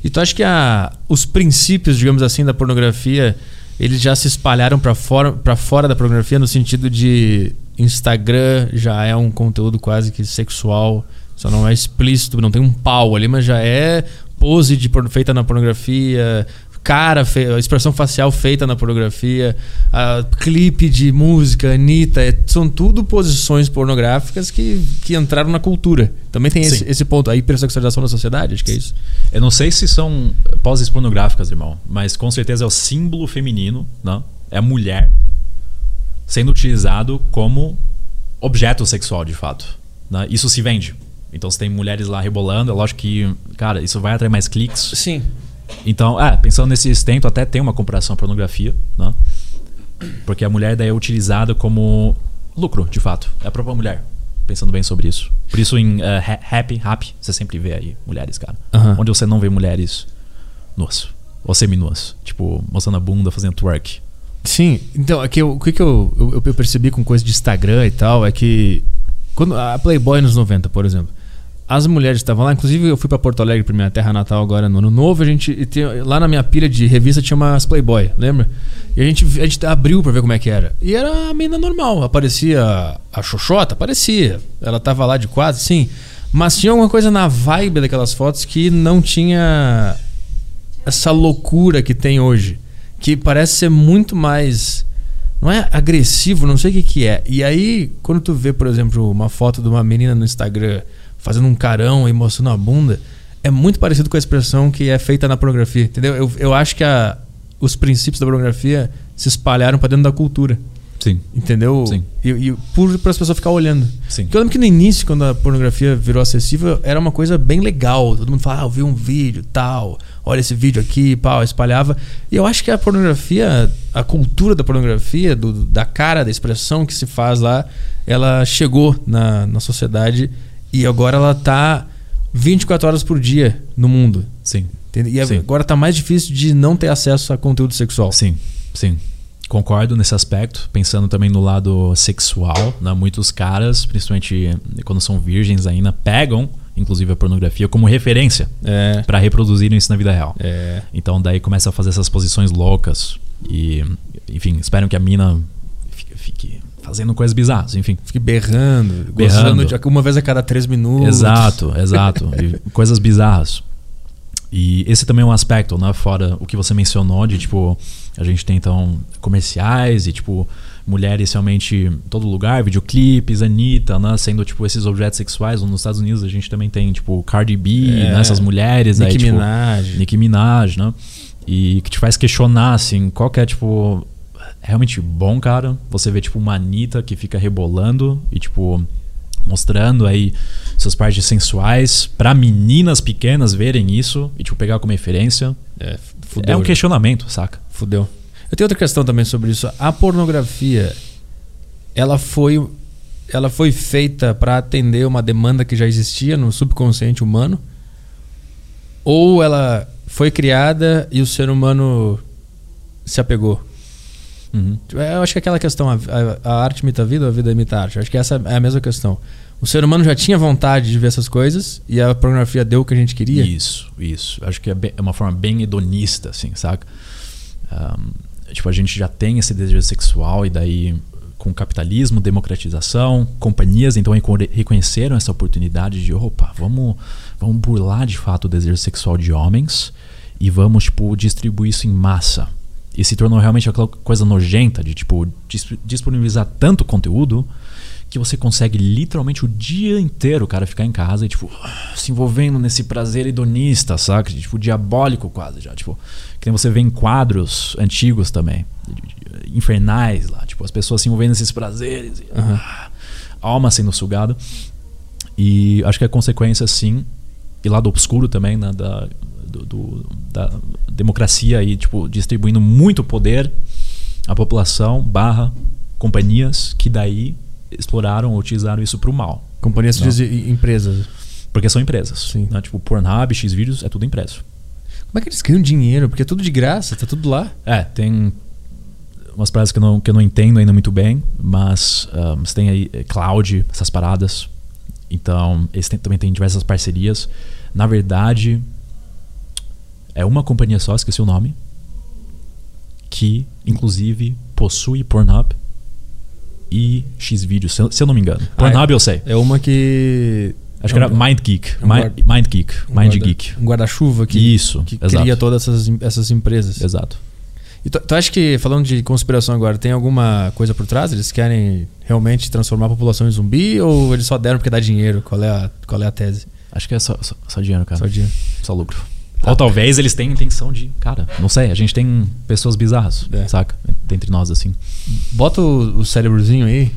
E tu acha que a, os princípios, digamos assim, da pornografia, eles já se espalharam para fora, pra fora da pornografia no sentido de Instagram já é um conteúdo quase que sexual, só não é explícito, não tem um pau ali, mas já é pose de feita na pornografia, cara, fe- expressão facial feita na pornografia, ah, clipe de música, Anitta, é- são tudo posições pornográficas que, que entraram na cultura. Também tem esse, esse ponto, a hipersexualização da sociedade, acho que é isso. Eu não sei se são poses pornográficas, irmão, mas com certeza é o símbolo feminino, né? É a mulher sendo utilizado como objeto sexual, de fato. né? Isso se vende. Então você tem mulheres lá rebolando, é lógico que, cara, isso vai atrair mais cliques. Sim. Então, é, pensando nesse extento, até tem uma comparação à pornografia, né? Porque a mulher daí é utilizada como lucro, de fato. É a própria mulher. Pensando bem sobre isso. Por isso em eh, ha- Happy, Happy, você sempre vê aí mulheres, cara. Aham. Onde você não vê mulheres nuas. Ou semi-nuas. Tipo, mostrando a bunda, fazendo twerk. Sim, então, aqui, eu- o que, que eu, eu, eu percebi com coisa de Instagram e tal é que quando a Playboy nos 90, por exemplo, as mulheres estavam lá, inclusive eu fui pra Porto Alegre pra minha terra natal agora no ano novo, a gente lá na minha pilha de revista tinha umas Playboy, lembra? E a gente, a gente abriu pra ver como é que era. E era a menina normal, aparecia a Xoxota, aparecia. Ela tava lá de quase, sim. Mas tinha alguma coisa na vibe daquelas fotos que não tinha essa loucura que tem hoje. Que parece ser muito mais. Não é agressivo, não sei o que, que é. E aí, quando tu vê, por exemplo, uma foto de uma menina no Instagram fazendo um carão e mostrando a bunda, é muito parecido com a expressão que é feita na pornografia, entendeu? Eu, eu acho que a, os princípios da pornografia se espalharam para dentro da cultura. Sim. Entendeu? Sim. E, e por para as pessoas ficar olhando. Sim. Porque eu lembro que no início, quando a pornografia virou acessível, era uma coisa bem legal. Todo mundo falava, ah, eu vi um vídeo, tal. Olha esse vídeo aqui, pau, espalhava. E eu acho que a pornografia, a cultura da pornografia, do, da cara, da expressão que se faz lá, ela chegou na, na sociedade e agora ela tá 24 horas por dia no mundo. Sim. Entende? E Sim. agora tá mais difícil de não ter acesso a conteúdo sexual. Sim, sim. Concordo nesse aspecto, pensando também no lado sexual, né? Muitos caras, principalmente quando são virgens ainda, pegam, inclusive a pornografia, como referência É. para reproduzirem isso na vida real. É. Então daí começa a fazer essas posições loucas e, enfim, esperam que a mina fique, fique fazendo coisas bizarras, enfim. Fique berrando, Berrando. de uma vez a cada três minutos. Exato, exato. Coisas bizarras. E esse também é um aspecto, né? Fora o que você mencionou de, tipo, a gente tem então comerciais e, tipo, mulheres realmente em todo lugar, videoclipes, Anitta, né? Sendo, tipo, esses objetos sexuais. Nos Estados Unidos a gente também tem, tipo, Cardi B, É. né? essas mulheres aí, Nicki tipo, Minaj. Nicki Minaj, né? E que te faz questionar, assim, qual que é, tipo, realmente bom, cara, você vê, tipo, uma Anitta que fica rebolando e, tipo, mostrando aí suas partes sensuais pra meninas pequenas verem isso e, tipo, pegar como referência. É, é fudeu. um questionamento, saca? Fudeu. Eu tenho outra questão também sobre isso. A pornografia, ela foi, ela foi feita para atender uma demanda que já existia no subconsciente humano? Ou ela foi criada e o ser humano se apegou? Uhum. Eu acho que é aquela questão, a, a- arte imita a vida a vida imita a arte? Eu acho que essa é a mesma questão. O ser humano já tinha vontade de ver essas coisas e a pornografia deu o que a gente queria? Isso, isso. Acho que é, bem- é uma forma bem hedonista, assim, saca? Ahm, tipo, a gente já tem esse desejo sexual e daí com capitalismo, democratização, companhias então reco- reconheceram essa oportunidade de, opa, vamos, vamos burlar de fato o desejo sexual de homens e vamos, tipo, distribuir isso em massa. E se tornou realmente aquela coisa nojenta de, tipo, dis- disponibilizar tanto conteúdo que você consegue literalmente o dia inteiro o cara ficar em casa e, tipo, se envolvendo nesse prazer hedonista, saca? Tipo, diabólico quase já. Tipo, que nem você vê em quadros antigos também, infernais lá. Tipo, as pessoas se envolvendo nesses prazeres, e, ah, alma sendo sugada. E acho que é consequência, sim, e lado obscuro também, né, da, do- do- da democracia aí, tipo, distribuindo muito poder à população barra companhias que daí exploraram ou utilizaram isso para o mal. Companhias Não. empresas. Porque são empresas. Sim. Né? Tipo, Pornhub, Xvideos, é tudo empresa. Como é que eles ganham dinheiro? Porque é tudo de graça, tá tudo lá. É, tem umas paradas que eu não, que eu não entendo ainda muito bem, mas ah, você tem aí eh, cloud, essas paradas. Então, eles têm- também têm diversas parcerias. Na verdade, é uma companhia só, esqueci o nome, que inclusive possui Pornhub e Xvideos, se eu, se eu não me engano. Pornhub eu sei. É uma que. Acho que é era um- Mind Geek. é um Mind, guarda- Mind Geek. um Mind guarda- Geek. Um guarda-chuva que, Isso, que exato. cria todas essas, essas empresas. Exato. E tu, tu acha que, falando de conspiração agora, tem alguma coisa por trás? Eles querem realmente transformar a população em zumbi ou eles só deram porque dá dinheiro? Qual é a, qual é a tese? Acho que é só, só, só dinheiro, cara. Só dinheiro. Só lucro. Ou talvez eles tenham intenção de. Cara, não sei. A gente tem pessoas bizarras, É. saca? Dentre nós, assim. Bota o, o cérebrozinho aí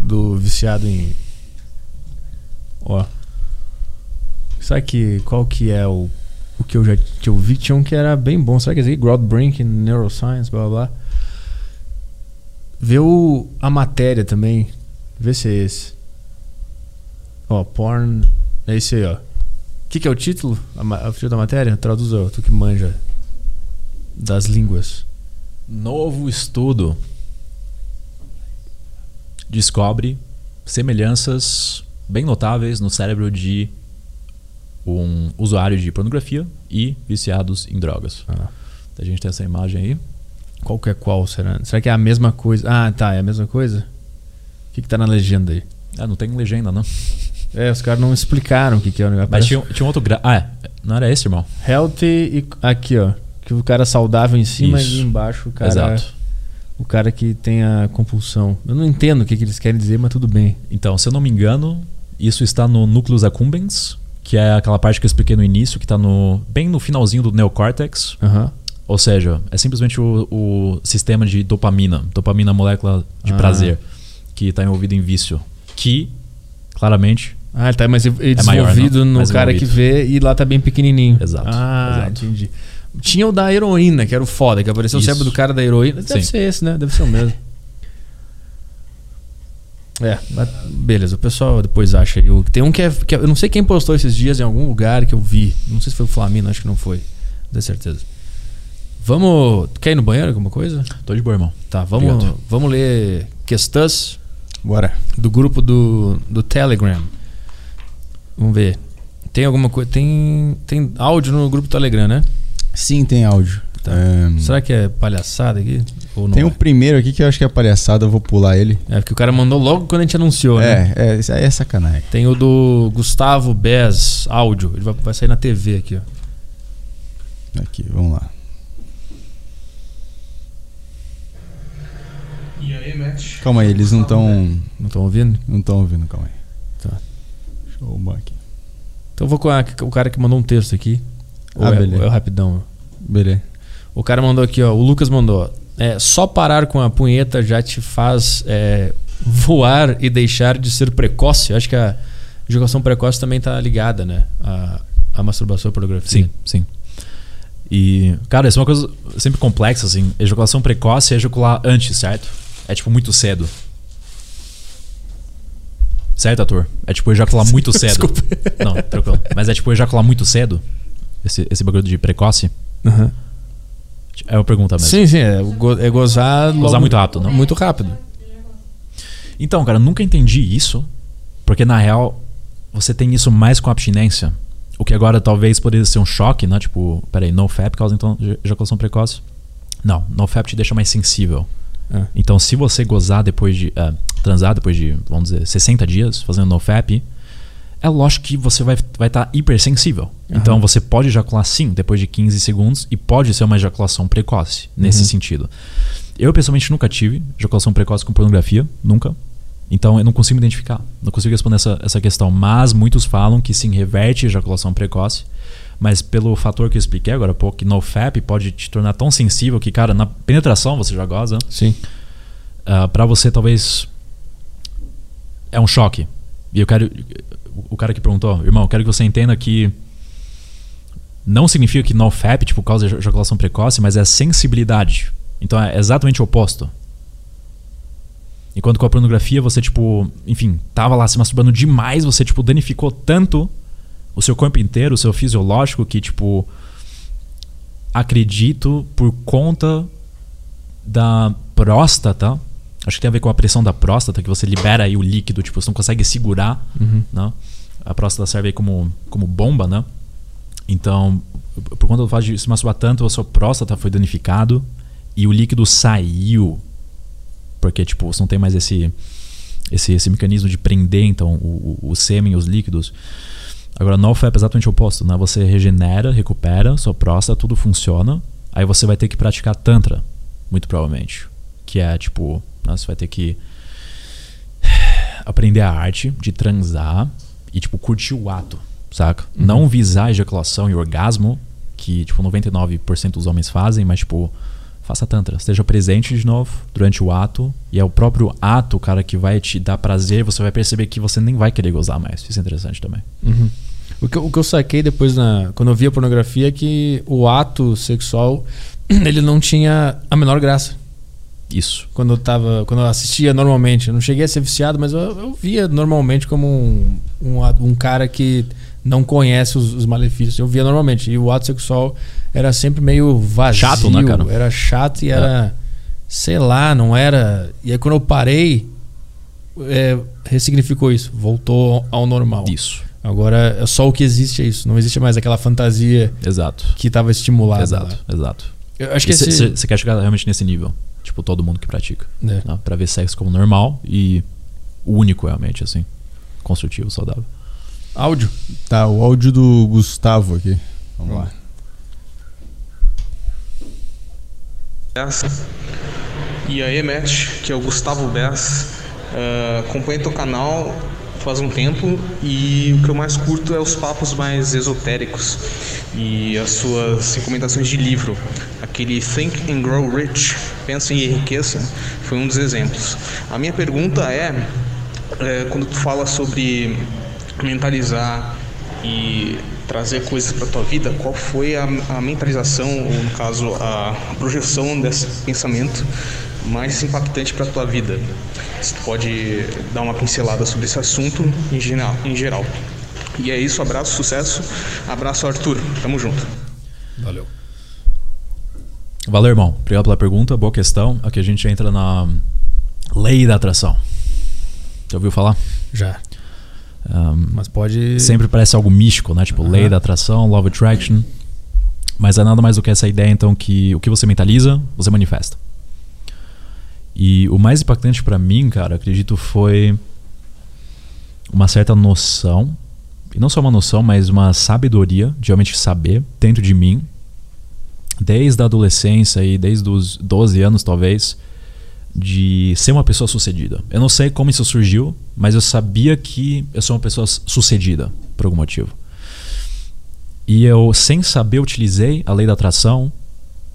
do viciado em. Ó. Sabe que, qual que é o, o que eu já que eu vi? Tinha um que era bem bom. Será que é aqui? Groundbreaking Neuroscience, blá blá blá. Vê o, a matéria também. Vê se é esse. Ó, porn. É esse aí, ó. O que, que é o título? A, o título da matéria? Traduz, tu que manja das línguas. Novo estudo descobre semelhanças bem notáveis no cérebro de um usuário de pornografia e viciados em drogas. Ah. A gente tem essa imagem aí. Qual que é qual, será? Será que é a mesma coisa? Ah, tá, é a mesma coisa? O que, que tá na legenda aí? Ah, não tem legenda, não. É, os caras não explicaram o que, que é o negócio. Mas tinha, tinha um outro. Gra... Ah, é. Não era esse, irmão? Healthy e. Aqui, ó. Que o cara saudável em cima Isso. e embaixo o cara. Exato. O cara que tem a compulsão. Eu não entendo o que, que eles querem dizer, mas tudo bem. Então, se eu não me engano, isso está no Núcleos Accumbens, que é aquela parte que eu expliquei no início, que tá no, bem no finalzinho do neocórtex. Aham. Ou seja, é simplesmente o, o sistema de dopamina, dopamina molécula de Ah. prazer, que está envolvido em vício. Que, claramente, Ah, ele tá mais maior, desenvolvido não? no Mais cara que vê e lá tá bem pequenininho. Exato, Ah, exato. entendi. Tinha o da heroína, que era o foda, que apareceu Isso. o cérebro do cara da heroína. Deve Sim. ser esse, né? Deve ser o mesmo. É, beleza, o pessoal depois acha aí. Tem um que é, que é- Eu não sei quem postou esses dias em algum lugar que eu vi. Não sei se foi o Flamino, acho que não foi. Não tenho certeza. Vamos. Quer ir no banheiro alguma coisa? tô de boa, irmão. Tá, vamos, Obrigado. vamos ler questões Bora. do grupo do, do Telegram. Vamos ver. Tem alguma coisa. Tem, tem áudio no grupo do Telegram, né? Sim, tem áudio. Tá. Será que é palhaçada aqui? Ou não? tem é? um primeiro aqui que eu acho que é palhaçada, eu vou pular ele. É, porque o cara mandou logo quando a gente anunciou, né? É, é, isso aí é sacanagem. Tem o do Gustavo Bez, áudio. Ele vai, vai sair na TV aqui, ó. Aqui, vamos lá. E aí, Matt? Calma aí, eles não estão Não estão ouvindo? não estão ouvindo, calma aí. Arrumar aqui. Então eu vou com a- o cara que mandou um texto aqui. Ou Ah, é, beleza. ou é rapidão? Beleza. O cara mandou aqui, ó. O Lucas mandou. ó, É, só parar com a punheta já te faz é, voar e deixar de ser precoce. Eu acho que a ejaculação precoce também tá ligada, né? A, a masturbação e a pornografia. Sim, sim. E, cara, isso é uma coisa sempre complexa, assim. Ejaculação precoce é ejacular antes, certo? É tipo muito cedo. Certo, ator? É tipo ejacular muito cedo. Desculpa. Não, tranquilo. Mas é tipo ejacular muito cedo? Esse, esse bagulho de precoce? Aham. É uma pergunta mesmo. Sim, sim. É, go- é gozar, Gozar logo- muito rápido, não? Muito rápido. Então, cara, eu nunca entendi isso, porque na real você tem isso mais com abstinência. O que agora talvez poderia ser um choque, né? Tipo, peraí, NoFap causa então eja- ejaculação precoce? Não, NoFap te deixa mais sensível. É. Então, se você gozar depois de. ah, transar depois de, vamos dizer, 60 dias fazendo NoFap, é lógico que você vai estar vai tá hipersensível. Então, Aham. você pode ejacular sim depois de 15 segundos e pode ser uma ejaculação precoce nesse Uhum. sentido. Eu, pessoalmente, nunca tive ejaculação precoce com pornografia, nunca. Então, eu não consigo identificar, não consigo responder essa, essa questão. Mas muitos falam que sim, reverte ejaculação precoce. Mas pelo fator que eu expliquei agora há pouco, que NoFap pode te tornar tão sensível que, cara, na penetração você já goza. Sim. Ah, pra você talvez é um choque. E eu quero o cara que perguntou, irmão, eu quero que você entenda que não significa que NoFap tipo causa ejaculação precoce, mas é sensibilidade. Então é exatamente o oposto. Enquanto com a pornografia você tipo, enfim, tava lá se masturbando demais, você tipo danificou tanto o seu corpo inteiro, o seu fisiológico que tipo acredito por conta da próstata, acho que tem a ver com a pressão da próstata, que você libera aí o líquido, tipo, você não consegue segurar, Uhum. né? A próstata serve aí como, como bomba, né? Então, por conta do fato de se masturbar tanto, a sua próstata foi danificado e o líquido saiu. Porque, tipo, você não tem mais esse, esse, esse mecanismo de prender, então, o, o, o sêmen e os líquidos. Agora, NoFap é exatamente o oposto, né? Você regenera, recupera sua próstata, tudo funciona. Aí você vai ter que praticar Tantra, muito provavelmente. Que é, tipo, né? você vai ter que aprender a arte de transar e, tipo, curtir o ato, saca? Não visar ejaculação e orgasmo, que, tipo, 99% dos homens fazem, mas, tipo, faça tantra. Esteja presente de novo durante o ato. E é o próprio ato, cara, que vai te dar prazer. Você vai perceber que você nem vai querer gozar mais. Isso é interessante também. Uhum. O, que, eu- o que eu saquei depois, na, quando eu vi a pornografia, é que o ato sexual ele não tinha a menor graça. Isso. Quando eu, tava, quando eu assistia normalmente. Eu não cheguei a ser viciado, mas eu, eu via normalmente como um, um, um cara que não conhece os, os malefícios. Eu via normalmente. E o ato sexual era sempre meio vazio. Chato, né, cara? Era chato e era. Sei lá, não era. E aí quando eu parei, é, ressignificou isso. Voltou ao normal. Isso. Agora é só o que existe é isso. Não existe mais aquela fantasia Exato. que estava estimulada. Exato, lá. exato. Eu acho que esse. Você quer chegar realmente nesse nível. Tipo, todo mundo que pratica. É. Né? Pra ver sexo como normal e único realmente, assim. Construtivo, saudável. Áudio. Tá, o áudio do Gustavo aqui. Vamos lá. Bess. E aí, Matt, que é o Gustavo Bess. Uh, acompanha teu canal faz um tempo e o que eu mais curto é os papos mais esotéricos e as suas recomendações de livro. Aquele Think and Grow Rich, Pensa e Enriqueça, foi um dos exemplos. A minha pergunta é, é quando tu fala sobre mentalizar e trazer coisas para tua vida, qual foi a, a, mentalização, ou no caso a projeção desse pensamento mais impactante para tua vida? Se tu pode dar uma pincelada sobre esse assunto em geral. Em geral. E é isso, abraço, sucesso. Abraço, Arthur. Tamo junto. Valeu. Valeu, irmão. Obrigado pela pergunta, boa questão. Aqui a gente entra na lei da atração. Já ouviu falar? Já. Um, Mas pode. Sempre parece algo místico, né? Tipo, Aham. lei da atração, law of attraction. Mas é nada mais do que essa ideia, então, que o que você mentaliza, você manifesta. E o mais impactante pra mim, cara, acredito, foi uma certa noção, e não só uma noção, mas uma sabedoria, de realmente saber, dentro de mim, desde a adolescência e desde os 12 anos, talvez, de ser uma pessoa sucedida. Eu não sei como isso surgiu, mas eu sabia que eu sou uma pessoa sucedida, por algum motivo. E eu, sem saber, utilizei a lei da atração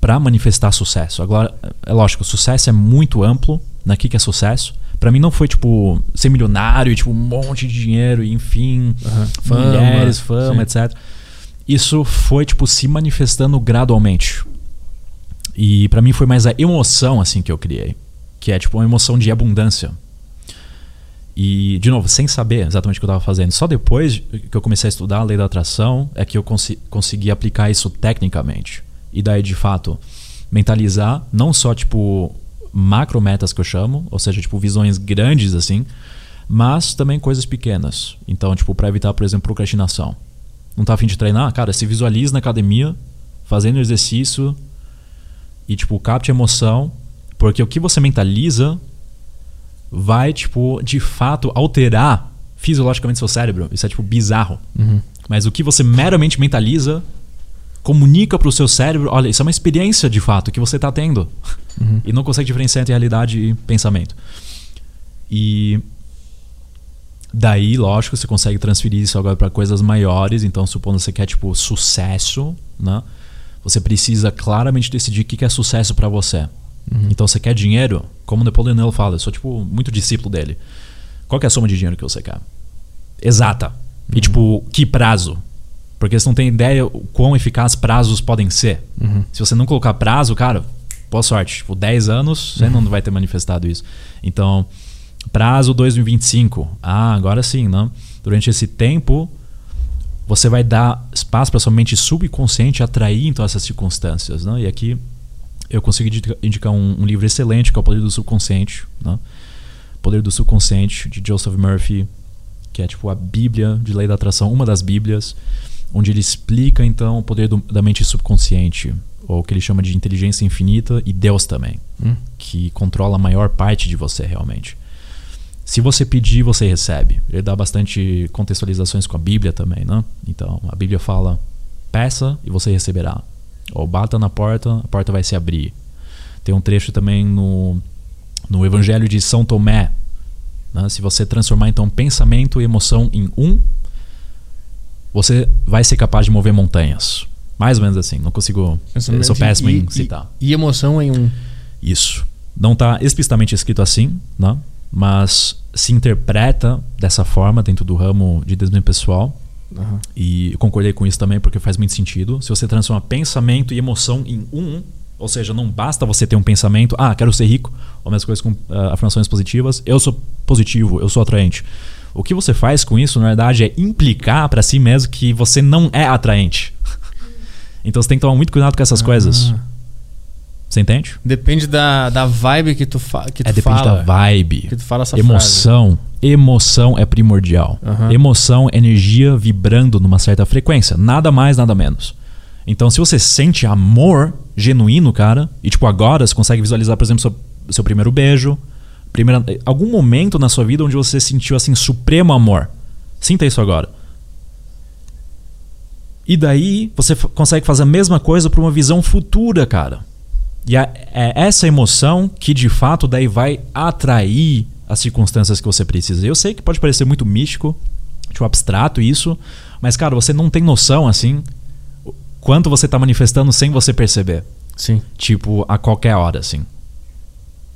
para manifestar sucesso. Agora, é lógico, sucesso é muito amplo. Né? O que que é sucesso? Para mim não foi tipo ser milionário e tipo um monte de dinheiro e enfim, Aham. Fama, mulheres, fama, sim. etc. Isso foi tipo se manifestando gradualmente. E para mim foi mais a emoção assim que eu criei, que é tipo uma emoção de abundância. E de novo, sem saber exatamente o que eu estava fazendo, só depois que eu comecei a estudar a lei da atração é que eu consi consegui aplicar isso tecnicamente. E daí de fato mentalizar não só tipo macro metas que eu chamo, ou seja, tipo visões grandes assim, mas também coisas pequenas. Então, tipo, para evitar, por exemplo, procrastinação. Não tá afim de treinar? Cara, se visualize na academia, fazendo exercício e, tipo, capte emoção, porque o que você mentaliza vai, tipo, de fato alterar fisiologicamente seu cérebro. Isso é, tipo, bizarro. Uhum. Mas o que você meramente mentaliza comunica pro seu cérebro, olha, isso é uma experiência de fato que você tá tendo. Uhum. E não consegue diferenciar entre realidade e pensamento. E daí, lógico, você consegue transferir isso agora para coisas maiores. Então, supondo que você quer tipo sucesso, né? Você precisa claramente decidir o que é sucesso para você. Então, você quer dinheiro? Como o Napoleon Hill fala, eu sou tipo muito discípulo dele. Qual é a soma de dinheiro que você quer? Exata. E tipo, que prazo? Porque você não tem ideia o quão eficaz prazos podem ser. Se você não colocar prazo, cara, boa sorte. Tipo, 10 anos, você não vai ter manifestado isso. Então, prazo 2025. Ah, agora sim, né? Durante esse tempo, você vai dar espaço para sua mente subconsciente atrair então essas circunstâncias, né? E aqui eu consigo indica- indicar um, um livro excelente que é o Poder do Subconsciente, né? Poder do Subconsciente de Joseph Murphy, que é tipo a Bíblia de Lei da Atração, uma das Bíblias, onde ele explica então o poder do- da mente subconsciente, ou o que ele chama de inteligência infinita e Deus também, Hum. que controla a maior parte de você realmente. Se você pedir, você recebe. Ele dá bastante contextualizações com a Bíblia também, né? Então, a Bíblia fala: peça e você receberá. Ou bata na porta, a porta vai se abrir. Tem um trecho também no, no Evangelho de São Tomé. né? Se você transformar então pensamento e emoção em um, você vai ser capaz de mover montanhas. Mais ou menos assim. Não consigo. Eu sou péssimo e, em citar. E, e emoção em um. Isso. Não está explicitamente escrito assim, né? mas se interpreta dessa forma dentro do ramo de desenvolvimento pessoal. Aham. E concordei com isso também porque faz muito sentido. Se você transforma pensamento e emoção em um, ou seja, não basta você ter um pensamento, ah, quero ser rico, ou mesma coisa com ah, afirmações positivas, eu sou positivo, eu sou atraente. O que você faz com isso, na verdade, é implicar para si mesmo que você não é atraente. Então você tem que tomar muito cuidado com essas coisas. Você entende? Depende da, da vibe que tu, fa que tu É, depende fala. da vibe. Que tu fala essa Emoção. Emoção é primordial. Aham. Emoção é energia vibrando numa certa frequência. Nada mais, nada menos. Então, se você sente amor genuíno, cara, e tipo, agora você consegue visualizar, por exemplo, seu, seu primeiro beijo, primeira, algum momento na sua vida onde você sentiu assim supremo amor. Sinta isso agora. E daí você consegue fazer a mesma coisa para uma visão futura, cara. E é, essa emoção que de fato daí vai atrair as circunstâncias que você precisa. Eu sei que pode parecer muito místico, tipo abstrato isso, mas cara, você não tem noção assim quanto você tá manifestando sem você perceber. Sim. Tipo, a qualquer hora, assim.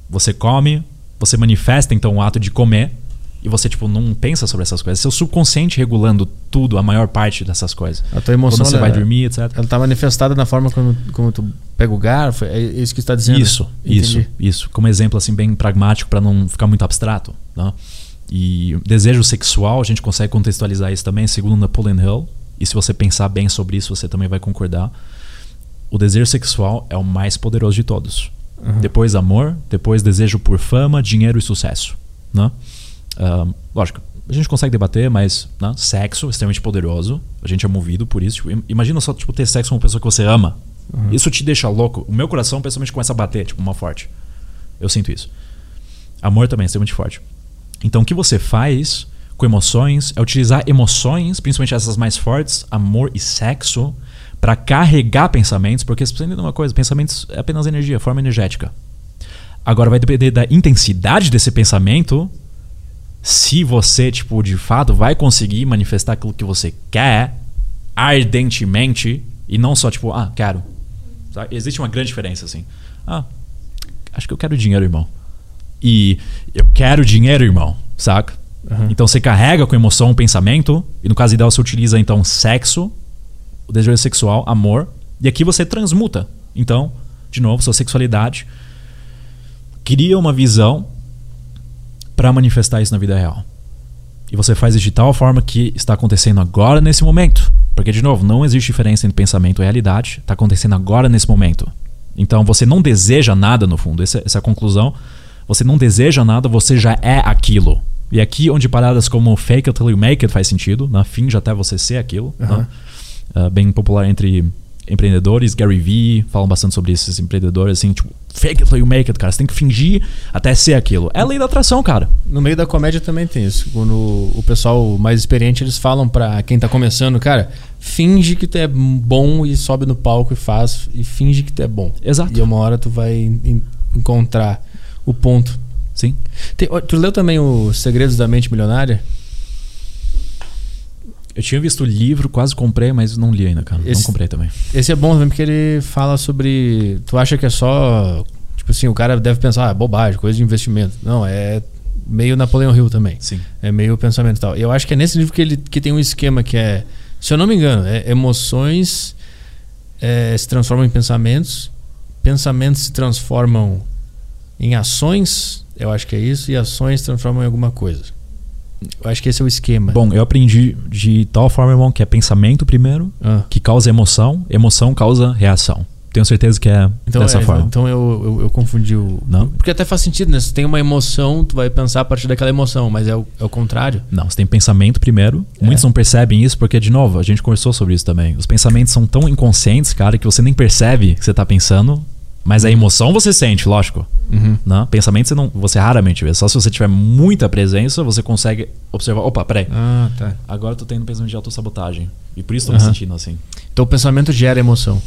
Você come, você manifesta então o ato de comer e você tipo não pensa sobre essas coisas. Seu subconsciente regulando tudo, a maior parte dessas coisas. A tua emoção Quando você ela- vai dormir, etc. Ela tá manifestada na forma como, como tu pega o garfo. É isso que você tá dizendo. Isso, isso, Entendi. isso. Como exemplo assim bem pragmático para não ficar muito abstrato, né? E desejo sexual, a gente consegue contextualizar isso também, segundo Napoleon Hill. E se você pensar bem sobre isso, você também vai concordar. O desejo sexual é o mais poderoso de todos. Depois amor, depois desejo por fama, dinheiro e sucesso, né? Ah, lógico, a gente consegue debater, mas né? sexo é extremamente poderoso. A gente é movido por isso. Tipo, im- imagina só tipo, ter sexo com uma pessoa que você ama. Isso te deixa louco. O meu coração pessoalmente começa a bater, tipo, uma forte. Eu sinto isso. Amor também é extremamente forte. Então, o que você faz com emoções é utilizar emoções, principalmente essas mais fortes, amor e sexo, para carregar pensamentos, porque você precisa entender uma coisa: pensamentos é apenas energia, forma energética. Agora vai depender da intensidade desse pensamento, se você, tipo, de fato vai conseguir manifestar aquilo que você quer ardentemente e não só, tipo, ah, quero. Sabe? Existe uma grande diferença, assim. Ah, acho que eu quero dinheiro, irmão. E eu quero dinheiro, irmão, saca? Então você carrega com emoção um pensamento, e no caso ideal você utiliza então sexo, o desejo sexual, amor, e aqui você transmuta. Então, de novo, sua sexualidade cria uma visão para manifestar isso na vida real. E você faz isso de tal forma que está acontecendo agora nesse momento. Porque, de novo, não existe diferença entre pensamento e realidade. Está acontecendo agora nesse momento. Então você não deseja nada no fundo. Essa, essa é a conclusão. Você não deseja nada, você já é aquilo. E aqui onde paradas como fake it till you make it faz sentido. Na fim, já até você ser aquilo. né? Ah, bem popular entre empreendedores. Gary Vee falam bastante sobre esses empreendedores, assim, tipo, fake it till you make it, cara. Você tem que fingir até ser aquilo. É a lei da atração, cara. No meio da comédia também tem isso. Quando o pessoal mais experiente, eles falam pra quem tá começando, cara, finge que tu é bom e sobe no palco e faz, e finge que tu é bom. Exato. E uma hora tu vai en- encontrar o ponto. Sim. Tem- tu leu também os Segredos da Mente Milionária? Eu tinha visto o livro, quase comprei, mas não li ainda, cara. Esse- Não comprei também. Esse é bom também porque ele fala sobre. Tu acha que é só. Tipo assim, o cara deve pensar, ah, bobagem, coisa de investimento. Não, é meio Napoleão Hill também. Sim. É meio pensamento e tal. Eu acho que é nesse livro que ele que tem um esquema que é, se eu não me engano, é emoções é, se transformam em pensamentos, pensamentos se transformam em ações, eu acho que é isso, e ações se transformam em alguma coisa. Eu acho que esse é o esquema. Bom, eu aprendi de tal forma, irmão, que é pensamento primeiro, Ah. que causa emoção, emoção causa reação. Tenho certeza que é Então, dessa é, forma. então eu, eu, eu confundi o. Não? Porque até faz sentido, né? Se tem uma emoção, tu vai pensar a partir daquela emoção, mas é o, é o contrário. Não, você tem pensamento primeiro. É. Muitos não percebem isso porque, de novo, a gente conversou sobre isso também. Os pensamentos são tão inconscientes, cara, que você nem percebe que você tá pensando. Mas a emoção você sente, lógico. Né? Pensamento você, não, você raramente vê. Só se você tiver muita presença, você consegue observar. Opa, peraí. Ah, tá. Agora eu tô tendo pensamento de autossabotagem. E por isso tô me Aham. sentindo assim. Então o pensamento gera emoção.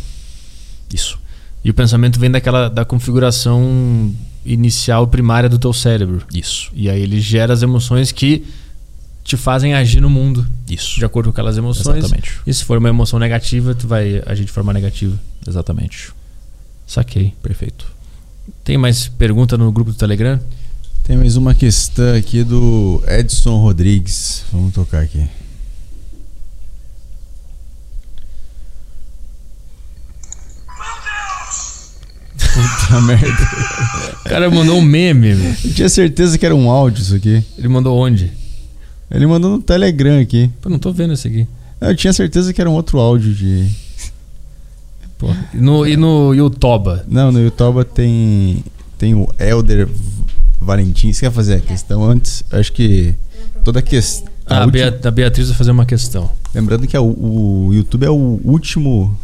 Isso. E o pensamento vem daquela da configuração inicial primária do teu cérebro. Isso. E aí ele gera as emoções que te fazem agir no mundo Isso. de acordo com aquelas emoções. Exatamente. E se for uma emoção negativa, tu vai agir de forma negativa. Exatamente. Saquei. Perfeito. Tem mais pergunta no grupo do Telegram? Tem mais uma questão aqui do Edson Rodrigues. Vamos tocar aqui. Puta merda. O cara mandou um meme. meu. Eu tinha certeza que era um áudio isso aqui. Ele mandou onde? Ele mandou no Telegram aqui. Pô, não tô vendo esse aqui. Eu tinha certeza que era um outro áudio de. Pô. E no, e no Youtoba? Não, no YouTube tem. Tem o Elder Valentim. Você quer fazer a questão antes? Acho que toda a questão. Ah, a, Bea- a Beatriz vai fazer uma questão. Lembrando que é o, o YouTube é o último.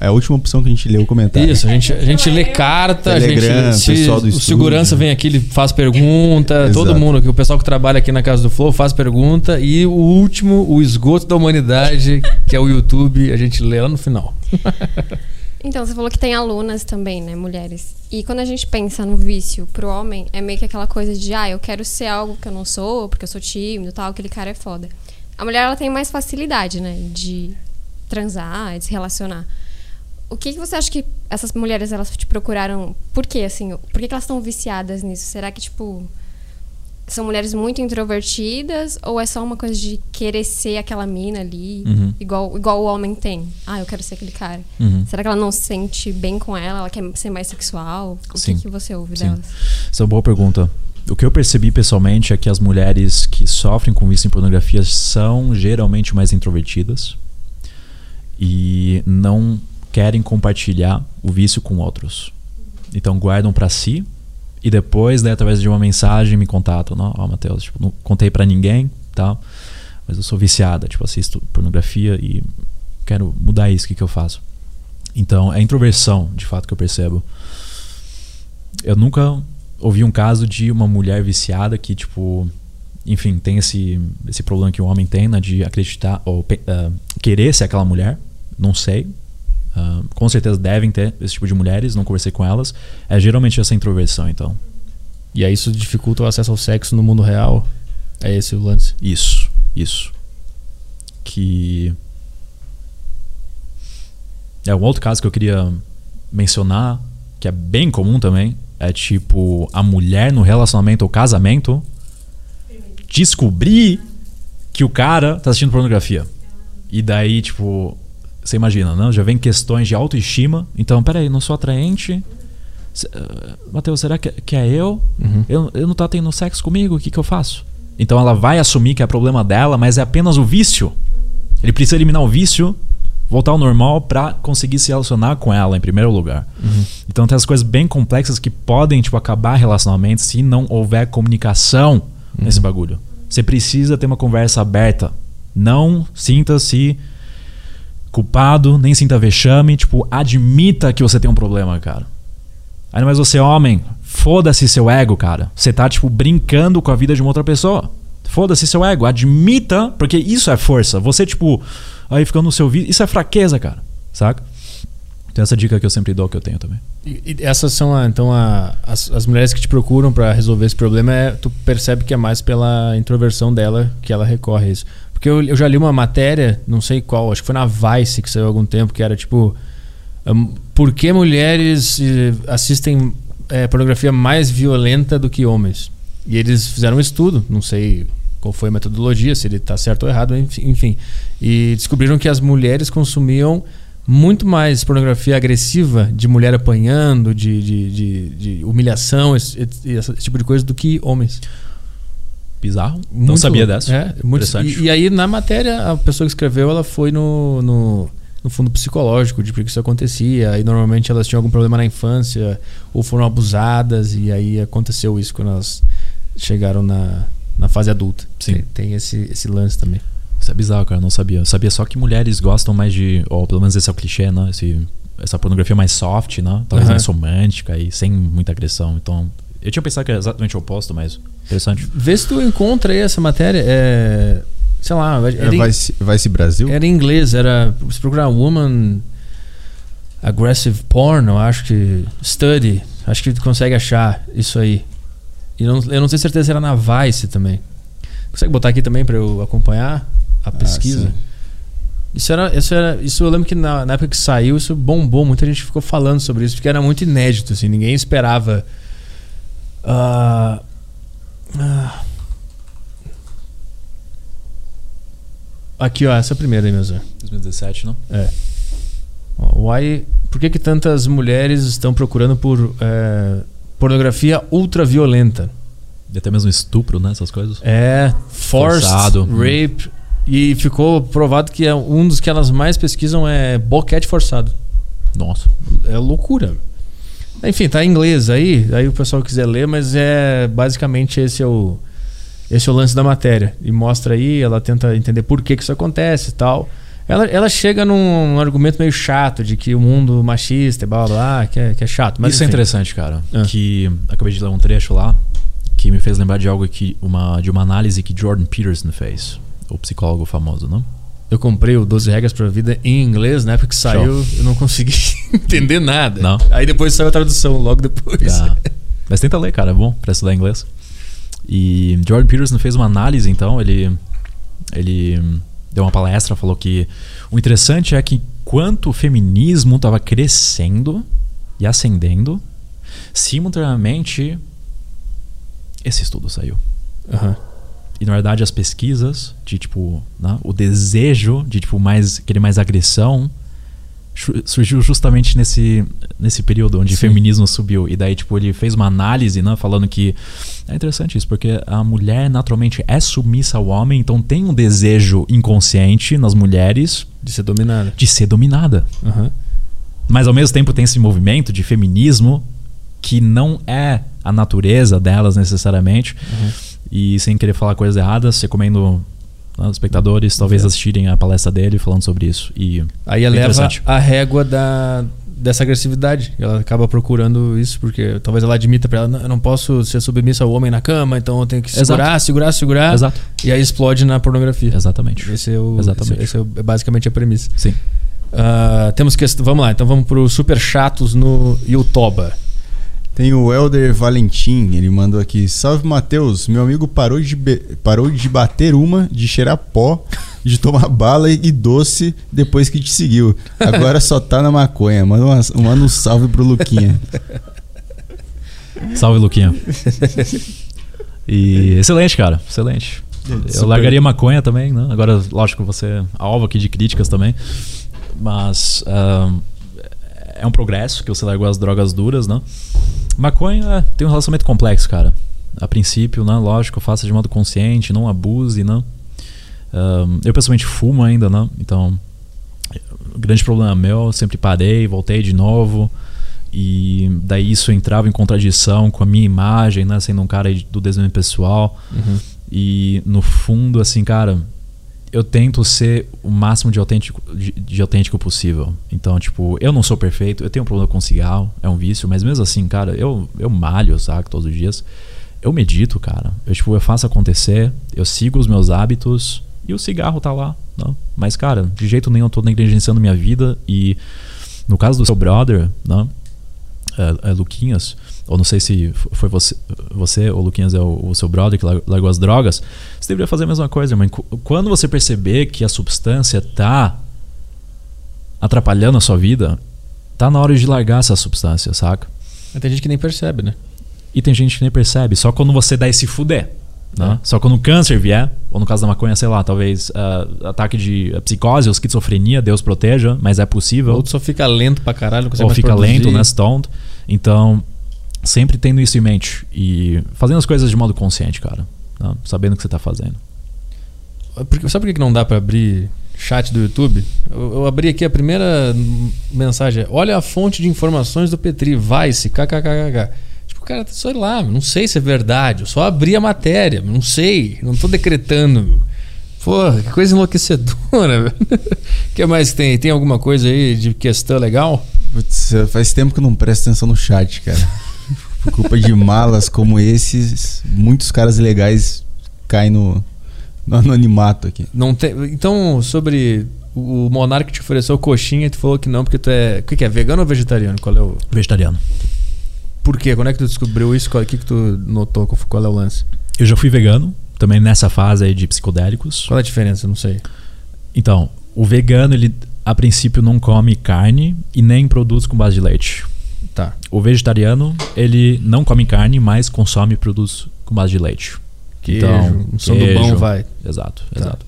É a última opção que a gente lê o comentário. Isso, a gente, a gente lê carta, a Telegram, gente. Se pessoal do o estúdio. segurança vem aqui, ele faz pergunta. Todo Exato. mundo, que o pessoal que trabalha aqui na Casa do Flow faz pergunta. E o último, o esgoto da humanidade, que é o YouTube, a gente lê lá no final. Então, você falou que tem alunas também, né, mulheres. E quando a gente pensa no vício pro homem, é meio que aquela coisa de, ah, eu quero ser algo que eu não sou, porque eu sou tímido tal, aquele cara é foda. A mulher, ela tem mais facilidade, né, de transar, de se relacionar. O que, que você acha que essas mulheres, elas te procuraram, por quê, assim? Por que, que elas estão viciadas nisso? Será que, tipo, são mulheres muito introvertidas ou é só uma coisa de querer ser aquela mina ali, Uhum. igual, igual o homem tem? Ah, eu quero ser aquele cara. Uhum. Será que ela não se sente bem com ela? Ela quer ser mais sexual? O Sim. que, que você ouve Sim. delas? Essa é uma boa pergunta. O que eu percebi pessoalmente é que as mulheres que sofrem com vício em pornografia são geralmente mais introvertidas e não querem compartilhar o vício com outros. Então guardam pra si e depois, né, através de uma mensagem, me contatam. Ó, Matheus, tipo, não contei pra ninguém, tá? Mas eu sou viciada, tipo, assisto pornografia e quero mudar isso, o que, que eu faço? Então, é introversão, de fato, que eu percebo. Eu nunca ouvi um caso de uma mulher viciada que, tipo, enfim, tem esse, esse problema que o homem tem, né, de acreditar ou ah, querer ser aquela mulher. Não sei. Ah, com certeza devem ter esse tipo de mulheres, não conversei com elas. É geralmente essa introversão, então. E aí isso dificulta o acesso ao sexo no mundo real. É esse o lance. Isso, isso. Que. É um outro caso que eu queria mencionar, que é bem comum também, é tipo a mulher no relacionamento ou casamento descobrir que o cara tá assistindo pornografia. E daí, tipo, você imagina, não? Já vem questões de autoestima. Então, peraí, não sou atraente. Eh, Matheus, será que, que é eu? eu? Eu não tá tendo sexo comigo? O que, que eu faço? Então ela vai assumir que é problema dela, mas é apenas o vício. Ele precisa eliminar o vício, voltar ao normal pra conseguir se relacionar com ela em primeiro lugar. Então tem as coisas bem complexas que podem tipo acabar relacionamentos se não houver comunicação nesse bagulho. Você precisa ter uma conversa aberta. Não sinta-se culpado, nem sinta vexame, tipo, admita que você tem um problema, cara. Ainda mais você, homem, foda-se seu ego, cara. Você tá, tipo, brincando com a vida de uma outra pessoa. Foda-se seu ego. Admita, porque isso é força. Você, tipo, aí ficando no seu vídeo. Isso é fraqueza, cara. Saca? Então, essa dica que eu sempre dou que eu tenho também. E, e essas são a- então a- as, as mulheres que te procuram pra resolver esse problema é tu percebe que é mais pela introversão dela que ela recorre a isso. Porque eu, eu já li uma matéria, não sei qual, acho que foi na Vice que saiu há algum tempo, que era tipo hum, por que mulheres eh, assistem eh, pornografia mais violenta do que homens? E eles fizeram um estudo, não sei qual foi a metodologia, se ele está certo ou errado, enfim. E descobriram que as mulheres consumiam muito mais pornografia agressiva de mulher apanhando, de, de, de, de humilhação, esse- esse tipo de coisa, do que homens. Bizarro. não Muito- sabia dessa. É, muito, Interessante. e, e aí, na matéria, a pessoa que escreveu, ela foi no, no, no fundo psicológico de por que isso acontecia. E normalmente elas tinham algum problema na infância, ou foram abusadas, e aí aconteceu isso quando elas chegaram na, na fase adulta. Sim. Tem, tem esse, esse lance também. Isso é bizarro, cara. Não sabia. Eu sabia só que mulheres gostam mais de. Ou pelo menos esse é o clichê, né? Esse, essa pornografia mais soft, né? Talvez Aham. mais romântica e sem muita agressão. Então. Eu tinha pensado que era exatamente o oposto, mas. Interessante. Vê se tu encontra aí essa matéria. É, sei lá, Era Vice, Vice Brasil? era em inglês, era. Se procurar Woman Aggressive Porn, eu acho que. Study. Acho que tu consegue achar isso aí. E não, eu não tenho certeza se era na Vice também. Consegue botar aqui também pra eu acompanhar a pesquisa? sim. isso era, isso era. Isso eu lembro que na, na época que saiu, isso bombou. Muita gente ficou falando sobre isso, porque era muito inédito, assim, ninguém esperava. Ah, ah. Aqui, ó, essa primeira aí, meu Zé. 2017, não? É. Why, por que, que tantas mulheres estão procurando por é, pornografia ultraviolenta? E até mesmo estupro, né? Essas coisas. É, forced Forçado. rape. E ficou provado que é um dos que elas mais pesquisam é boquete forçado. Nossa. É loucura. Enfim, tá em inglês aí, aí o pessoal quiser ler, mas é basicamente esse é o esse é o lance da matéria. E mostra aí, ela tenta entender por que, que isso acontece e tal. Ela, ela chega num argumento meio chato de que o mundo machista e blá blá, blá que, é, que é chato. Mas Isso é enfim. interessante, cara. Ah. Que acabei de ler um trecho lá que me fez lembrar de algo que uma de uma análise que Jordan Peterson fez, o psicólogo famoso, não? Eu comprei o 12 Regras pra Vida em inglês, na época que saiu, eu não consegui entender nada. Não. Aí depois saiu a tradução, logo depois. Ah, Mas tenta ler, cara, é bom pra estudar inglês. E Jordan Peterson fez uma análise, então, ele, ele deu uma palestra, falou que o interessante é que enquanto o feminismo estava crescendo e ascendendo, simultaneamente esse estudo saiu. Aham. E na verdade as pesquisas de tipo, né, o desejo de tipo mais querer mais agressão surgiu justamente nesse nesse período onde o Sim. feminismo subiu e daí tipo ele fez uma análise, né, falando que é interessante isso porque a mulher naturalmente é submissa ao homem, então tem um desejo inconsciente nas mulheres De ser dominada. de ser dominada. Aham. Mas ao mesmo tempo tem esse movimento de feminismo que não é a natureza delas necessariamente. E sem querer falar coisas erradas, recomendo aos espectadores talvez assistirem a palestra dele falando sobre isso. E Aí eleva a régua da, dessa agressividade. Ela acaba procurando isso, porque talvez ela admita pra ela, "Não, eu não posso ser submissa ao homem na cama, então eu tenho que Exato. segurar, segurar, segurar. Exato. E aí explode na pornografia. Exatamente. Esse é, o, Exatamente. esse é o- é basicamente a premissa. Sim. Ah, temos que. Vamos lá, então vamos pro super chatos no Youtuba. Tem o Elder Valentim, ele mandou aqui: Salve Matheus, meu amigo parou de, parou de bater uma, de cheirar pó, de tomar bala e doce depois que te seguiu. Agora só tá na maconha. Manda, uma- manda um salve pro Luquinha. Salve, Luquinha. e excelente, cara. Excelente. Eu Super. largaria maconha também, né? Agora, lógico, você é alvo aqui de críticas também. Mas ahn, é um progresso que você largou as drogas duras, né? Maconha é, tem um relacionamento complexo, cara. A princípio, né? Lógico, faça de modo consciente, não abuse, né? Ahn, eu pessoalmente fumo ainda, né? Então, o grande problema meu, eu sempre parei, voltei de novo. E daí isso entrava em contradição com a minha imagem, né? Sendo um cara do desenvolvimento pessoal. E no fundo, assim, cara, eu tento ser o máximo de autêntico, de, de autêntico possível. Então, tipo, eu não sou perfeito, eu tenho um problema com cigarro, é um vício, mas mesmo assim, cara, eu, eu malho, sabe, todos os dias. Eu medito, cara. Eu, tipo, eu faço acontecer, eu sigo os meus hábitos e o cigarro tá lá. Não? Mas, cara, de jeito nenhum eu tô negligenciando minha vida e no caso do seu brother, não? é, é, Luquinhas, ou não sei se foi você, você ou Luquinhas é o, o seu brother que lar- largou as drogas, você deveria fazer a mesma coisa, mas quando você perceber que a substância tá atrapalhando a sua vida, tá na hora de largar essa substância, saca? Mas Tem gente que nem percebe, né? E tem gente que nem percebe, só quando você dá esse fuder. Né? Só quando o câncer vier, ou no caso da maconha, sei lá, talvez ah, ataque de ah, psicose ou esquizofrenia, Deus proteja, mas é possível Ou só fica lento pra caralho, não consegue ou fica produzir. lento, né? Stoned. Então, sempre tendo isso em mente e fazendo as coisas de modo consciente, cara. né? Sabendo o que você tá fazendo. Porque, sabe por que não dá pra abrir chat do YouTube? Eu, eu abri aqui a primeira mensagem. Olha a fonte de informações do Petri, Vice, kkkk. Tipo, cara, só ir lá, não sei se é verdade. Eu só abri a matéria, não sei, não tô decretando. Porra, que coisa enlouquecedora. O que mais que tem? Tem alguma coisa aí de questão legal? Putz, faz tempo que eu não presto atenção no chat, cara. Por culpa de malas como esses, muitos caras legais caem no, no anonimato aqui. Não tem. Então, sobre o Monark te ofereceu coxinha e tu falou que não, porque tu é. O que, que é? Vegano ou vegetariano? Qual é o. Vegetariano. Por quê? Quando é que tu descobriu isso? Qual- O que, que tu notou? Qual, qual é o lance? Eu já fui vegano, também nessa fase aí de psicodélicos. Qual é a diferença? Não sei. Então, o vegano, ele a princípio não come carne e nem produtos com base de leite. Tá. O vegetariano, ele não come carne, mas consome produtos com base de leite. Queijo, então, um sandubão vai. Exato, Tá. exato.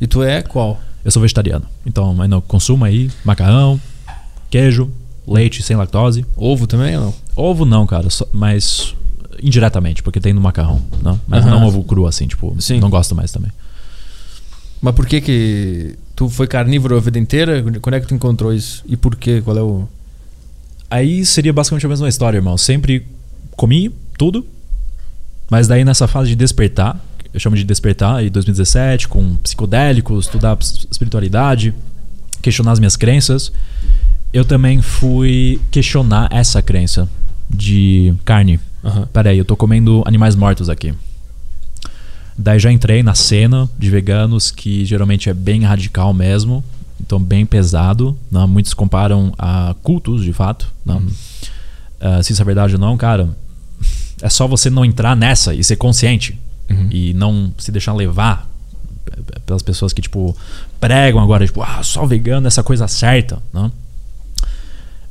E tu é qual? Eu sou vegetariano. Então, mas não consumo aí macarrão, queijo, leite sem lactose. Ovo também ou não? Ovo não, cara, só- mas indiretamente, porque tem no macarrão, não? Mas não ovo cru assim, tipo, Sim. não gosto mais também. Mas por que que tu foi carnívoro a vida inteira? Quando é que tu encontrou isso? E por quê? Qual é o... Aí seria basicamente a mesma história, irmão. Sempre comi tudo, mas daí nessa fase de despertar, eu chamo de despertar, aí 2017, com psicodélicos, estudar espiritualidade, questionar as minhas crenças, eu também fui questionar essa crença de carne. Aham. Peraí, eu tô comendo animais mortos aqui. Daí já entrei na cena de veganos, que geralmente é bem radical mesmo. Então bem pesado. Né? Muitos comparam a cultos, de fato. Né? Uh, se isso é verdade ou não, cara, é só você não entrar nessa e ser consciente e não se deixar levar pelas pessoas que tipo pregam agora tipo ah só vegano essa coisa certa né?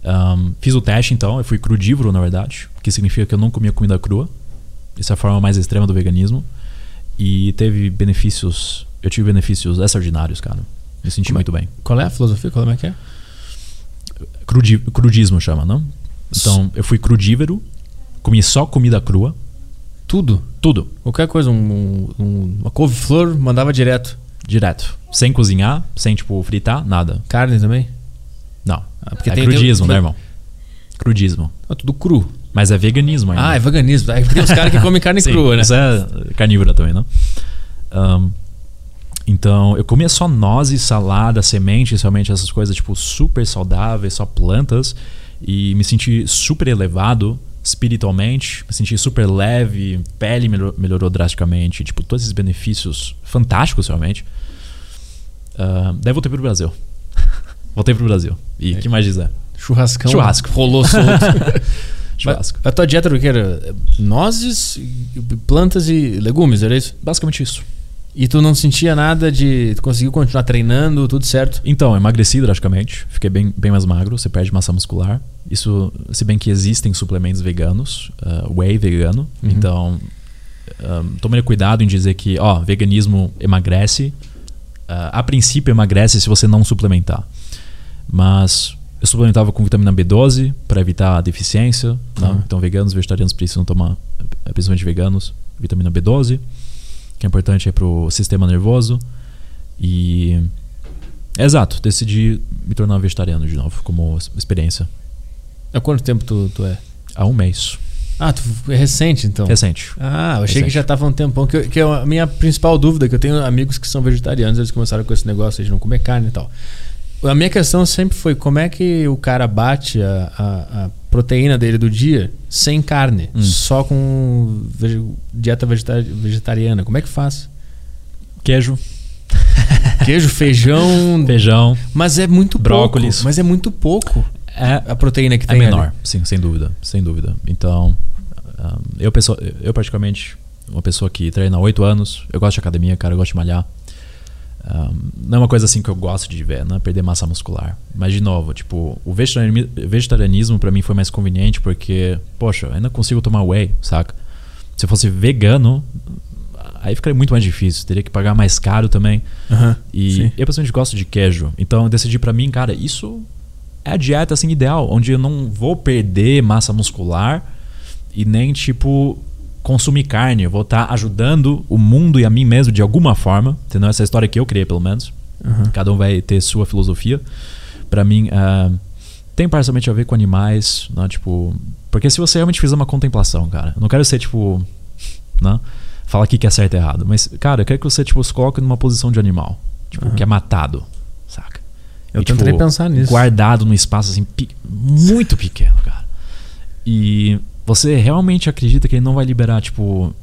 Um, fiz o teste então eu fui crudívoro na verdade que significa que eu não comia comida crua essa é a forma mais extrema do veganismo e teve benefícios eu tive benefícios extraordinários cara me senti Como é- muito bem Qual é a filosofia? Como é que é? Crudi, crudismo chama não então eu fui crudívoro comi só comida crua Tudo. tudo Qualquer coisa, um, um- uma couve-flor, mandava direto. direto sem cozinhar sem tipo fritar nada Carne também? não Ah, porque é tem- crudismo tem- né irmão crudismo Ah, tudo cru. Mas é veganismo ainda. Ah, é veganismo. Aí tem os caras que comem carne Sim, crua, né? Isso é carnívora também, né? Ahn, então, eu comia só nozes, salada, sementes, realmente essas coisas, tipo, super saudáveis, só plantas. E me senti super elevado espiritualmente, me senti super leve, pele melhor- melhorou drasticamente. Tipo, todos esses benefícios fantásticos, realmente. Ah, daí voltei pro Brasil. voltei pro Brasil. E o que mais dizer? Churrascão. Churrasco. Rolou solto. Churrasco. Mas a tua dieta era o que? Era nozes, plantas e legumes, era isso? Basicamente isso. E tu não sentia nada de. Tu conseguiu continuar treinando, tudo certo? Então, emagreci drasticamente, fiquei bem, bem mais magro, você perde massa muscular. Isso, se bem que existem suplementos veganos, ah, whey vegano, então um, tome cuidado em dizer que, ó, veganismo emagrece. Ah, a princípio emagrece se você não suplementar. Mas eu suplementava com vitamina B12 para evitar a deficiência. né? Então, veganos, vegetarianos precisam tomar, principalmente veganos, vitamina B12, que é importante para o sistema nervoso. E Exato, decidi me tornar vegetariano de novo, como experiência. Há quanto tempo tu, tu é? Há um mês. Ah, tu é recente então. Recente. Ah, eu achei Recente. que já tava um tempão. Que, eu- que é a minha principal dúvida, que eu tenho amigos que são vegetarianos, eles começaram com esse negócio de não comer carne e tal. A minha questão sempre foi como é que o cara bate a, a- a proteína dele do dia sem carne, Hum. só com dieta vegeta- vegetariana. Como é que faz? Queijo, Queijo, feijão. feijão. Mas é muito Brócolis. pouco. Mas é muito pouco É, a proteína que é tem menor, ali. sim, sem dúvida, sem dúvida. Então, um, eu, pessoa, eu praticamente, uma pessoa que treina há 8 anos, eu gosto de academia, cara, eu gosto de malhar. Um, não é uma coisa assim que eu gosto de ver, né? Perder massa muscular. Mas, de novo, tipo, o vegetarianismo, para mim foi mais conveniente porque, poxa, ainda consigo tomar whey, saca? Se eu fosse vegano, aí ficaria muito mais difícil. Teria que pagar mais caro também. Aham, E sim. eu pessoalmente gosto de queijo. Então eu decidi pra mim, cara, isso é a dieta assim ideal, onde eu não vou perder massa muscular e nem tipo consumir carne. Eu vou estar ajudando o mundo e a mim mesmo de alguma forma. Entendeu? Essa é a história que eu criei, pelo menos. Cada um vai ter sua filosofia. Pra mim, ah, tem parcialmente a ver com animais, né? Tipo, porque se você realmente fizer uma contemplação, cara, não quero ser tipo, né? Falar aqui que é certo e errado, mas cara, eu quero que você tipo se coloque numa posição de animal, tipo, que é matado, saca? Eu E, tipo, tentei pensar nisso. Guardado num espaço assim muito pequeno, cara. E você realmente acredita que ele não vai liberar tipo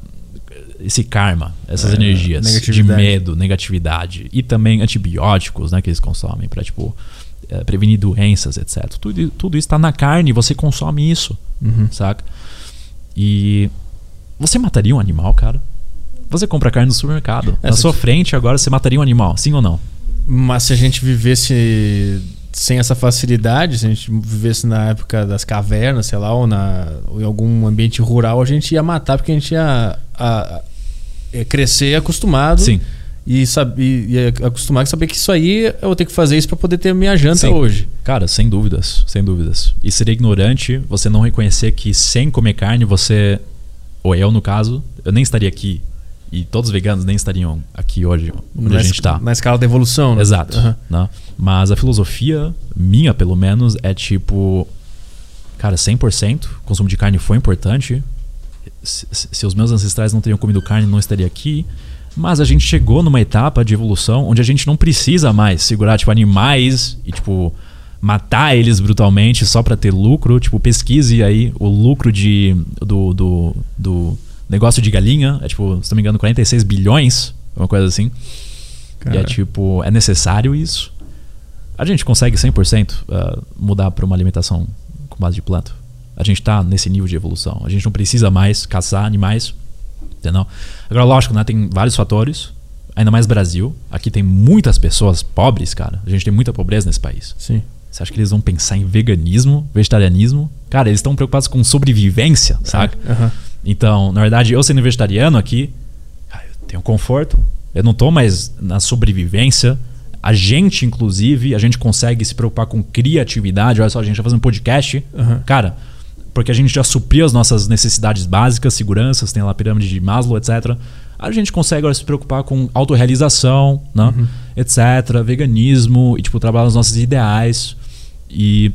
esse karma, essas É, energias de medo, negatividade e também antibióticos, né, que eles consomem para tipo eh, prevenir doenças, etc. Tudo, tudo isso está na carne, e você consome isso, Uhum. saca? E você mataria um animal, cara? Você compra carne no supermercado. Na Essa sua aqui- frente agora você mataria um animal, sim ou não? Mas se a gente vivesse sem essa facilidade, se a gente vivesse na época das cavernas, sei lá, ou, na, ou em algum ambiente rural, a gente ia matar porque a gente ia, a- a- crescer acostumado. Sim. E, saber, e ia acostumar a saber que isso aí eu vou ter que fazer isso pra poder ter minha janta Sim. hoje. Cara, sem dúvidas, sem dúvidas. E seria ignorante você não reconhecer que sem comer carne você, ou eu no caso, eu nem estaria aqui. E todos os veganos nem estariam aqui hoje, onde na, a gente es- está. na escala da evolução. né? Exato. Aham. né? Mas a filosofia minha, pelo menos, é tipo. Cara, 100%. O consumo de carne foi importante. Se, se- os meus ancestrais não teriam comido carne, não estaria aqui. Mas a gente chegou numa etapa de evolução onde a gente não precisa mais segurar tipo animais e tipo matar eles brutalmente só pra ter lucro. Tipo, pesquise aí o lucro de do, do, do negócio de galinha. É tipo, se não me engano, 46 bilhões, uma coisa assim. E é Cara. tipo, é necessário isso. A gente consegue 100% uh, mudar para uma alimentação com base de planta. A gente está nesse nível de evolução. A gente não precisa mais caçar animais, entendeu? Agora, lógico, né, tem vários fatores. Ainda mais Brasil. Aqui tem muitas pessoas pobres, cara. A gente tem muita pobreza nesse país. Sim. Você acha que eles vão pensar em veganismo, vegetarianismo? Cara, eles estão preocupados com sobrevivência, saca? Aham. Então, na verdade, eu sendo vegetariano aqui, eu tenho conforto. Eu não tô mais na sobrevivência. A gente, inclusive, a gente consegue se preocupar com criatividade. Olha só, a gente tá fazendo um podcast. Aham. Cara, porque a gente já supriu as nossas necessidades básicas, seguranças, tem lá a pirâmide de Maslow, etc. A gente consegue agora se preocupar com autorrealização, né? etc. Veganismo e, tipo, trabalhar nos nossos ideais. E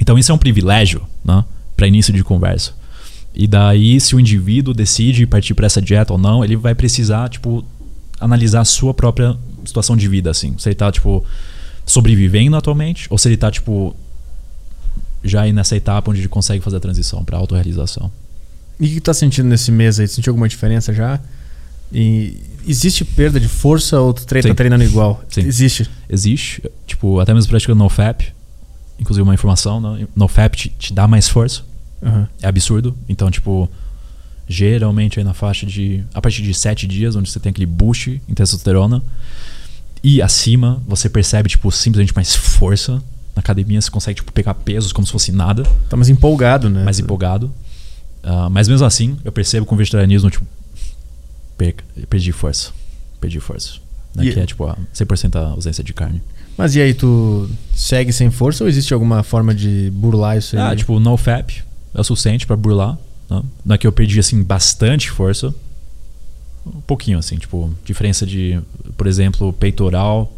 então isso é um privilégio, né? Para início de conversa. E daí, se o indivíduo decide partir para essa dieta ou não, ele vai precisar, tipo, analisar a sua própria situação de vida, assim. Se ele tá, tipo, sobrevivendo atualmente, ou se ele tá, tipo, já aí nessa etapa onde ele consegue fazer a transição para autorrealização. E o que tá sentindo nesse mês aí? Sentiu alguma diferença já? E existe perda de força ou tu treina, tá treinando igual? Sim. Existe. Existe, tipo, até mesmo praticando NoFap, inclusive uma informação, né? NoFap te, te dá mais força, Aham. é absurdo. Então, tipo, geralmente aí na faixa de. A partir de 7 dias, onde você tem aquele boost em testosterona. E acima, você percebe, tipo, simplesmente mais força. Na academia você consegue, tipo, pegar pesos como se fosse nada, Tá mais empolgado, né? mais empolgado. Ah, mas mesmo assim, eu percebo com o vegetarianismo, tipo, perca, perdi força. Perdi força. Né? E- Que é, tipo, a 100% a ausência de carne. Mas e aí, tu segue sem força ou existe alguma forma de burlar isso aí? Ah, tipo, no fap é o suficiente pra burlar. Né? Não é que eu perdi, assim, bastante força. Um pouquinho, assim, tipo, diferença de, por exemplo, peitoral,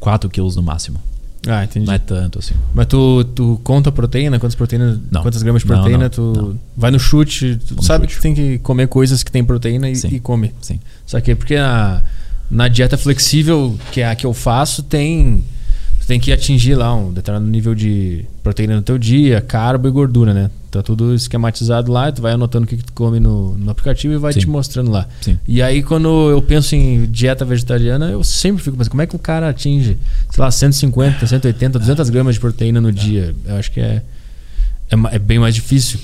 4 quilos no máximo. Ah, entendi. Não é tanto, assim. Mas tu, tu conta a proteína? Quantas proteínas? Não. Quantas gramas de Não, proteína? não, tu não. vai no chute, tu no sabe chute. que tem que comer coisas que tem proteína e, Sim. e come. Sim. Saquei? Porque na, na dieta flexível, que é a que eu faço, tem. Tu tem que atingir lá um determinado nível de proteína no teu dia, carbo e gordura, né? Tá tudo esquematizado lá, tu vai anotando o que, que tu come no, no aplicativo e vai Sim. te mostrando lá. Sim. E aí, quando eu penso em dieta vegetariana, eu sempre fico pensando, como é que o cara atinge, sei lá, 150, 180, 200 gramas de proteína no dia? Eu acho que é, é, é bem mais difícil.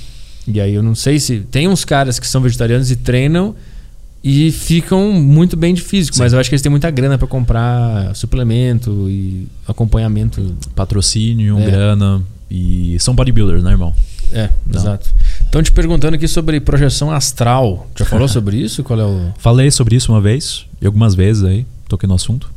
E aí, eu não sei se. Tem uns caras que são vegetarianos e treinam e ficam muito bem de físico, Sim. mas eu acho que eles têm muita grana pra comprar suplemento e acompanhamento. Patrocínio, É. grana. E são bodybuilders, né, irmão? É, Não. exato. Estão te perguntando aqui sobre projeção astral. Já falou sobre isso? Qual é o. Falei sobre isso uma vez, e algumas vezes aí, toquei no assunto.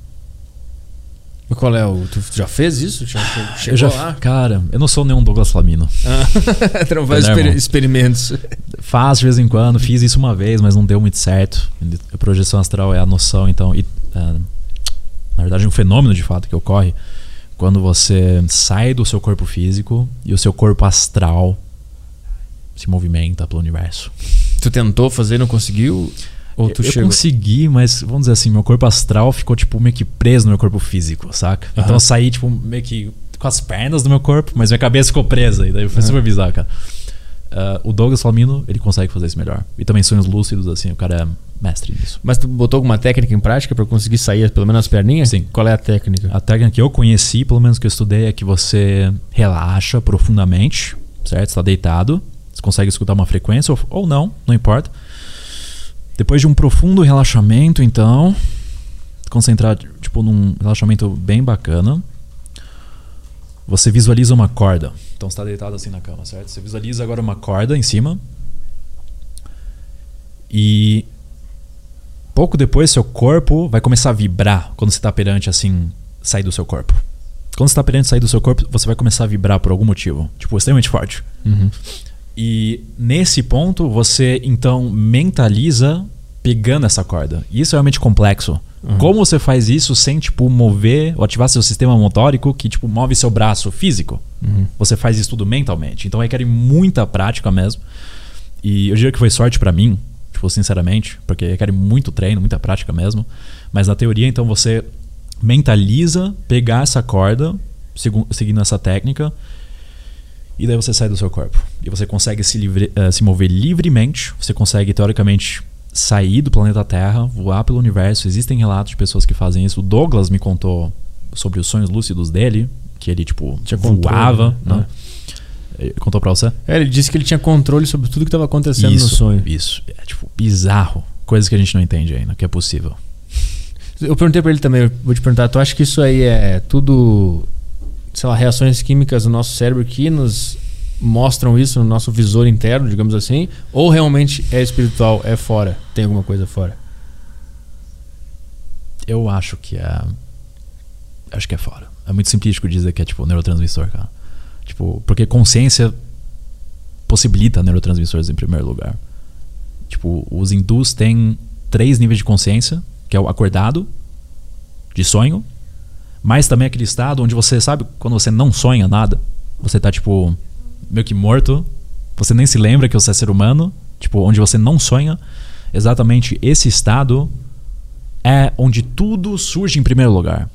Qual é o. Tu já fez isso? Já che- chegou eu já, lá? Cara, eu não sou nenhum Douglas Flamino. Ah, não faz exper- experimentos. Faço de vez em quando, fiz isso uma vez, mas não deu muito certo. A projeção astral é a noção, então. e, ah, na verdade, um fenômeno de fato que ocorre quando você sai do seu corpo físico e o seu corpo astral se movimenta pelo universo. Tu tentou fazer e não conseguiu? Ou tu eu chegou? consegui, mas vamos dizer assim, meu corpo astral ficou tipo meio que preso no meu corpo físico, saca? Então Aham. eu saí tipo meio que com as pernas do meu corpo, mas minha cabeça ficou presa. E daí foi Aham. super bizarro, cara. Ah, o Douglas Flamino, ele consegue fazer isso melhor. E também sonhos lúcidos, assim, o cara é mestre nisso. Mas tu botou alguma técnica em prática pra conseguir sair pelo menos as perninhas? Sim. Qual é a técnica? A técnica que eu conheci, pelo menos que eu estudei, é que você relaxa profundamente, certo? Você tá deitado, você consegue escutar uma frequência ou, ou não, não importa. Depois de um profundo relaxamento, então, concentrar tipo num relaxamento bem bacana, você visualiza uma corda. Então você está deitado assim na cama, certo? Você visualiza agora uma corda em cima. E pouco depois seu corpo vai começar a vibrar quando você está perante assim sair do seu corpo. Quando você está perante sair do seu corpo, você vai começar a vibrar por algum motivo, tipo extremamente forte. Uhum. E nesse ponto você então mentaliza pegando essa corda. E isso é realmente complexo. Como você faz isso sem tipo mover ou ativar seu sistema motórico que tipo move seu braço físico? Uhum. Você faz isso tudo mentalmente. Então requer muita prática mesmo. E eu diria que foi sorte pra mim, tipo, sinceramente, porque requer muito treino, muita prática mesmo. Mas na teoria, então, você mentaliza pegar essa corda, segu- seguindo essa técnica, e daí você sai do seu corpo. E você consegue se, livre- eh, se mover livremente, você consegue, teoricamente, sair do planeta Terra, voar pelo universo. Existem relatos de pessoas que fazem isso. O Douglas me contou sobre os sonhos lúcidos dele. que ele, tipo, Tinha controle, voava, né? né? Contou pra você? É, ele disse que ele tinha controle sobre tudo que estava acontecendo isso, no sonho. Isso. É, tipo, bizarro. Coisas que a gente não entende ainda, que é possível. Eu perguntei pra ele também, vou te perguntar, tu acha que isso aí é tudo, sei lá, reações químicas no nosso cérebro que nos mostram isso no nosso visor interno, digamos assim? Ou realmente é espiritual, é fora? Tem alguma coisa fora? Eu acho que é. Acho que é fora. É muito simplístico dizer que é tipo neurotransmissor, cara. Tipo, porque consciência possibilita neurotransmissores em primeiro lugar. Tipo, os hindus têm três níveis de consciência, que é o acordado, de sonho, mas também aquele estado onde você sabe quando você não sonha nada, você tá tipo meio que morto, você nem se lembra que você é ser humano, tipo, onde você não sonha. Exatamente esse estado é onde tudo surge em primeiro lugar.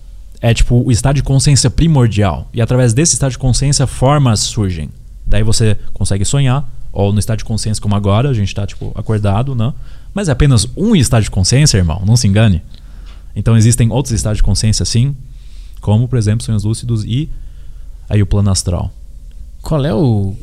É tipo o estado de consciência primordial. E através desse estado de consciência, formas surgem. Daí você consegue sonhar, ou no estado de consciência como agora, a gente está tipo acordado, né? Mas é apenas um estado de consciência, irmão, não se engane. Então existem outros estados de consciência assim, como por exemplo sonhos lúcidos e aí o plano astral. Qual é o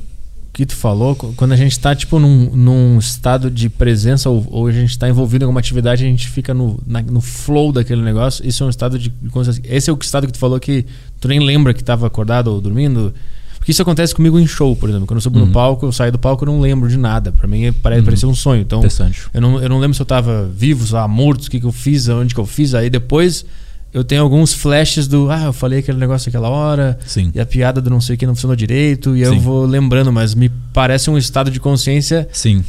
que tu falou? Qu- Quando a gente tá, tipo, num, num estado de presença ou, ou a gente tá envolvido em alguma atividade, a gente fica no, na- no flow daquele negócio. Isso é um estado de consciência. Esse é o estado que tu falou que tu nem lembra que tava acordado ou dormindo? Porque isso acontece comigo em show, por exemplo. Quando eu subo Uhum. no palco, eu saio do palco, eu não lembro de nada. Pra mim, parece Uhum. parecer um sonho. Então, Interessante. eu não, eu não lembro se eu tava vivo, se eu morto, o que, que eu fiz, onde que eu fiz. Aí depois eu tenho alguns flashes do, ah, eu falei aquele negócio aquela hora, Sim. e a piada do não sei o que não funcionou direito, e Sim. eu vou lembrando, mas me parece um estado de consciência Sim.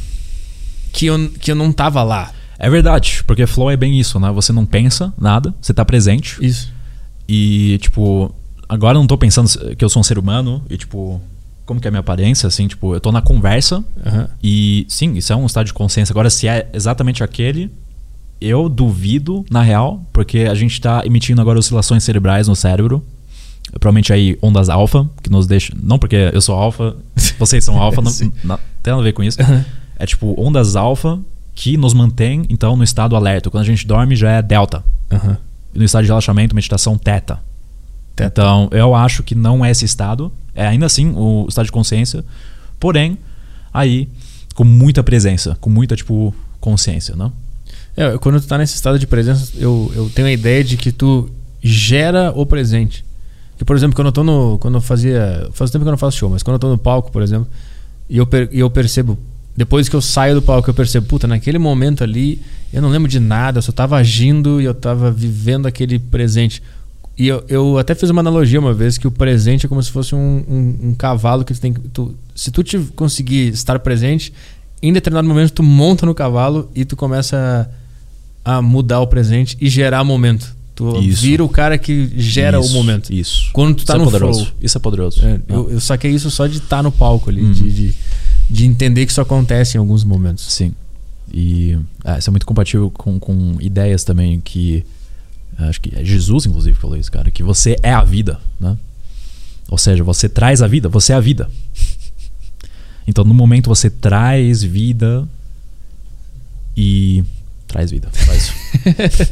que eu, que eu não tava lá. É verdade, porque flow é bem isso, né? Você não pensa nada, você tá presente. Isso. E, tipo, agora eu não tô pensando que eu sou um ser humano e, tipo, como que é a minha aparência, assim, tipo, eu tô na conversa Aham. e, sim, isso é um estado de consciência. Agora, se é exatamente aquele, eu duvido, na real, porque a gente tá emitindo agora oscilações cerebrais no cérebro. Provavelmente aí ondas alfa, que nos deixam. Não porque eu sou alfa, vocês são alfa, não, não tem nada a ver com isso. É tipo ondas alfa que nos mantém, então, no estado alerta. Quando a gente dorme já é delta. E no estado de relaxamento, meditação, teta. Teta. Então, eu acho que não é esse estado. É ainda assim o estado de consciência. Porém, aí, com muita presença, com muita, tipo, consciência, não? É, quando tu tá nesse estado de presença, eu, eu tenho a ideia de que tu gera o presente. Que, por exemplo, quando eu tô no. Quando eu fazia. Faz tempo que eu não faço show, mas quando eu tô no palco, por exemplo, e eu, per- e eu percebo. Depois que eu saio do palco, eu percebo, puta, naquele momento ali, eu não lembro de nada, eu só tava agindo e eu tava vivendo aquele presente. E eu, eu até fiz uma analogia uma vez que o presente é como se fosse um, um, um cavalo que tu tem que. Tu, se tu te conseguir estar presente, em determinado momento tu monta no cavalo e tu começa a, a mudar o presente e gerar momento. Tu Isso. vira o cara que gera Isso, o momento. Isso. Quando tu tá isso no é poderoso. flow. Isso é poderoso. É, eu, eu saquei isso só de estar no palco ali, Uhum. de, de, de entender que isso acontece em alguns momentos. Sim. E é, isso é muito compatível com, com ideias também que. Acho que é Jesus, inclusive, falou isso, cara. Que você é a vida, né? Ou seja, você traz a vida, você é a vida. Então, no momento, você traz vida e. Traz vida. Faz isso.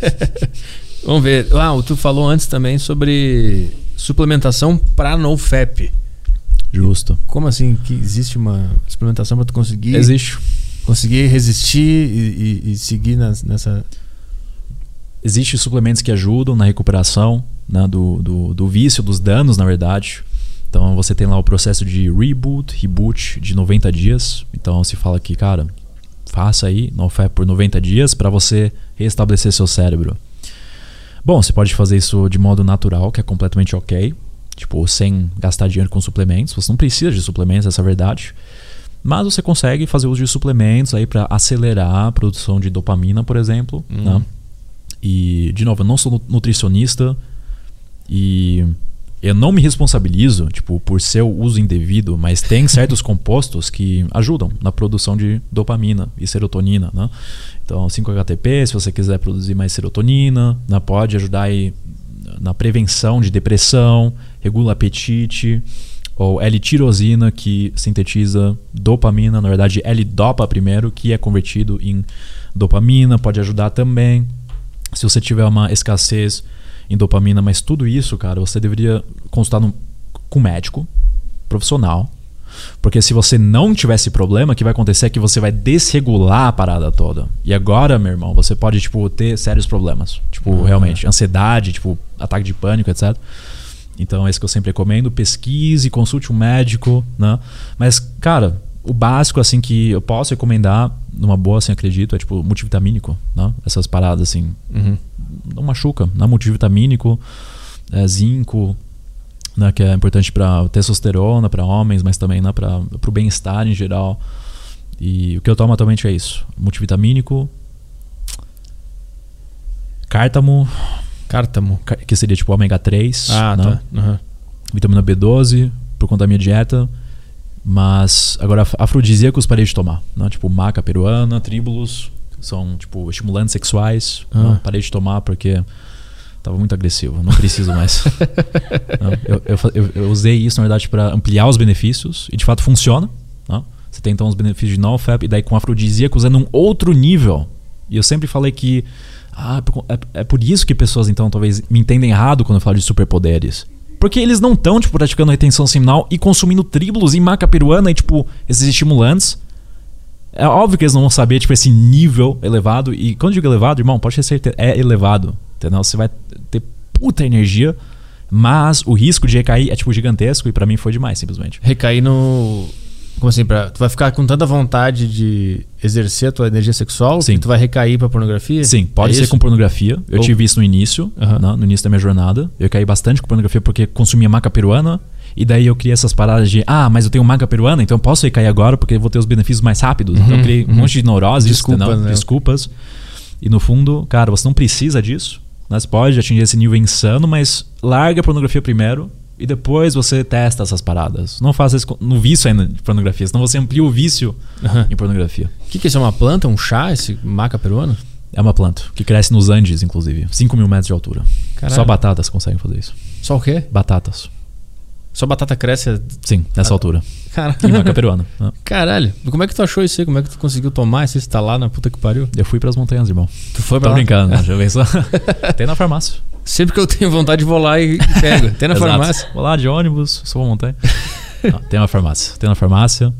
Vamos ver. Ah, tu falou antes também sobre suplementação para NoFap. Justo. Como assim que existe uma suplementação para tu conseguir Existe. conseguir resistir e, e- e seguir nas- nessa Existem suplementos que ajudam na recuperação né, do, do, do vício, dos danos, na verdade. Então você tem lá o processo de reboot, reboot de 90 dias. Então se fala que, cara, faça aí NoFap por 90 dias para você restabelecer seu cérebro. Bom, você pode fazer isso de modo natural, que é completamente ok. Tipo, sem gastar dinheiro com suplementos. Você não precisa de suplementos, essa é a verdade. Mas você consegue fazer uso de suplementos aí para acelerar a produção de dopamina, por exemplo. Hum. Né? E, de novo, eu não sou nu- nutricionista e eu não me responsabilizo, tipo, por seu uso indevido, mas tem certos compostos que ajudam na produção de dopamina e serotonina, né? Então, 5-HTP, se você quiser produzir mais serotonina, né, pode ajudar aí na prevenção de depressão, regula apetite, ou L-tirosina, que sintetiza dopamina, na verdade L-dopa primeiro, que é convertido em dopamina, pode ajudar também. Se você tiver uma escassez em dopamina, mas tudo isso, cara, você deveria consultar num com um médico profissional. Porque se você não tiver esse problema, o que vai acontecer é que você vai desregular a parada toda. E agora, meu irmão, você pode, tipo, ter sérios problemas. Tipo, Uhum. realmente, ansiedade, tipo, ataque de pânico, etc. Então, é isso que eu sempre recomendo. Pesquise, consulte um médico, né? Mas, cara, o básico, assim, que eu posso recomendar, numa boa, assim, acredito, é, tipo, multivitamínico, né? Essas paradas, assim, Uhum. Não machuca, né? Multivitamínico, é, zinco, né? Que é importante para testosterona, para homens, mas também né? para o bem-estar em geral. E o que eu tomo atualmente é isso: multivitamínico, cártamo, Cártamo. que seria tipo ômega 3, Ah, né? tá. Uhum. vitamina B12, por conta da minha dieta. Mas agora af- afrodisíacos parei de tomar, né? Tipo maca peruana, tríbulos, são tipo estimulantes sexuais. Ah. né? Parei de tomar porque tava muito agressivo, não preciso mais. Não, eu, eu eu- usei isso na verdade para ampliar os benefícios e de fato funciona. né? Você tem então os benefícios de NoFap e daí com afrodisíacos é num outro nível. E eu sempre falei que ah, é, é por isso que pessoas então talvez me entendem errado quando eu falo de superpoderes. Porque eles não estão, tipo, praticando retenção seminal e consumindo tríbulos e maca peruana e, tipo, esses estimulantes. É óbvio que eles não vão saber, tipo, esse nível elevado. E quando eu digo elevado, irmão, pode ter certeza, é elevado. Entendeu? Você vai ter puta energia, mas o risco de recair é, tipo, gigantesco e pra mim foi demais, simplesmente. Recair no. Como assim? Pra, tu vai ficar com tanta vontade de exercer a tua energia sexual Sim. que tu vai recair pra pornografia? Sim, pode É ser isso? com pornografia. Eu Ou- tive isso no início, Aham. né, no início da minha jornada. Eu caí bastante com pornografia porque consumia maca peruana. E daí eu criei essas paradas de, ah, mas eu tenho maca peruana, então eu posso recair agora porque eu vou ter os benefícios mais rápidos. então eu Uhum, criei um uhum. monte de neuroses, Desculpas, né? desculpas. E no fundo, cara, você não precisa disso. Né? Você pode atingir esse nível insano, mas larga a pornografia primeiro e depois você testa essas paradas. Não faça isso no vício ainda de pornografia, senão você amplia o vício Aham. em pornografia. O que, que é isso? É uma planta? Um chá? Esse maca peruano? É uma planta que cresce nos Andes, inclusive. 5 mil metros de altura. Caralho. Só batatas conseguem fazer isso. Só o quê? Batatas. Só batata cresce. Sim, nessa Ah. altura. Caralho. E maca peruana. né? Caralho. Como é que tu achou isso aí? Como é que tu conseguiu tomar isso? Você tá lá na puta que pariu? Eu fui pras montanhas, irmão. Tu foi pra Tô lá? brincando, né? Já pensou? Tem na farmácia. Sempre que eu tenho vontade, vou lá e pego. Tem na farmácia. Vou lá de ônibus, subo a montanha. Não, tem na farmácia. Tem na farmácia.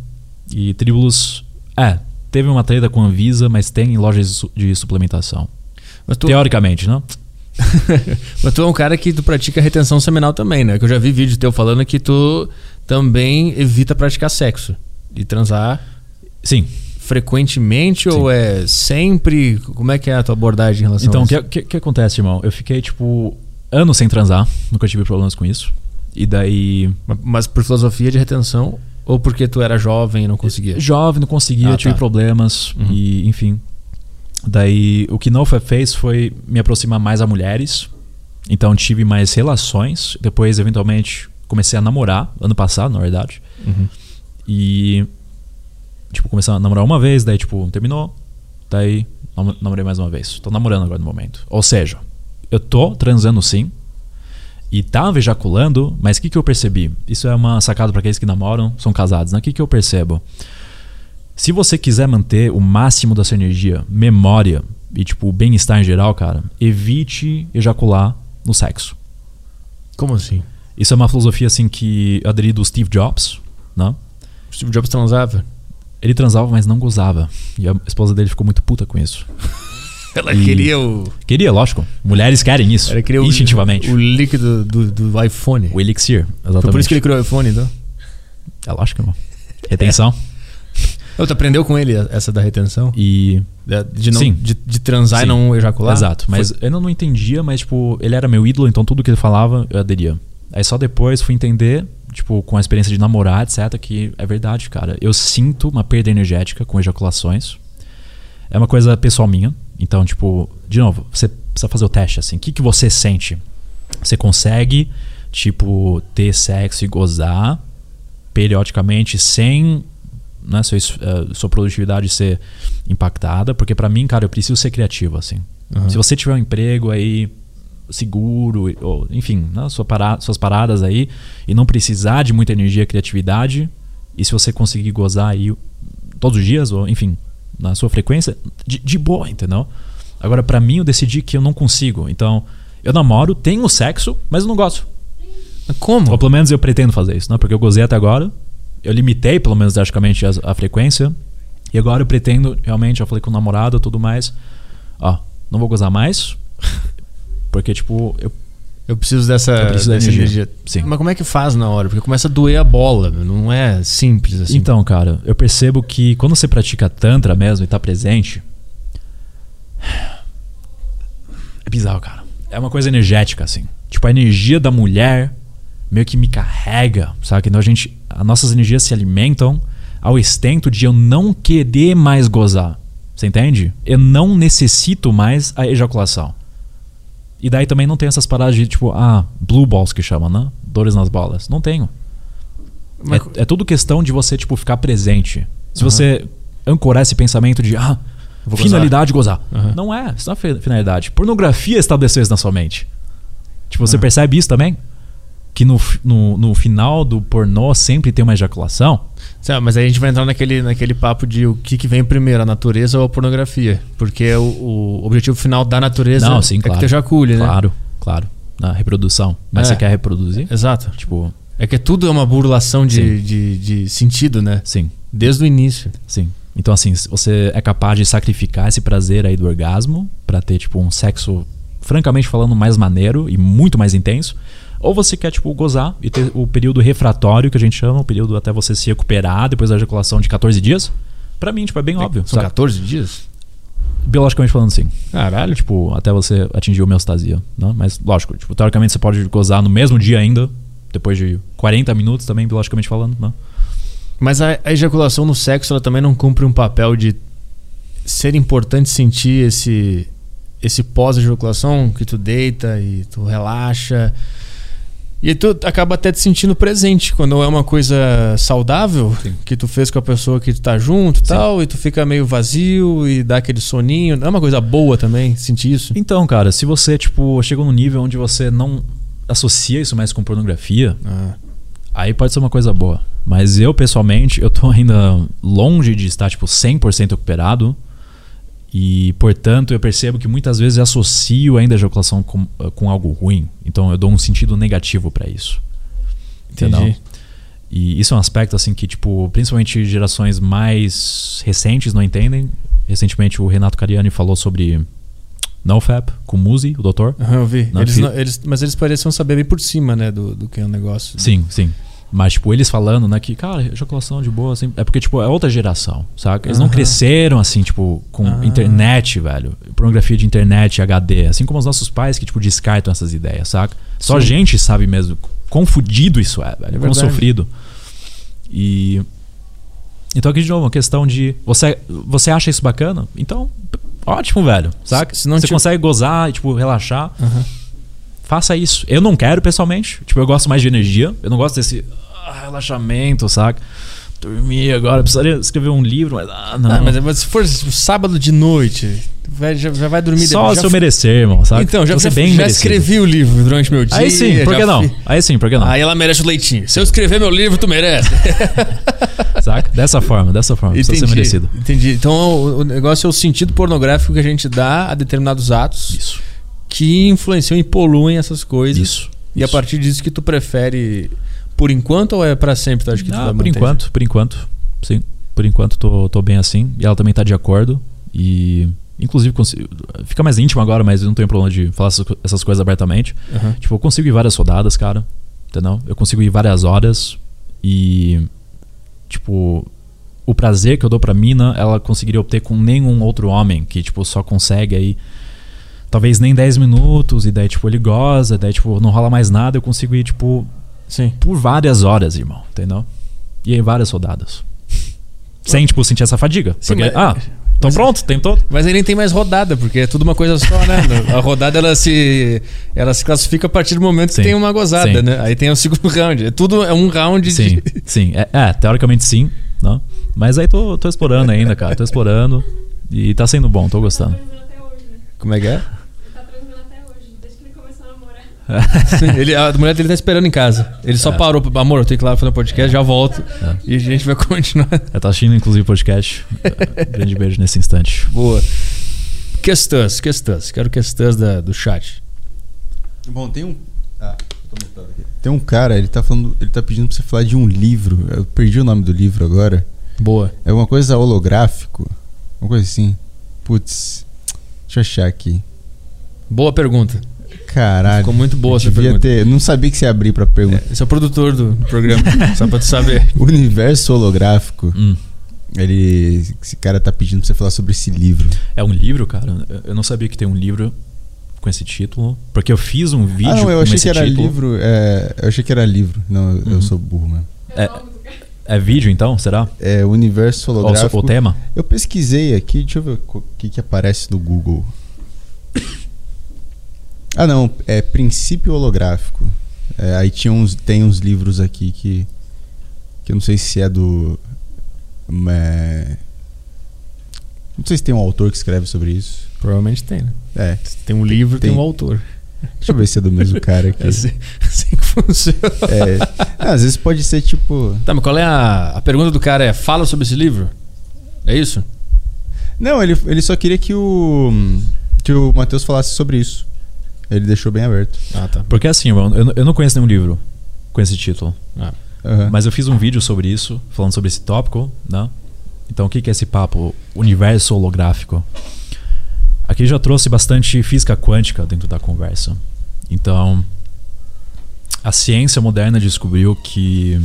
E tríbulos. É, teve uma treta com a Anvisa, mas tem em lojas de su- de suplementação. Tu, Teoricamente, não? mas tu é um cara que tu pratica retenção seminal também, né? Que eu já vi vídeo teu falando que tu também evita praticar sexo. E transar Sim. frequentemente ou é sempre? Como é que é a tua abordagem em relação Então, a o isso? que, que, que acontece, irmão? Eu fiquei, tipo, anos sem transar. Nunca tive problemas com isso. E daí. Mas- Mas por filosofia de retenção ou porque tu era jovem e não conseguia? Jovem, não conseguia, Ah, tive tá. problemas. Uhum. E, enfim. Daí, o que NoFap fez foi me aproximar mais a mulheres. Então, tive mais relações. Depois, eventualmente, comecei a namorar. Ano passado, na verdade. Uhum. E. Tipo, comecei a namorar uma vez, daí, tipo, terminou. Daí, nam- namorei mais uma vez. Tô namorando agora no momento. Ou seja, eu tô transando sim. E tava ejaculando, mas o que, que eu percebi? Isso é uma sacada para aqueles que namoram, são casados, né? O que, que eu percebo? Se você quiser manter o máximo da sua energia, memória e, tipo, bem-estar em geral, cara, evite ejacular no sexo. Como assim? Isso é uma filosofia, assim, que eu aderi do Steve Jobs, né? O Steve Jobs transava? Ele transava, mas não gozava. E a esposa dele ficou muito puta com isso. Ela E- queria o. Queria, lógico. Mulheres querem isso. Ela queria o, instintivamente. o líquido do, do iPhone. O elixir, exatamente. Foi por isso que ele criou o iPhone, então. É lógico, irmão. Retenção. Oh, tu aprendeu com ele essa da retenção? E. De, não, Sim. de, de transar Sim. e não ejacular? Exato. Mas Foi- eu não, não entendia, mas, tipo, ele era meu ídolo, então tudo que ele falava eu aderia. Aí só depois fui entender, tipo, com a experiência de namorar, etc., que é verdade, cara. Eu sinto uma perda energética com ejaculações. É uma coisa pessoal minha. Então, tipo, de novo, você precisa fazer o teste, assim. O que, que você sente? Você consegue, tipo, ter sexo e gozar periodicamente sem né, eh, sua produtividade ser impactada? Porque pra mim, cara, eu preciso ser criativo, assim. Aham. Se você tiver um emprego aí seguro, ou, enfim, né, sua para- suas paradas aí, e não precisar de muita energia e criatividade, e se você conseguir gozar aí todos os dias, ou enfim, na sua frequência, de, de boa, entendeu? Agora, pra mim, eu decidi que eu não consigo. Então, eu namoro, tenho sexo, mas eu não gosto. Como? Ou pelo menos eu pretendo fazer isso, né? Porque eu gozei até agora. Eu limitei, pelo menos drasticamente, a, a frequência. E agora eu pretendo, realmente, eu falei com o namorado e tudo mais. Ó, não vou gozar mais. Porque, tipo, eu Eu preciso dessa, Eu preciso dessa energia. Sim. Mas como é que faz na hora? Porque começa a doer a bola, não é simples assim. Então, cara, eu percebo que quando você pratica Tantra mesmo e tá presente. É bizarro, cara. É uma coisa energética, assim. Tipo, a energia da mulher meio que me carrega, sabe? Então a gente. As nossas energias se alimentam ao extento de eu não querer mais gozar. Você entende? Eu não necessito mais a ejaculação. E daí também não tem essas paradas de tipo, ah, blue balls que chama, né? Dores nas bolas. Não tenho. Mas- É, é tudo questão de você, tipo, ficar presente. Se você ancorar esse pensamento de, ah, Vou gozar. finalidade gozar. Aham. Não é, isso não é fi- finalidade. Pornografia estabeleceu isso na sua mente. Tipo, você percebe isso também? Que no, no, no final do pornô sempre tem uma ejaculação. Sabe, mas aí a gente vai entrar naquele, naquele papo de o que, que vem primeiro, a natureza ou a pornografia. Porque o, o objetivo final da natureza Não, sim, é claro. que tu ejacule, né? Claro, claro. Na reprodução. Mas É. você quer reproduzir? Exato. Tipo, É que tudo é uma burlação de, Sim. de, de sentido, né? sim, Desde o início. sim. Então, assim, você é capaz de sacrificar esse prazer aí do orgasmo pra ter, tipo, um sexo, francamente falando, mais maneiro e muito mais intenso. Ou você quer, tipo, gozar e ter o período refratório, que a gente chama, o período até você se recuperar depois da ejaculação de 14 dias. Pra mim, tipo, é bem óbvio. São sabe? 14 dias? Biologicamente falando, sim. Caralho. Tipo, até você atingir homeostasia, né? Mas, lógico, tipo, teoricamente você pode gozar no mesmo dia ainda, depois de 40 minutos também, biologicamente falando, né? Mas a, a ejaculação no sexo, ela também não cumpre um papel de ser importante sentir esse esse pós-ejaculação que tu deita e tu relaxa. E tu acaba até te sentindo presente quando é uma coisa saudável Sim. que tu fez com a pessoa que tu tá junto e tal, e tu fica meio vazio e dá aquele soninho. Não é uma coisa boa também sentir isso? Então, cara, se você, tipo, chegou num nível onde você não associa isso mais com pornografia, Ah, aí pode ser uma coisa boa. Mas eu, pessoalmente, eu tô ainda longe de estar, tipo, 100% recuperado. E, portanto, eu percebo que muitas vezes eu associo ainda a ejaculação com, com algo ruim. Então, eu dou um sentido negativo pra isso. Entendeu? entendi. E isso é um aspecto, assim, que, tipo, principalmente gerações mais recentes não entendem. Recentemente, o Renato Cariani falou sobre NoFap com o Muzi, o doutor. Aham, eu vi. Eles não- eles- mas eles pareciam saber bem por cima, né, do, do que é o negócio. Sim, sim. Mas, tipo, eles falando, né, que, cara, ejaculação de boa, assim. É porque, tipo, é outra geração, saca? Eles não cresceram, assim, tipo, com Ah. internet, velho. Pornografia de internet, HD. Assim como os nossos pais que, tipo, descartam essas ideias, saca? Só a Sim. gente sabe mesmo quão fudido isso é, velho. quão verdade. sofrido. E. Então, aqui de novo, uma questão de. Você, você acha isso bacana? Então, ótimo, velho. Saca? Se- não você te- consegue gozar e, tipo, relaxar faça isso. Eu não quero pessoalmente. Tipo, eu gosto mais de energia. Eu não gosto desse ah, relaxamento, saca? Dormir agora. Precisaria escrever um livro, mas ah, não. Ah, mas, se for sábado de noite, vai- já, já vai dormir Só depois. se eu merecer, irmão, saca? Então, já, já, bem já merecido. escrevi o livro durante meu dia. Aí sim, por que não? Aí sim, por que não? Aí ela merece o leitinho. Se eu escrever meu livro, tu merece. Saca? Dessa forma, dessa forma. Precisa ser merecido. Entendi. Então o, o negócio é o sentido pornográfico que a gente dá a determinados atos Isso. que influenciam e poluem essas coisas. Isso. E a Isso. partir disso que tu prefere por enquanto ou é pra sempre? Tu acha que tu Ah, por manter enquanto, por enquanto. Sim. Por enquanto tô, tô bem assim. E ela também tá de acordo. E. Inclusive, consigo, fica mais íntimo agora, mas eu não tenho problema de falar essas, co- essas coisas abertamente. Aham. Tipo, eu consigo ir várias rodadas, cara. Entendeu? Eu consigo ir várias horas e. Tipo. O prazer que eu dou pra mina, ela conseguiria obter com nenhum outro homem que, tipo, só consegue aí. Talvez nem 10 minutos, e daí, tipo, ele goza, daí, tipo, não rola mais nada, eu consigo ir, tipo, Sim. por várias horas, irmão, entendeu? E em várias rodadas. Sem, tipo, sentir essa fadiga. Sim, porque, mas- ah, então mas- pronto, tem todo. Mas aí nem tem mais rodada, porque é tudo uma coisa só, né? A rodada ela se ela se classifica a partir do momento Sim. que tem uma gozada, Sim. né? Aí tem o segundo round. É tudo é um round Sim, de sim. É, é, teoricamente sim, não? Mas aí tô, tô explorando ainda, cara. Tô explorando. E tá sendo bom, tô gostando. Como é que é? Ele tá transando até hoje, desde que ele começou a namorar. Sim, ele, a mulher dele tá esperando em casa. Ele só É. parou, amor, eu tenho que ir lá fazer um podcast, já volto. E a gente vai continuar. Ela tá assistindo, inclusive, o podcast. Grande beijo nesse instante. Boa. Questões, questões. Quero questões da, do chat. Bom, tem um. Ah, Tem um cara, ele tá falando, ele tá pedindo pra você falar de um livro. Eu perdi o nome do livro agora. Boa. É uma coisa holográfico. Uma coisa assim. Putz. Deixa eu achar aqui. Boa pergunta. Caralho. Ficou muito boa eu essa devia pergunta. ter. Não sabia que você ia abrir pra pergunta. Esse é o produtor do programa, só pra tu saber. O universo holográfico. Hum. Ele. Esse cara tá pedindo pra você falar sobre esse livro. É um livro, cara? Eu- Eu não sabia que tem um livro com esse título. Porque eu fiz um vídeo ah, não, eu achei que era título. livro. É, eu achei que era livro. Não, eu Uhum. sou burro, mano. É, é vídeo então? Será? É universo holográfico. o tema? Eu pesquisei aqui, deixa eu ver o que, que aparece no Google. Ah, não, é princípio holográfico. É, aí tinha uns, tem uns livros aqui que. que eu não sei se é do. é, não sei se tem um autor que escreve sobre isso. Provavelmente tem, né? É, Tem um livro, tem, Tem. um autor. deixa eu ver se é do mesmo cara aqui. É assim, assim que funciona. É, ah, às vezes pode ser tipo. Tá, mas qual é a, a pergunta do cara? É fala sobre esse livro? É isso? Não, ele, ele só queria que o. que o Matheus falasse sobre isso. Ele deixou bem aberto. Ah, tá. Porque assim, irmão, eu, não- eu não conheço nenhum livro com esse título. Ah. Aham. Mas eu fiz um vídeo sobre isso, falando sobre esse tópico, né? Então o que que é esse papo? Universo holográfico. Aqui já trouxe bastante física quântica dentro da conversa. Então, a ciência moderna descobriu que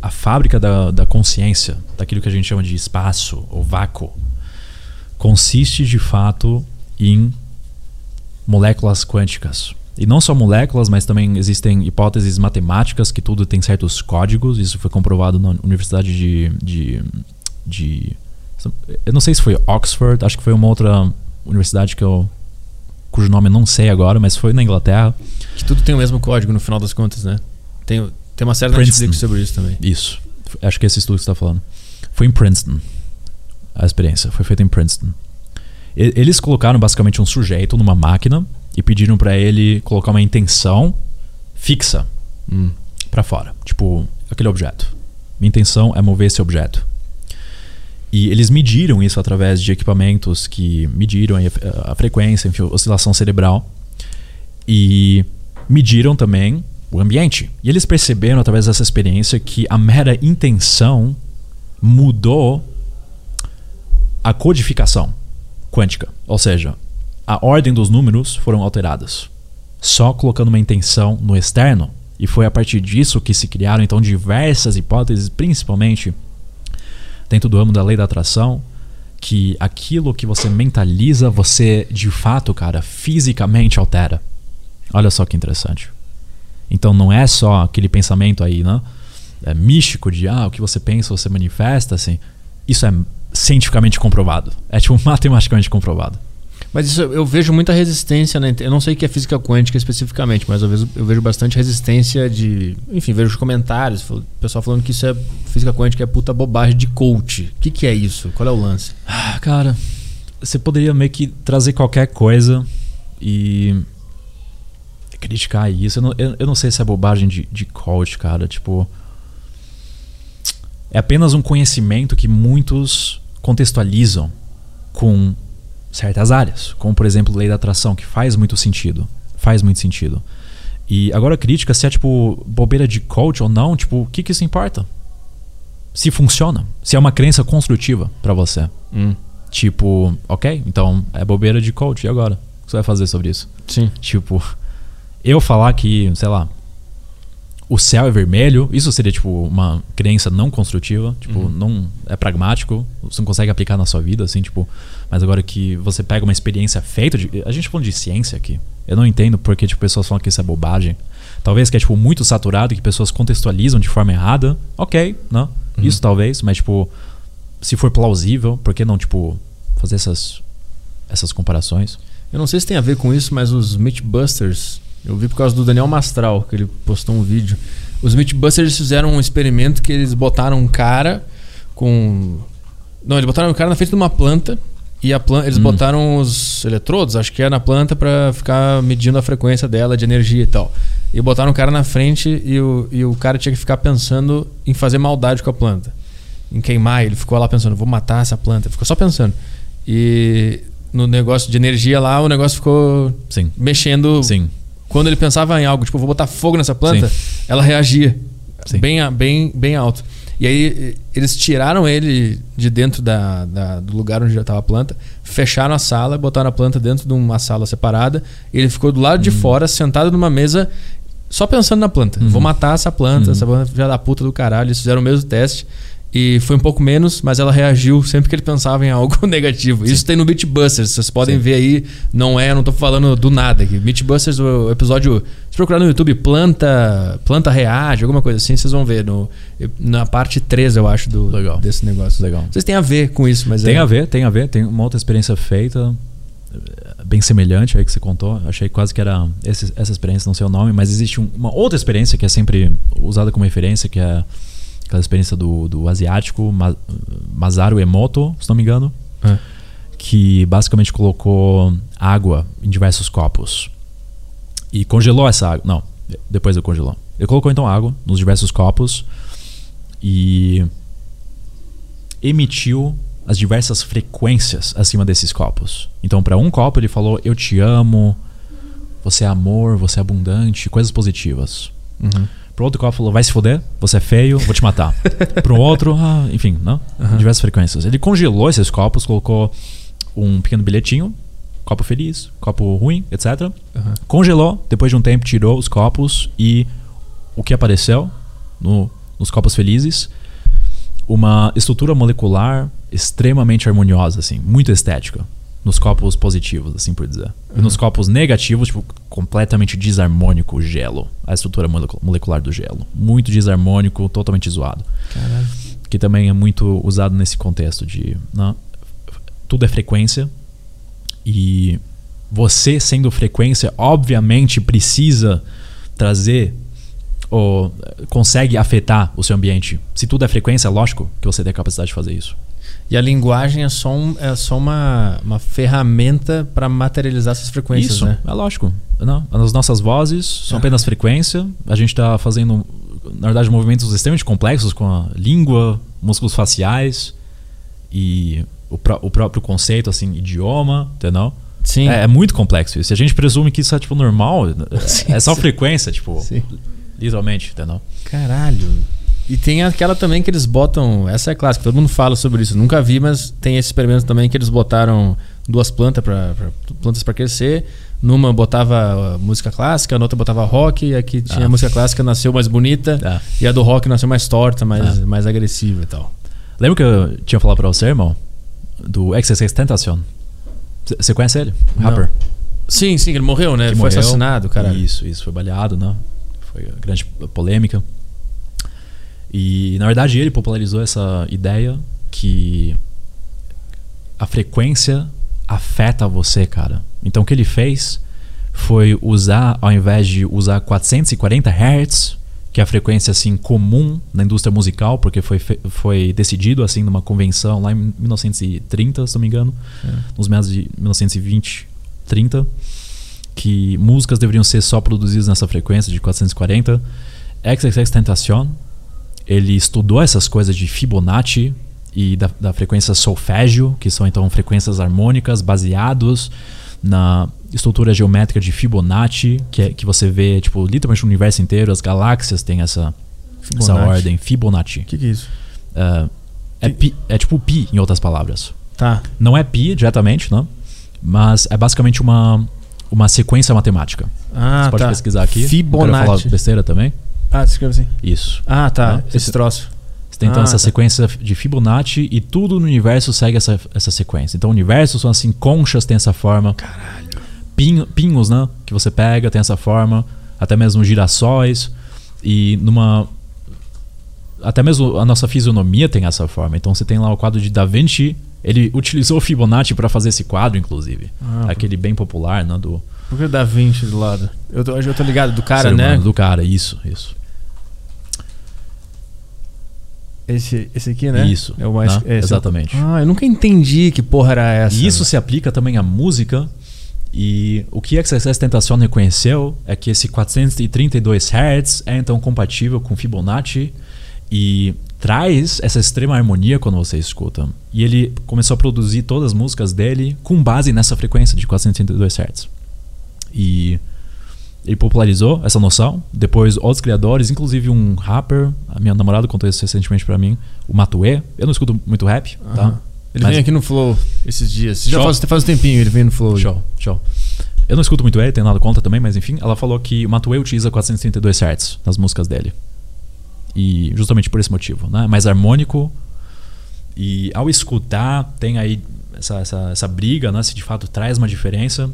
a fábrica da, da consciência, daquilo que a gente chama de espaço ou vácuo, consiste de fato em moléculas quânticas. E não só moléculas, mas também existem hipóteses matemáticas que tudo tem certos códigos. Isso foi comprovado na Universidade de, de, de eu não sei se foi Oxford, acho que foi uma outra universidade que eu cujo nome eu não sei agora, mas foi na Inglaterra. Que tudo tem o mesmo código no final das contas, né? Tem, tem uma série Princeton. Netflix sobre isso também. Isso. Acho que é esse estudo que você está falando. Foi em Princeton. A experiência foi feita em Princeton. Eles colocaram basicamente um sujeito numa máquina e pediram para ele colocar uma intenção fixa Hum. para fora, tipo aquele objeto. Minha intenção é mover esse objeto. E eles mediram isso através de equipamentos que mediram a, a frequência, enfim, oscilação cerebral. E mediram também o ambiente. E eles perceberam através dessa experiência que a mera intenção mudou a codificação quântica. Ou seja, a ordem dos números foram alteradas. Só colocando uma intenção no externo. E foi a partir disso que se criaram então diversas hipóteses, principalmente dentro do âmbito da lei da atração, que aquilo que você mentaliza, você de fato, cara, fisicamente altera. Olha só que interessante. Então não é só aquele pensamento aí, né? É místico de ah, o que você pensa, você manifesta, assim. Isso é cientificamente comprovado. É tipo matematicamente comprovado. Mas isso eu vejo muita resistência, né? Eu não sei o que é física quântica especificamente, mas eu vejo, eu vejo bastante resistência de. Enfim, vejo os comentários, o pessoal falando que isso é física quântica é puta bobagem de coach. O que, que é isso? Qual é o lance? Ah, cara, você poderia meio que trazer qualquer coisa e criticar isso. Eu não, eu, eu não sei se é bobagem de, de coach, cara. Tipo. É apenas um conhecimento que muitos contextualizam com certas áreas, como por exemplo lei da atração, que faz muito sentido. Faz muito sentido. E agora a crítica se é tipo bobeira de coach ou não, tipo, o que que isso importa? Se funciona, se é uma crença construtiva pra você. Hum. Tipo, ok, então é bobeira de coach, e agora? O que você vai fazer sobre isso? Sim. Tipo, eu falar que, sei lá, o céu é vermelho, isso seria tipo uma crença não construtiva, tipo, não é pragmático, você não consegue aplicar na sua vida, assim, tipo, mas agora que você pega uma experiência feita de, a gente tá falando de ciência aqui. Eu não entendo porque tipo pessoas falam que isso é bobagem. Talvez que é tipo muito saturado que pessoas contextualizam de forma errada. OK, né? Isso talvez, mas tipo, se for plausível, por que não tipo fazer essas essas comparações? Eu não sei se tem a ver com isso, mas os Mythbusters, eu vi por causa do Daniel Mastral, que ele postou um vídeo. Os Mythbusters fizeram um experimento que eles botaram um cara com. Não, eles botaram um cara na frente de uma planta e a planta, eles botaram os eletrodos, acho que é na planta, pra ficar medindo a frequência dela de energia e tal. E botaram o cara na frente e o, e o cara tinha que ficar pensando em fazer maldade com a planta. Em queimar. Ele ficou lá pensando, vou matar essa planta. Ele ficou só pensando. E no negócio de energia lá, o negócio ficou Sim. mexendo Sim. Quando ele pensava em algo, tipo, vou botar fogo nessa planta, Sim. ela reagia Sim. bem, bem, bem alto. E aí eles tiraram ele de dentro da, da- do lugar onde já estava a planta, fecharam a sala, botaram a planta dentro de uma sala separada. Ele ficou do lado de fora, sentado numa mesa, só pensando na planta. Vou matar essa planta, essa planta já da puta do caralho. Eles fizeram o mesmo teste. E foi um pouco menos, mas ela reagiu sempre que ele pensava em algo negativo. Isso tem no Mythbusters, vocês podem ver aí. Não é, não tô falando do nada aqui. Mythbusters, o episódio. Se procurar no YouTube, planta, planta reage, alguma coisa assim, vocês vão ver. No, na parte 3, eu acho, do, Legal. desse negócio. Legal. Vocês têm a ver com isso, mas Tem é, a ver, tem a ver. Tem uma outra experiência feita, bem semelhante aí que você contou. Achei quase que era esse- essa experiência, não sei o nome, mas existe um- uma outra experiência que é sempre usada como referência, que é aquela experiência do, do asiático, Ma- Masaru Emoto, se não me engano, É. que basicamente colocou água em diversos copos e congelou essa água. Não, depois ele congelou. Ele colocou então água nos diversos copos e emitiu as diversas frequências acima desses copos. Então, para um copo ele falou: "Eu te amo, você é amor, você é abundante, coisas positivas". Pro outro copo falou: "Vai se foder, você é feio, vou te matar". Pro outro, ah, enfim, não? Diversas frequências. Ele congelou esses copos, colocou um pequeno bilhetinho, copo feliz, copo ruim, etc. Congelou, depois de um tempo tirou os copos e o que apareceu no- nos copos felizes uma estrutura molecular extremamente harmoniosa, assim, muito estética. Nos copos positivos, assim por dizer. E nos copos negativos, tipo, completamente desarmônico o gelo. A estrutura molecu- molecular do gelo. Muito desarmônico, totalmente zoado. Que também é muito usado nesse contexto de. Né, tudo é frequência. E você, sendo frequência, obviamente precisa trazer ou eh, consegue afetar o seu ambiente. Se tudo é frequência, é lógico que você tem a capacidade de fazer isso. E a linguagem é só, um- é só uma, uma ferramenta para materializar essas frequências, isso, né? é lógico. Não, as nossas vozes são apenas frequência. A gente está fazendo, na verdade, movimentos extremamente complexos com a língua, músculos faciais e o, o próprio conceito, assim, idioma, entendeu? Sim. É, é muito complexo isso. A gente presume que isso é, tipo, normal. Sim, é só sim. frequência, tipo, Sim. literalmente, entendeu? Caralho. E tem aquela também que eles botam. Essa é clássica, todo mundo fala sobre isso. Nunca vi, mas tem esse experimento também que eles botaram duas plantas para plantas para crescer. Numa botava uh, música clássica, na outra botava rock, e a que tinha Ah. música clássica nasceu mais bonita, É. e a do rock nasceu mais torta, mais, É. mais agressiva e tal. Lembra que eu tinha falado pra você, irmão? Do XXX Tentacion. Você conhece ele? O Não. rapper? Sim, sim, ele morreu, né? que Foi morreu. assassinado, cara. Isso, isso. Foi baleado, né? Foi grande polêmica. E, na verdade, ele popularizou essa ideia que a frequência afeta você, cara. Então, o que ele fez foi usar, ao invés de usar 440 Hz, que é a frequência assim comum na indústria musical, porque foi, foi decidido assim numa convenção lá em 1930, se não me engano, nos meados de 1920, 30, que músicas deveriam ser só produzidas nessa frequência de 440. XXX Tentacion, ele estudou essas coisas de Fibonacci e da, da frequência solfégio, que são então frequências harmônicas baseados na estrutura geométrica de Fibonacci, que, é, que você vê, tipo, literalmente no universo inteiro, as galáxias têm essa, essa Fibonacci. ordem, Fibonacci. O que, que é isso? É, é, pi, é tipo pi, em outras palavras. Tá. Não é pi diretamente, não, mas é basicamente uma, uma sequência matemática. Ah, Você pode tá. pesquisar aqui. Não quero Fibonacci. falar besteira também. Ah, você escreve assim. Isso. Ah, tá. Esse troço. Você tem então Ah, essa tá. sequência de Fibonacci e tudo no universo segue essa, essa sequência. Então o universo são assim, conchas tem essa forma. Caralho. pinhos, né? Que você pega, tem essa forma. Até mesmo girassóis. E numa. Até mesmo a nossa fisionomia tem essa forma. Então você tem lá o quadro de Da Vinci. Ele utilizou o Fibonacci para fazer esse quadro, inclusive. Ah, Aquele bem popular, né? Do Por que o Da Vinci do lado? Eu tô, eu tô ligado, do cara, ser né? humano, Do cara, isso, isso. Esse, esse aqui, né? Isso, É o mais, né? é Exatamente. Ah, eu nunca entendi que porra era essa. E isso se aplica também à música. E o que XXS Tentacion reconheceu é que esse 432 Hz é então compatível com Fibonacci e traz essa extrema harmonia quando você escuta. E ele começou a produzir todas as músicas dele com base nessa frequência de 432 Hz. E Ele popularizou essa noção. Depois, outros criadores, inclusive um rapper, a minha namorada contou isso recentemente pra mim, o Matue. Eu não escuto muito rap, tá? Ele Mas- vem aqui no Flow esses dias. Já faz, faz um tempinho ele vem no Flow. Show, show. Eu não escuto muito ele, tenho nada contra também, mas enfim, ela falou que o Matue utiliza 432 Hz nas músicas dele. E justamente por esse motivo, né? Mais harmônico. E ao escutar, tem aí essa, essa, essa briga, né? Se de fato traz uma diferença.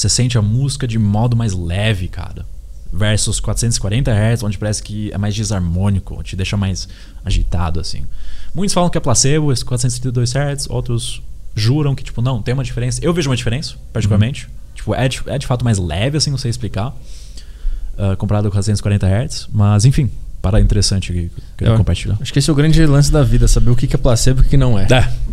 Você sente a música de modo mais leve, cara. Versus 440 Hz, onde parece que é mais desarmônico, te deixa mais agitado, assim. Muitos falam que é placebo, esse 432 Hz, outros juram que, tipo, não, tem uma diferença. Eu vejo uma diferença, particularmente. Tipo, é de, é de fato mais leve, assim, não sei explicar. ah, comparado com 440 Hz. Mas, enfim, para interessante que que eu compartilhar. Acho que esse é o grande lance da vida, saber o que é placebo e o que não é.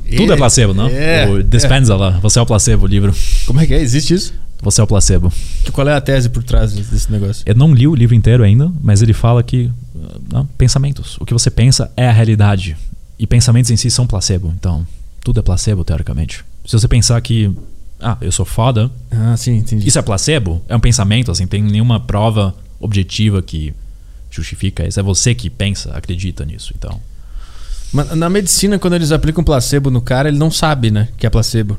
É, tudo é placebo, não? É. O Dispenza lá, você é o placebo, o livro. Como é que é? Existe isso? Você é o placebo. Qual é a tese por trás desse negócio? Eu não li o livro inteiro ainda, mas ele fala que ah, não, pensamentos. O que você pensa é a realidade. E pensamentos em si são placebo. Então, tudo é placebo, teoricamente. Se você pensar que, ah, eu sou foda, Ah, sim, entendi. isso é placebo, é um pensamento, assim, tem nenhuma prova objetiva que justifica isso. É você que pensa, acredita nisso. Então, Mas na medicina, quando eles aplicam placebo no cara, ele não sabe, né, que é placebo.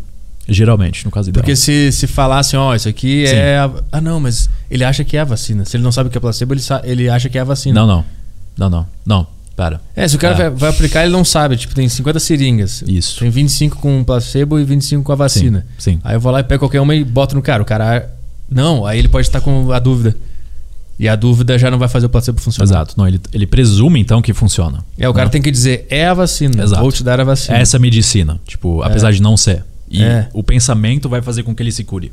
Geralmente, no caso ideal. Porque se, se falassem, ó, isso aqui Sim. é. A... Ah, não, mas ele acha que é a vacina. Se ele não sabe o que é placebo, ele, sa... ele acha que é a vacina. Não, não. Não, não. Não, pera. É, se o cara É. vai, vai aplicar, ele não sabe. Tipo, tem 50 seringas. Isso. Tem 25 com placebo e 25 com a vacina. sim. Aí eu vou lá e pego qualquer uma e boto no cara. O cara. Não, aí ele pode estar com a dúvida. E a dúvida já não vai fazer o placebo funcionar. Exato. Não, ele, ele presume então que funciona. É, o cara Não. tem que dizer, é a vacina. Exato. Vou te dar a vacina. Essa é a medicina, tipo, apesar de não ser. E É. o pensamento vai fazer com que ele se cure.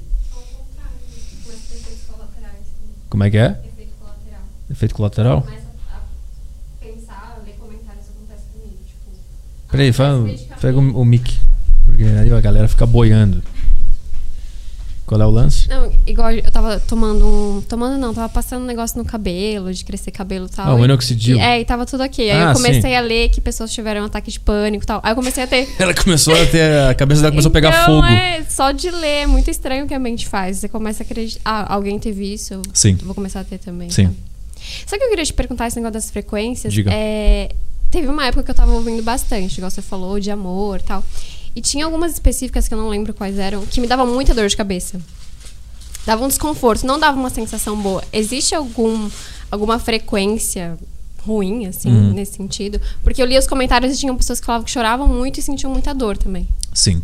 Como é que é? Efeito colateral. Efeito colateral? Começa a pensar, ler comentários, acontece comigo. Tipo, Peraí, fala, pega o, o mic. Porque aí a galera fica boiando. Qual é o lance? Não, igual eu tava tomando um. Tomando não, tava passando um negócio no cabelo, de crescer cabelo e tal. Ah, o e- minoxidil. É, e tava tudo ok. Aí Ah, eu comecei sim. a ler que pessoas tiveram um ataque de pânico e tal. Aí eu comecei a ter. Ela começou a ter. A cabeça dela começou a pegar Então, fogo. É, só de ler, é muito estranho o que a mente faz. Você começa a acreditar. Ah, alguém teve isso, Sim. vou começar a ter também. Sim. então. Só que eu queria te perguntar esse negócio das frequências. Diga. É, teve uma época que eu tava ouvindo bastante, igual você falou, de amor e tal. E tinha algumas específicas que eu não lembro quais eram, que me davam muita dor de cabeça. Dava um desconforto, não dava uma sensação boa. Existe algum, alguma frequência ruim, assim, Uhum. nesse sentido? Porque eu li os comentários e tinham pessoas que falavam que choravam muito e sentiam muita dor também. Sim.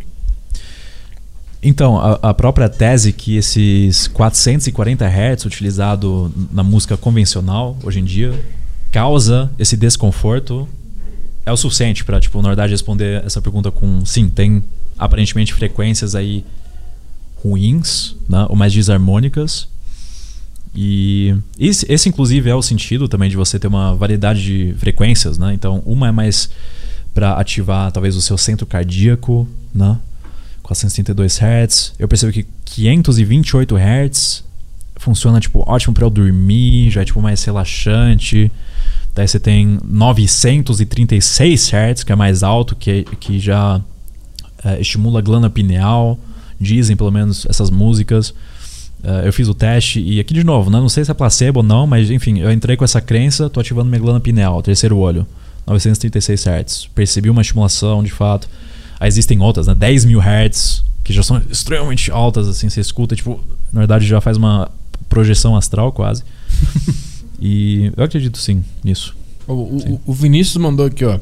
Então, a, a própria tese que esses 440 Hz utilizado na música convencional hoje em dia causa esse desconforto é o suficiente para, tipo, na verdade, responder essa pergunta com sim, tem aparentemente frequências aí ruins, né, ou mais desarmônicas. E esse, esse, inclusive, é o sentido também de você ter uma variedade de frequências, né? Então, uma é mais para ativar talvez o seu centro cardíaco, né? 432 Hz. Eu percebo que 528 Hz funciona tipo ótimo para eu dormir, já é tipo mais relaxante. Daí você tem 936 Hz, que é mais alto, que, que já é, estimula a glândula pineal. Dizem pelo menos essas músicas. Uh, eu fiz o teste e aqui de novo, né? não sei se é placebo ou não, mas enfim, eu entrei com essa crença, tô ativando minha glândula pineal, terceiro olho, 936 Hz. Percebi uma estimulação de fato. Aí existem outras, né? 10 mil Hz, que já são extremamente altas, assim, você escuta, tipo, na verdade já faz uma projeção astral quase. e eu acredito sim nisso. O, o, o Vinícius mandou aqui, ó.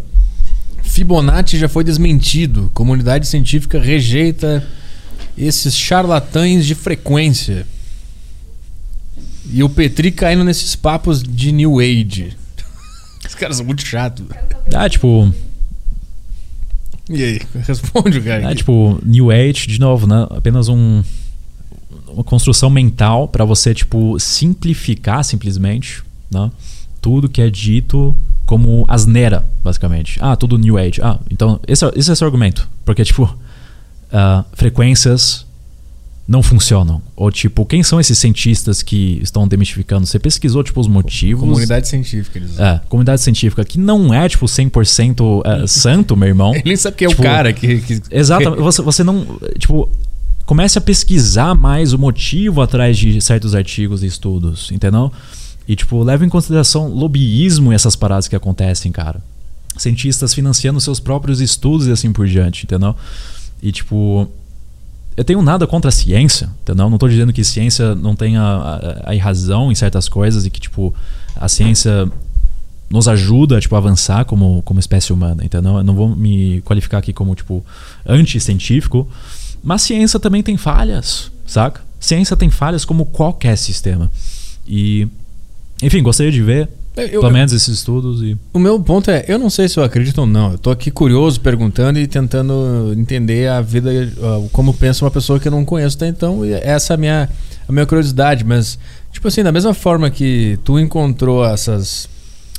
Fibonacci já foi desmentido. Comunidade científica rejeita esses charlatães de frequência. E o Petri caindo nesses papos de New Age. Os caras são muito chatos. Ah, tipo, E aí? Responde o cara. Aqui. tipo, New Age, de novo, né? Apenas um, uma construção mental para você, tipo, simplificar simplesmente, né? Tudo que é dito como asneira, basicamente. Ah, tudo New Age. Ah, então, esse, é- esse é esse argumento. Porque, tipo, ah, frequências não funcionam. Ou, tipo, quem são esses cientistas que estão demistificando? Você pesquisou, tipo, os motivos... Comunidade científica. Eles... É, comunidade científica, que não é, tipo, 100% é, santo, meu irmão. Ele nem sabe quem é Tipo, o cara que. que Exatamente. Você, você não. Tipo, comece a pesquisar mais o motivo atrás de certos artigos e estudos, entendeu? E, tipo, leva em consideração lobbyismo e essas paradas que acontecem, cara. Cientistas financiando seus próprios estudos e assim por diante, entendeu? E, tipo, eu tenho nada contra a ciência, entendeu? Não estou dizendo que ciência não tenha a, a, a razão em certas coisas e que, tipo, a ciência nos ajuda tipo, a avançar como, como espécie humana, entendeu? Eu não vou me qualificar aqui como, tipo, anti-científico, mas ciência também tem falhas, saca? Ciência tem falhas como qualquer sistema. E, enfim, gostaria de ver eu, pelo menos esses estudos. E... O meu ponto é, eu não sei se eu acredito ou não. Eu tô aqui curioso, perguntando e tentando entender a vida, como pensa uma pessoa que eu não conheço até então. E essa é a minha, a minha curiosidade. Mas, tipo assim, da mesma forma que tu encontrou essas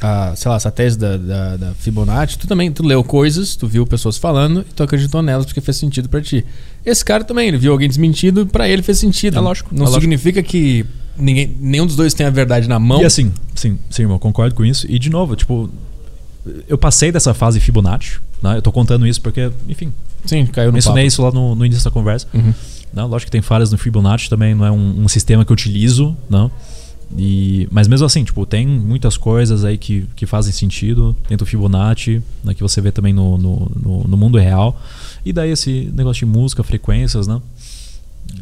a, sei lá, essa tese da, da, da, Fibonacci, tu também tu leu coisas, tu viu pessoas falando e tu acreditou nelas porque fez sentido para ti. Esse cara também, ele viu alguém desmentido, para ele fez sentido. É lógico. Não é significa lógico. que ninguém, nenhum dos dois tem a verdade na mão. E assim, sim, sim, irmão, concordo com isso. E de novo, tipo, eu passei dessa fase Fibonacci, né? Eu tô contando isso porque, enfim. Sim, caiu no Mencionei papo. isso lá no, no início da conversa. Uhum. Não, lógico que tem falhas no Fibonacci também, não é um, um sistema que eu utilizo, não. E, mas mesmo assim, tipo, tem muitas coisas aí que, que fazem sentido dentro do Fibonacci, né, que você vê também no, no, no, no, mundo real. E daí esse negócio de música, frequências, né?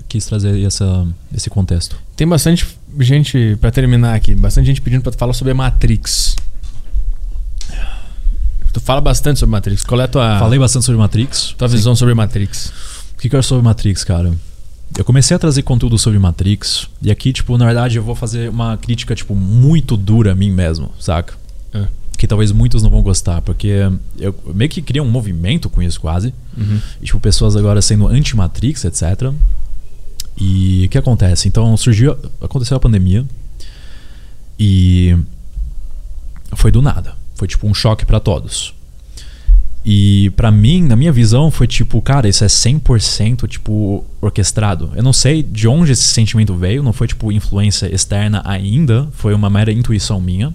Quis trazer essa, esse contexto. Tem bastante gente, para terminar aqui, bastante gente pedindo para falar sobre a Matrix. Tu fala bastante sobre Matrix. Qual é a tua. Falei bastante sobre Matrix. Tua visão sobre Matrix. O que, que eu acho sobre Matrix, cara? Eu comecei a trazer conteúdo sobre Matrix. E aqui, tipo, na verdade, eu vou fazer uma crítica, tipo, muito dura a mim mesmo, saca? É. Que talvez muitos não vão gostar, porque eu meio que criei um movimento com isso quase. Uhum. E, tipo, pessoas agora sendo anti-Matrix, etc. E o que acontece? Então surgiu. Aconteceu a pandemia. E. Foi do nada. Foi tipo um choque para todos. E para mim, na minha visão, foi tipo, cara, isso é 100% tipo orquestrado. Eu não sei de onde esse sentimento veio, não foi tipo influência externa ainda, foi uma mera intuição minha.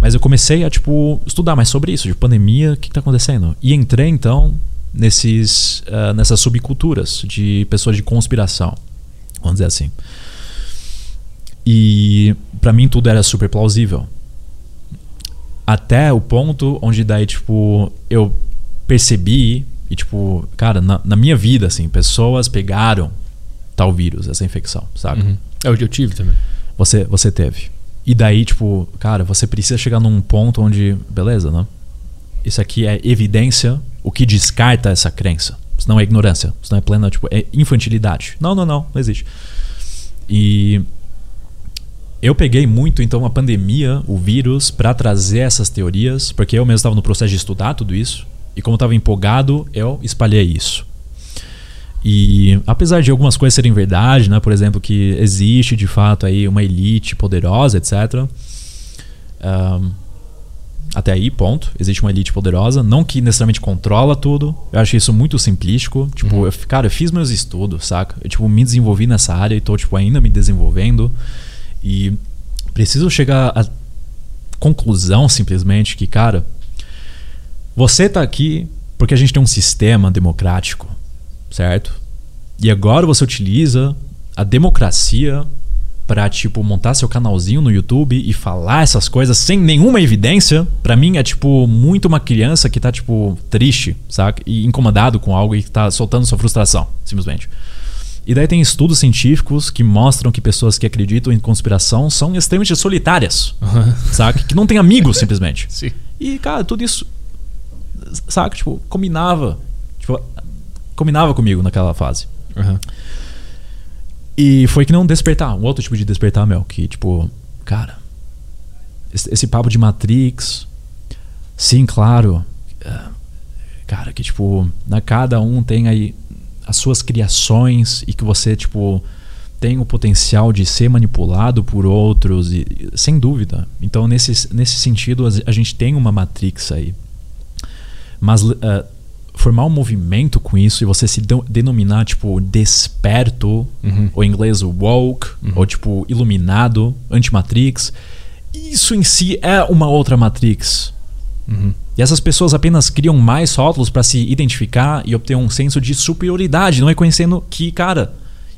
Mas eu comecei a tipo estudar mais sobre isso, de pandemia, o que, que tá acontecendo? E entrei então nesses uh, nessas subculturas de pessoas de conspiração, vamos dizer assim. E para mim tudo era super plausível. Até o ponto onde daí tipo eu percebi e tipo, cara, na, na, minha vida, assim, pessoas pegaram tal vírus, essa infecção, sabe? Uhum. É o que eu tive também. Você, você teve. E daí, tipo, cara, você precisa chegar num ponto onde, beleza, né? Isso aqui é evidência, o que descarta essa crença. Isso não é ignorância, isso não é plena, tipo, é infantilidade. Não, não, não, não existe. E eu peguei muito então a pandemia, o vírus, para trazer essas teorias, porque eu mesmo estava no processo de estudar tudo isso. E como eu estava empolgado, eu espalhei isso. E apesar de algumas coisas serem verdade, né? por exemplo, que existe de fato aí uma elite poderosa, etc. Um, até aí, ponto. Existe uma elite poderosa, não que necessariamente controla tudo. Eu acho isso muito simplístico. Tipo, uhum. eu, cara, eu fiz meus estudos, saca? Eu tipo, me desenvolvi nessa área e tô tipo, ainda me desenvolvendo. E preciso chegar à conclusão simplesmente que, cara, você está aqui porque a gente tem um sistema democrático, certo? E agora você utiliza a democracia para tipo montar seu canalzinho no YouTube e falar essas coisas sem nenhuma evidência, para mim é tipo muito uma criança que tá tipo triste, saca? E incomodado com algo e que tá soltando sua frustração, simplesmente. E daí tem estudos científicos que mostram que pessoas que acreditam em conspiração são extremamente solitárias, uhum. saca? Que não têm amigos, simplesmente. Sim. E, cara, tudo isso saca? Tipo, combinava. Tipo, combinava comigo naquela fase. Uhum. E foi que não despertar, um outro tipo de despertar, meu, que tipo, cara, esse, esse papo de Matrix, sim, claro, é, cara, que tipo, na cada um tem aí as suas criações e que você, tipo, tem o potencial de ser manipulado por outros, e, sem dúvida. Então, nesse, nesse sentido, a gente tem uma Matrix aí. Mas uh, formar um movimento com isso e você se denominar, tipo, desperto, uhum. ou em inglês woke, uhum. ou tipo, iluminado, anti-matrix, isso em si é uma outra matrix. Uhum. E essas pessoas apenas criam mais rótulos para se identificar e obter um senso de superioridade, não reconhecendo que, cara,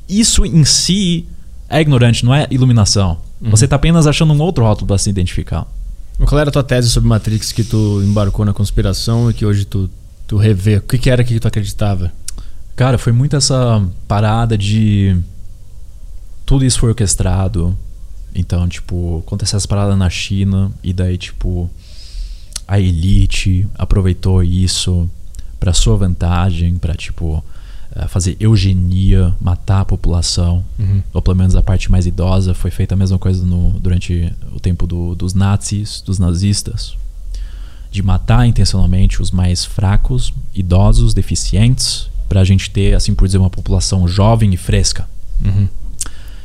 isso em si é ignorante, não é iluminação. Você tá apenas achando um outro rótulo para se identificar. Qual era a tua tese sobre Matrix que tu embarcou na conspiração e que hoje tu, tu revê? O que, que era que tu acreditava? Cara, foi muito essa parada de. Tudo isso foi orquestrado. Então, tipo, aconteceu essas paradas na China e daí, tipo, a elite aproveitou isso pra sua vantagem, pra, tipo, fazer eugenia, matar a população. Ou pelo menos a parte mais idosa. Foi feita a mesma coisa no, durante o tempo do- dos nazis, dos nazistas. De matar intencionalmente os mais fracos, idosos, deficientes, pra gente ter, assim por dizer, uma população jovem e fresca.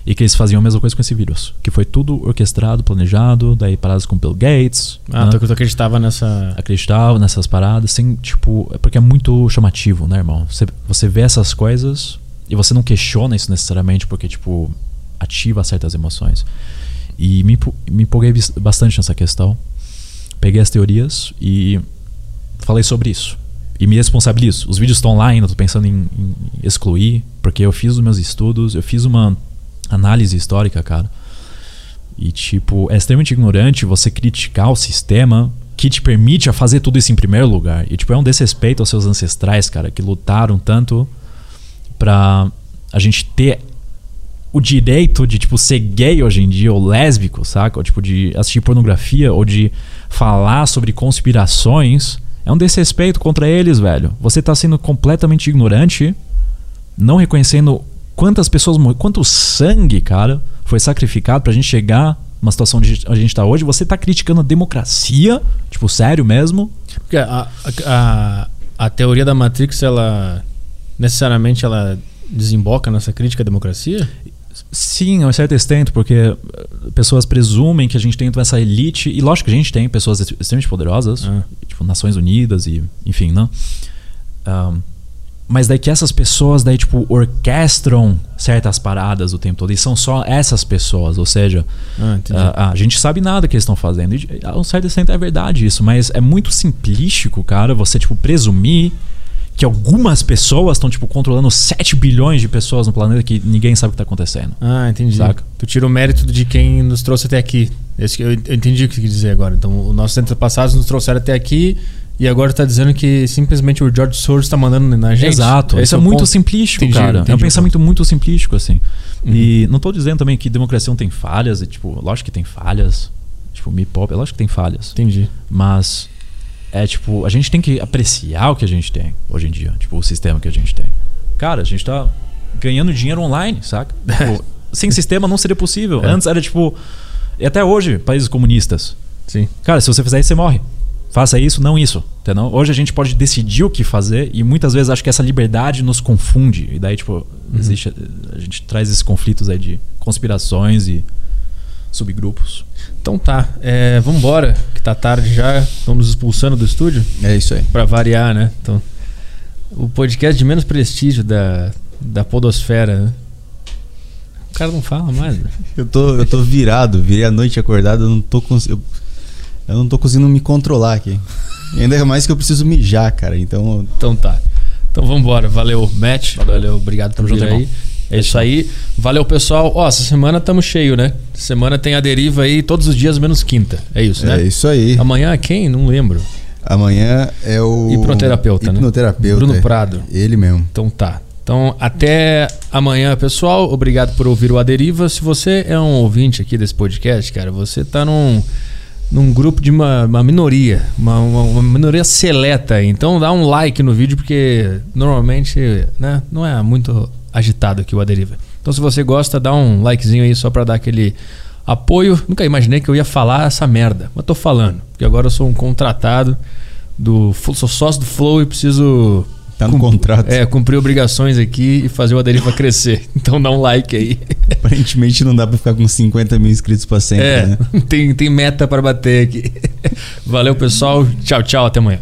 E que eles faziam a mesma coisa com esse vírus. Que foi tudo orquestrado, planejado, daí paradas com Bill Gates. Ah, né? tu, tu acreditava nessa. acreditava nessas paradas, sem, tipo, é porque é muito chamativo, né, irmão? Você, você vê essas coisas e você não questiona isso necessariamente porque, tipo, ativa certas emoções. E me, me empolguei bastante nessa questão. Peguei as teorias e falei sobre isso. E me responsabilizo. Os vídeos estão lá ainda, tô pensando em, em excluir, porque eu fiz os meus estudos, eu fiz uma análise histórica, cara. E, tipo, é extremamente ignorante você criticar o sistema que te permite a fazer tudo isso em primeiro lugar. E, tipo, é um desrespeito aos seus ancestrais, cara, que lutaram tanto pra a gente ter o direito de, tipo, ser gay hoje em dia, ou lésbico, saca? Ou, tipo, de assistir pornografia, ou de falar sobre conspirações. É um desrespeito contra eles, velho. Você tá sendo completamente ignorante, não reconhecendo quantas pessoas morreram, quanto sangue, cara, foi sacrificado pra gente chegar numa situação onde a gente tá hoje. Você tá criticando a democracia, tipo, sério mesmo? Porque a, a, a, teoria da Matrix, ela. necessariamente ela desemboca nessa crítica à democracia? Sim, a um certo extent, porque eh, pessoas presumem que a gente tem toda essa elite, e lógico que a gente tem pessoas ex- extremamente poderosas, Ah. tipo Nações Unidas e enfim, né? Ahn, mas daí que essas pessoas daí tipo orquestram certas paradas o tempo todo e são só essas pessoas, ou seja, Ah, a, a gente sabe nada que eles estão fazendo. E a um certo extent é verdade isso, mas é muito simplístico, cara, você tipo presumir que algumas pessoas estão tipo controlando 7 bilhões de pessoas no planeta que ninguém sabe o que tá acontecendo. Ah, entendi. Saca? Tu tira o mérito de quem nos trouxe até aqui. Esse eu entendi o que você quis dizer agora. Então, os nossos antepassados nos trouxeram até aqui e agora tá dizendo que simplesmente o George Soros tá mandando na gente. Exato. Isso é, o muito ponto. simplístico, Entendi, cara. é entendi um o pensamento muito simplístico, assim. E não tô dizendo também que democracia não tem falhas, e, tipo, lógico que tem falhas. Tipo, me pop, é lógico que tem falhas. Entendi. Mas é tipo, a gente tem que apreciar o que a gente tem hoje em dia, tipo, o sistema que a gente tem. Cara, a gente tá ganhando dinheiro online, saca? Tipo, sem sistema não seria possível. É. Antes era tipo, e até hoje, países comunistas. Sim. Cara, se você fizer isso, você morre. Faça isso, não isso. Entendeu? Hoje a gente pode decidir o que fazer e muitas vezes acho que essa liberdade nos confunde. E daí, tipo, existe. A gente traz esses conflitos aí de conspirações e subgrupos. Então tá. É, vambora, que tá tarde já. Estão nos expulsando do estúdio. É isso aí. Pra variar, né? Então, o podcast de menos prestígio da, da podosfera, né? O cara não fala mais, né? Eu tô, eu tô virado, virei a noite acordado, eu não tô cons... eu, não tô conseguindo me controlar aqui. E ainda mais que eu preciso mijar, cara. Então, Então tá. Então vambora. Valeu, Matt. Valeu, obrigado por Tamo vir junto, aí. É isso aí. Valeu, pessoal. Ó, essa semana tamo cheio, né? Semana tem a deriva aí todos os dias menos quinta. É isso, né? é isso aí. Amanhã é quem? Não lembro. Amanhã é o Hipnoterapeuta, né? Hipnoterapeuta. Bruno é. Prado. Ele mesmo. Então tá. Então até amanhã, pessoal. Obrigado por ouvir o A Deriva. Se você é um ouvinte aqui desse podcast, cara, você tá num, num grupo de uma, uma minoria, uma, uma- uma minoria seleta. Então dá um like no vídeo, porque normalmente né, não é muito agitado aqui o A Deriva. Então se você gosta, dá um likezinho aí só pra dar aquele apoio. Nunca imaginei que eu ia falar essa merda, mas tô falando. Porque agora eu sou um contratado do. Sou sócio do Flow e preciso Tá no contrato. É, cumprir obrigações aqui e fazer o Aderiva crescer. Então dá um like aí. Aparentemente não dá pra ficar com 50 mil inscritos pra sempre, é, né? tem, tem meta para bater aqui. Valeu, pessoal. Tchau, tchau. Até amanhã.